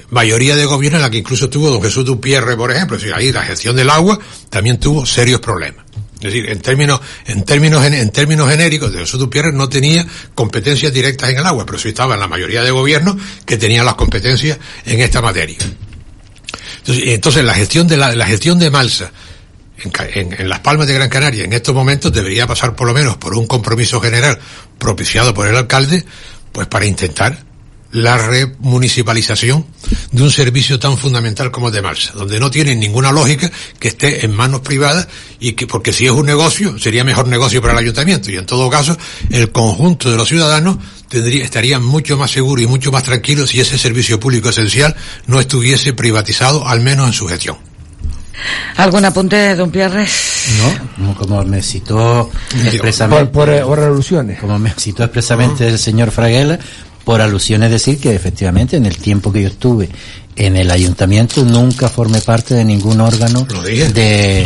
mayoría de gobierno en la que incluso tuvo don Jesús Dupierre, por ejemplo, es decir, ahí la gestión del agua también tuvo serios problemas. Es decir, en términos, en términos, en términos genéricos, de Jesús Dupierre no tenía competencias directas en el agua, pero sí estaba en la mayoría de gobiernos que tenían las competencias en esta materia. Entonces, entonces la gestión de la, la gestión de Malsa en- en las Palmas de Gran Canaria en estos momentos debería pasar por lo menos por un compromiso general propiciado por el alcalde, pues para intentar la remunicipalización de un servicio tan fundamental como el de Malsa, donde no tiene ninguna lógica que esté en manos privadas y que, porque si es un negocio, sería mejor negocio para el ayuntamiento y en todo caso, el conjunto de los ciudadanos tendría, mucho más seguros y mucho más tranquilos si ese servicio público esencial no estuviese privatizado, al menos en su gestión. ¿Algún apunte, don Pierre? No, como me citó expresamente. Por, por, por alusiones. Como me citó expresamente el señor Fraguela, por alusiones decir que efectivamente en el tiempo que yo estuve en el ayuntamiento nunca formé parte de ningún órgano de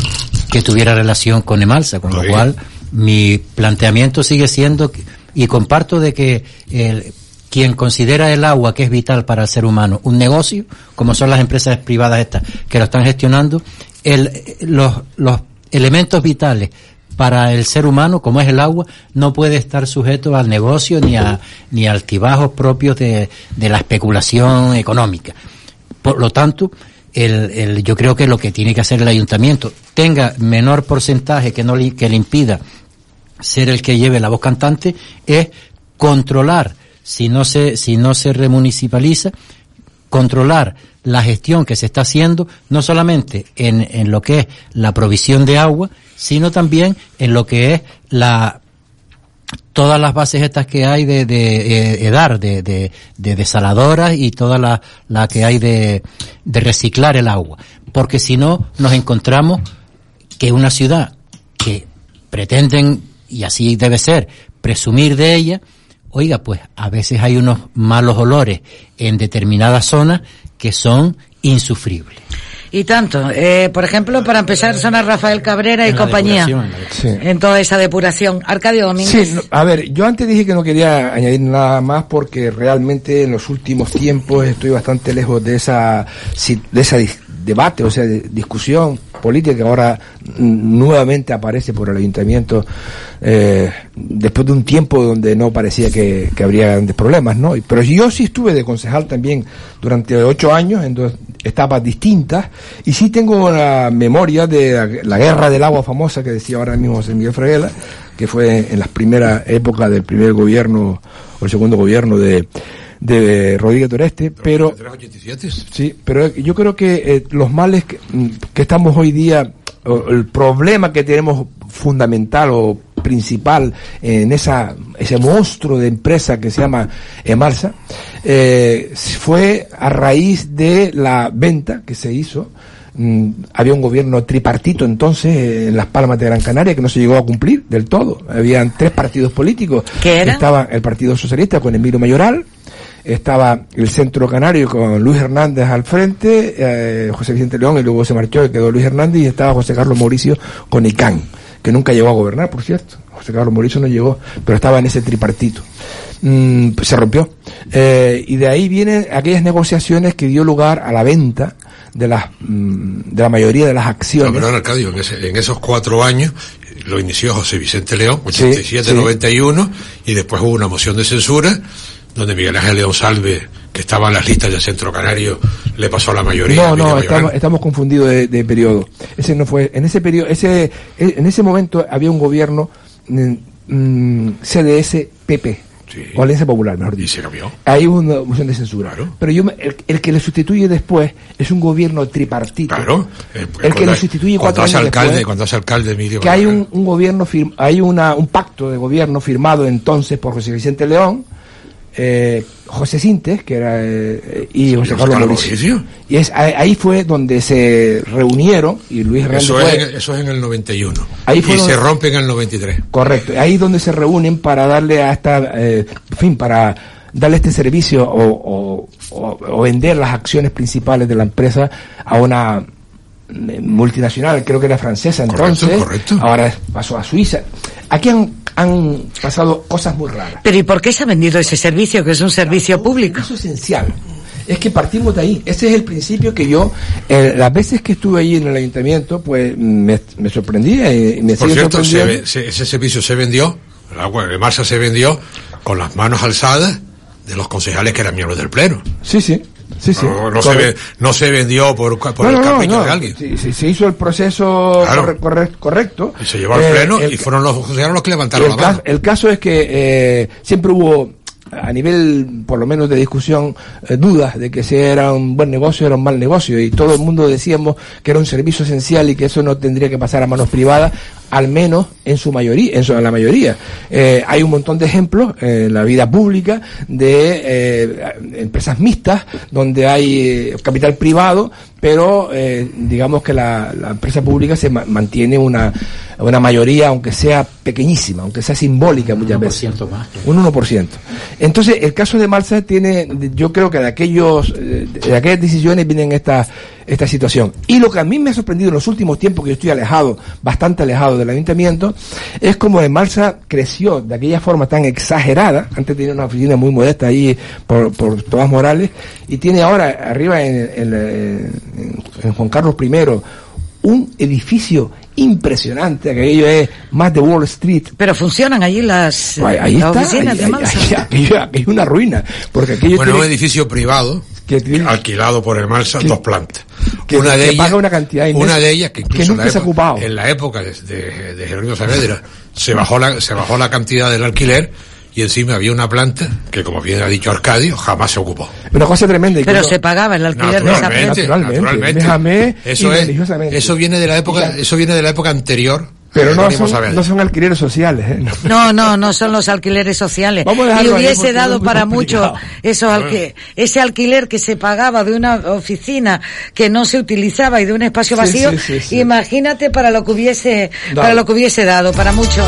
que tuviera relación con Emalsa, con lo, cual mi planteamiento sigue siendo que- y comparto de que el, quien considera el agua que es vital para el ser humano un negocio, como son las empresas privadas estas que lo están gestionando, los, elementos vitales para el ser humano, como es el agua, no puede estar sujeto al negocio ni a ni altibajos propios de, de la especulación económica. Por lo tanto, el, el, yo creo que lo que tiene que hacer el ayuntamiento tenga menor porcentaje que no que le impida ser el que lleve la voz cantante es controlar si no se si no se remunicipaliza controlar la gestión que se está haciendo no solamente en, en lo que es la provisión de agua sino también en lo que es la todas las bases estas que hay de, de eh, de, de desaladoras y todas las la que hay de, de reciclar el agua. Porque si no, nos encontramos que una ciudad que pretenden, y así debe ser, presumir de ella, oiga, pues a veces hay unos malos olores en determinadas zonas que son insufribles. Y tanto, eh, por ejemplo, para empezar, zona Rafael Cabrera y En compañía. Sí. En toda esa depuración. Arcadio Domínguez. Sí, no, a ver, yo antes dije que no quería añadir nada más porque realmente en los últimos tiempos estoy bastante lejos de esa de esa debate, o sea, de discusión política que ahora nuevamente aparece por el ayuntamiento eh, después de un tiempo donde no parecía que, habría grandes problemas, ¿no? Pero yo sí estuve de concejal también durante ocho años en dos etapas distintas y sí tengo una memoria de la, la guerra del agua famosa que decía ahora mismo José Miguel Freguela, que fue en las primeras épocas del primer gobierno o el segundo gobierno de, de Rodríguez Toreste, pero sí, pero yo creo que eh, los males que, mm, que estamos hoy día, o el problema que tenemos fundamental o principal en esa ese monstruo de empresa que se llama Emarsa eh, fue a raíz de la venta que se hizo Mm, había un gobierno tripartito entonces eh, en las Palmas de Gran Canaria que no se llegó a cumplir del todo. Habían tres partidos políticos. ¿Qué era? Estaba el Partido Socialista con Emilio Mayoral, estaba el Centro Canario con Luis Hernández al frente, eh, José Vicente León y luego se marchó y quedó Luis Hernández y estaba José Carlos Mauricio con ICANN, que nunca llegó a gobernar, por cierto. José Carlos Mauricio no llegó, pero estaba en ese tripartito. Mm, pues se rompió. Eh, y de ahí vienen aquellas negociaciones que dio lugar a la venta de las mm, de la mayoría de las No, acciones. perdón, Arcadio, en, ese- en esos cuatro años lo inició José Vicente León, Sí, 87, sí. 91, y después hubo una moción de censura donde Miguel Ángel León Salve, que estaba en las listas del Centro Canario, le pasó la mayoría. a No, no, estamos, estamos confundidos de, de periodo. Ese no fue, en ese periodo, ese, en ese momento había un gobierno mm, mm, CDS-PP, o Alianza Popular, mejor dicho. Y se cambió. Hay una moción de censura. Pero yo, el, el que le sustituye después es un gobierno tripartito. Claro. El que le sustituye cuando cuatro años alcalde, después, cuando hace alcalde Emilio que hay un, un gobierno hay una un pacto de gobierno firmado entonces por José Vicente León eh, José Sintes que era eh, y José Carlos Mauricio y es ahí ahí fue donde se reunieron y Luis Eso fue- es, en, eso es en el 91. Ahí y fueron- se rompe en el 93. Correcto, ahí es donde se reúnen para darle a esta, eh, fin, para darle este servicio o, o- o- o vender las acciones principales de la empresa a una eh, multinacional, creo que era francesa Correcto, entonces, correcto. ahora pasó a Suiza. Aquí han, han pasado cosas muy raras. Pero ¿y por qué se ha vendido ese servicio, que es un servicio público? Es esencial. Es que partimos de ahí. Ese es el principio que yo, eh, las veces que estuve ahí en el ayuntamiento, pues me, me sorprendía y me Por cierto, se se- ese servicio se vendió, el agua de Marsa se vendió con las manos alzadas de los concejales que eran miembros del Pleno. Sí, sí. Sí, sí. No, no se, no se vendió por, por No, el capricho de alguien. Sí, sí, se hizo el proceso Claro. corre- corre- correcto. Y se llevó al Eh, Pleno el- y fueron los concejales los que levantaron el, la mano. el caso es que eh, siempre hubo, a nivel por lo menos de discusión, eh, dudas de que si era un buen negocio o era un mal negocio. Y todo el mundo decíamos que era un servicio esencial y que eso no tendría que pasar a manos privadas, al menos en su mayoría, en, su, en la mayoría. Eh, hay un montón de ejemplos eh, en la vida pública de eh, empresas mixtas donde hay eh, capital privado, pero digamos que la, la empresa pública se ma- mantiene una, una mayoría, aunque sea pequeñísima, aunque sea simbólica muchas veces. más. Un 1%. Entonces, el caso de Marsa tiene, yo creo que de aquellos, de aquellas decisiones vienen esta, esta situación. Y lo que a mí me ha sorprendido en los últimos tiempos que yo estoy alejado, bastante alejado del ayuntamiento, es como en Marsa creció de aquella forma tan exagerada, antes tenía una oficina muy modesta ahí por, por Tomás Morales, y tiene ahora arriba en, en, en- en Juan Carlos I un edificio impresionante, aquello es más de Wall Street. Pero funcionan allí las, eh, Ahí, ahí las está, oficinas ahí- de ahí- ahí- aquello- aquello es una ruina, porque aquello Bueno, tiene- un edificio privado alquilado por el Marsa, dos plantas. Que- una de que ellas, paga una cantidad una inmensa, de ellas que que incluso en nunca la se ha época- ocupado. en la época de, de, de Jerónimo Saavedra se bajó la se bajó la cantidad del alquiler y encima había una planta que como bien ha dicho Arcadio jamás se ocupó. Una cosa tremenda. Pero se pagaba el alquiler de esa planta. naturalmente. Déjame Eso es, eso viene de la época, eso viene de la época anterior. Pero a no son, no son alquileres sociales. ¿eh? No. No, no, no son los alquileres sociales. Y hubiese dado para complicado. mucho esos alqui- ese alquiler que se pagaba de una oficina que no se utilizaba y de un espacio vacío. sí, sí, sí. Imagínate para lo que hubiese, Dado. para lo que hubiese dado, para mucho.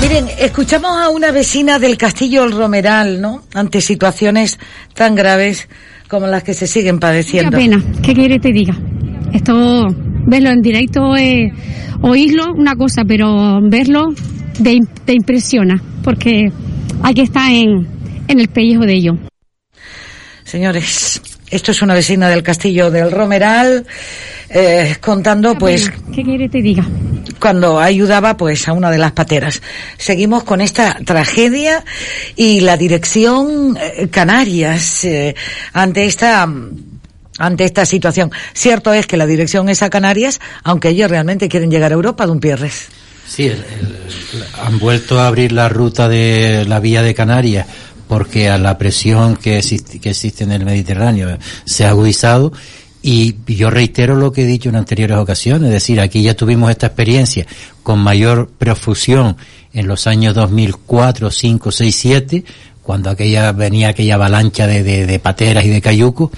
Miren, escuchamos a una vecina del Castillo El Romeral, ¿no? Ante situaciones tan graves como las que se siguen padeciendo. Qué pena, ¿qué quiere te diga? Esto, verlo en directo, es oírlo una cosa, pero verlo te, te impresiona, porque hay que estar en, en el pellejo de ello. Señores, esto es una vecina del Castillo del Romeral eh, contando, pues, ¿Qué quiere te diga? cuando ayudaba, pues, a una de las pateras. Seguimos con esta tragedia y la dirección eh, Canarias eh, ante esta ante esta situación. Cierto es que la dirección es a Canarias, aunque ellos realmente quieren llegar a Europa, Don Pierres. Sí, han vuelto a abrir la ruta de la vía de Canarias porque a la presión que existe, que existe en el Mediterráneo se ha agudizado y yo reitero lo que he dicho en anteriores ocasiones, es decir, aquí ya tuvimos esta experiencia con mayor profusión en los años 2004, 5, 6, 7, cuando aquella venía aquella avalancha de, de, de pateras y de cayucos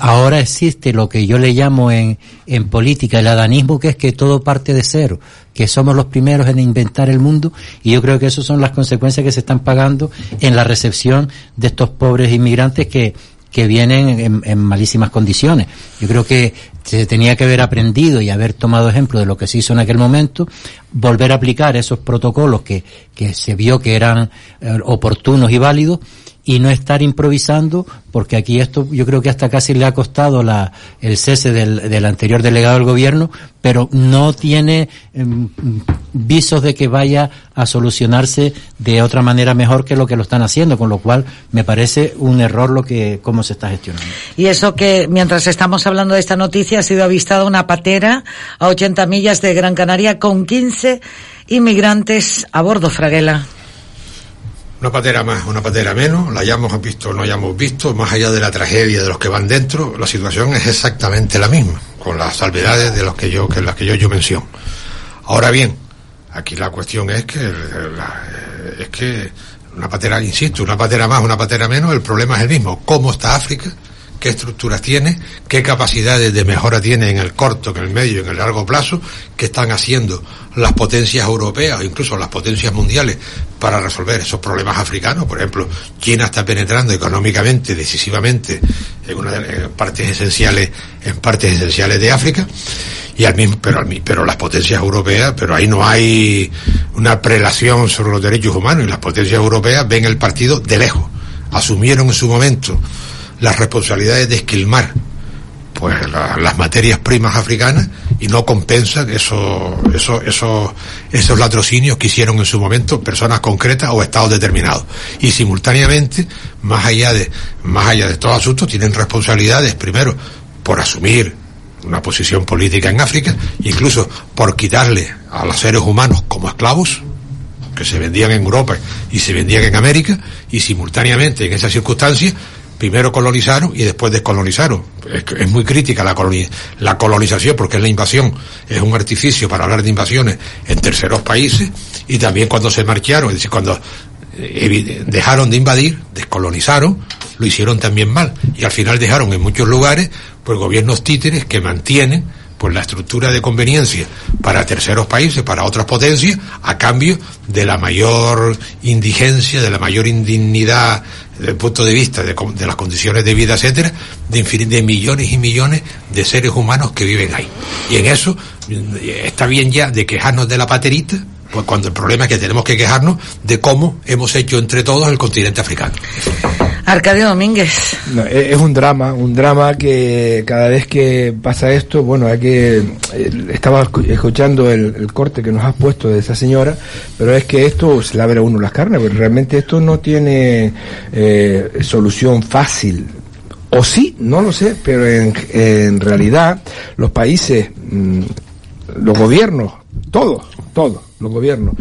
ahora existe lo que yo le llamo en, en política el adanismo, que es que todo parte de cero, que somos los primeros en inventar el mundo y yo creo que esas son las consecuencias que se están pagando en la recepción de estos pobres inmigrantes que, que vienen en, en malísimas condiciones. Yo creo que se tenía que haber aprendido y haber tomado ejemplo de lo que se hizo en aquel momento, volver a aplicar esos protocolos que, que se vio que eran eh, oportunos y válidos y no estar improvisando, porque aquí esto yo creo que hasta casi le ha costado la, el cese del, anterior delegado del gobierno, pero no tiene em, visos de que vaya a solucionarse de otra manera mejor que lo que lo están haciendo, con lo cual me parece un error lo que, cómo se está gestionando. Y eso que mientras estamos hablando de esta noticia ha sido avistada una patera a 80 millas de Gran Canaria con 15 inmigrantes a bordo, Fraguela. Una patera más, una patera menos, la hayamos visto o no hayamos visto, más allá de la tragedia de los que van dentro, la situación es exactamente la misma, con las salvedades de los que yo, que las que yo, yo menciono. Ahora bien, aquí la cuestión es que, es que una patera, insisto, una patera más, una patera menos, el problema es el mismo. ¿Cómo está África? ¿Qué estructuras tiene? ¿Qué capacidades de mejora tiene en el corto, en el medio en el largo plazo? ¿Qué están haciendo las potencias europeas o incluso las potencias mundiales para resolver esos problemas africanos? Por ejemplo, China está penetrando económicamente, decisivamente, en, una de, en partes esenciales, en partes esenciales de África y al mismo, pero, al mi- pero las potencias europeas, pero ahí no hay una prelación sobre los derechos humanos y las potencias europeas ven el partido de lejos. Asumieron en su momento las responsabilidades de esquilmar pues la- las materias primas africanas y no compensan esos esos esos esos latrocinios que hicieron en su momento personas concretas o estados determinados. Y simultáneamente más allá de más allá de todo asunto tienen responsabilidades primero por asumir una posición política en África incluso por quitarle a los seres humanos como esclavos que se vendían en Europa y se vendían en América y simultáneamente en esas circunstancias primero colonizaron y después descolonizaron. Es, muy crítica la, la colonización porque es la invasión, es un artificio para hablar de invasiones en terceros países y también cuando se marcharon, es decir, cuando eh, dejaron de invadir, descolonizaron, lo hicieron también mal y al final dejaron en muchos lugares pues gobiernos títeres que mantienen pues la estructura de conveniencia para terceros países, para otras potencias, a cambio de la mayor indigencia, de la mayor indignidad desde el punto de vista de, las condiciones de vida, etcétera, de, de millones y millones de seres humanos que viven ahí. Y en eso mm, está bien ya de quejarnos de la paterita, pues cuando el problema es que tenemos que quejarnos de cómo hemos hecho entre todos el continente africano. Arcadio Domínguez. No, e- es un drama, un drama que cada vez que pasa esto, bueno, hay que eh, estaba escu- escuchando el, el corte que nos has puesto de esa señora, pero es que esto se le abre a uno las carnes, porque realmente esto no tiene eh, solución fácil. O sí, no lo sé, pero en, en realidad los países, mm, los gobiernos, todos, todos, los gobiernos,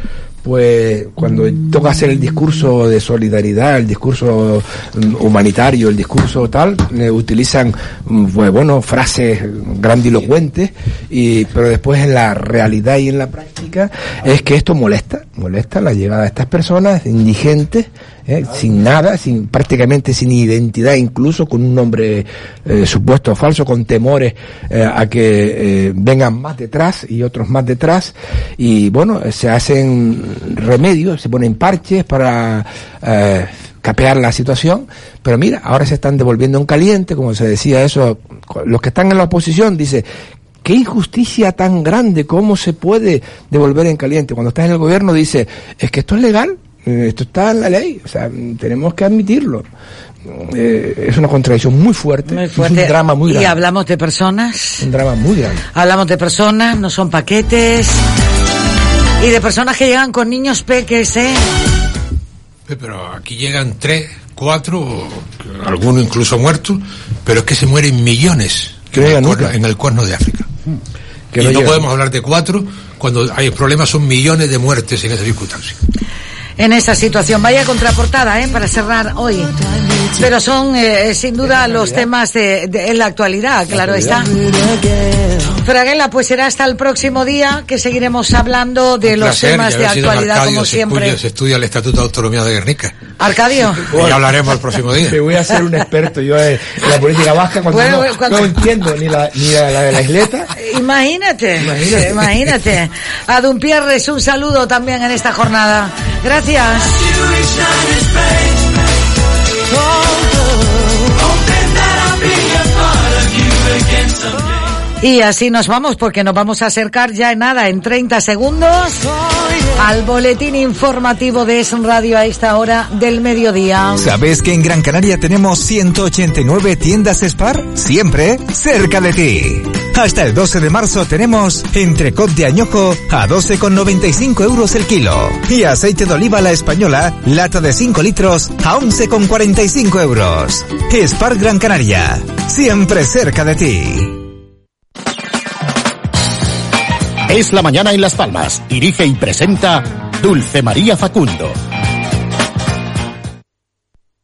pues cuando toca hacer el discurso de solidaridad, el discurso mm, humanitario, el discurso tal, eh, utilizan mm, pues, bueno frases grandilocuentes y pero después en la realidad y en la práctica es que esto molesta, molesta la llegada de estas personas indigentes, ¿eh? sin nada, sin prácticamente sin identidad, incluso con un nombre eh, supuesto falso, con temores eh, a que vengan más detrás y otros más detrás. Y bueno, se hacen remedios, se ponen parches para capear la situación, pero mira, ahora se están devolviendo en caliente, como se decía eso, los que están en la oposición, dice, qué injusticia tan grande, cómo se puede devolver en caliente. Cuando estás en el gobierno dice, es que esto es legal, eh, esto está en la ley, o sea, tenemos que admitirlo. Eh, es una contradicción muy fuerte, Muy es fuerte. un drama muy Y grande. hablamos de personas. Un drama muy grande. Hablamos de personas, no son paquetes. Y de personas que llegan con niños peques, ¿eh? Pero aquí llegan tres, cuatro, algunos incluso muertos, pero es que se mueren millones en el, cuerno, en el cuerno de África. Que y no no, podemos hablar de cuatro cuando hay problemas, son millones de muertes en esa circunstancia. En esa situación. Vaya contraportada, ¿eh? Para cerrar hoy. Pero son, eh, sin duda, los temas de, de- en la actualidad, claro está. Fraguela, pues será hasta el próximo día que seguiremos hablando de los Placer, temas de actualidad, Arcadio como se siempre. estudia- se estudia el Estatuto de Autonomía de Guernica. Arcadio. Y hablaremos el próximo día. Me voy a ser un experto yo en en la política vasca cuando, Bueno, no, cuando- no entiendo ni la, ni la, la de la isleta. Imagínate, Imagínate. imagínate. A Dumpierres un saludo también en esta jornada. Gracias. Gracias. Oh, Y así nos vamos porque nos vamos a acercar ya en nada, en 30 segundos, al boletín informativo de Es Radio a esta hora del mediodía. ¿Sabes que en Gran Canaria tenemos 189 tiendas Spar? Siempre cerca de ti. Hasta el 12 de marzo tenemos entrecot de añojo a 12,95 euros el kilo. Y aceite de oliva la española, lata de 5 litros a 11,45 euros. Spar Gran Canaria. Siempre cerca de ti. Es la mañana en Las Palmas. Dirige y presenta Dulce María Facundo.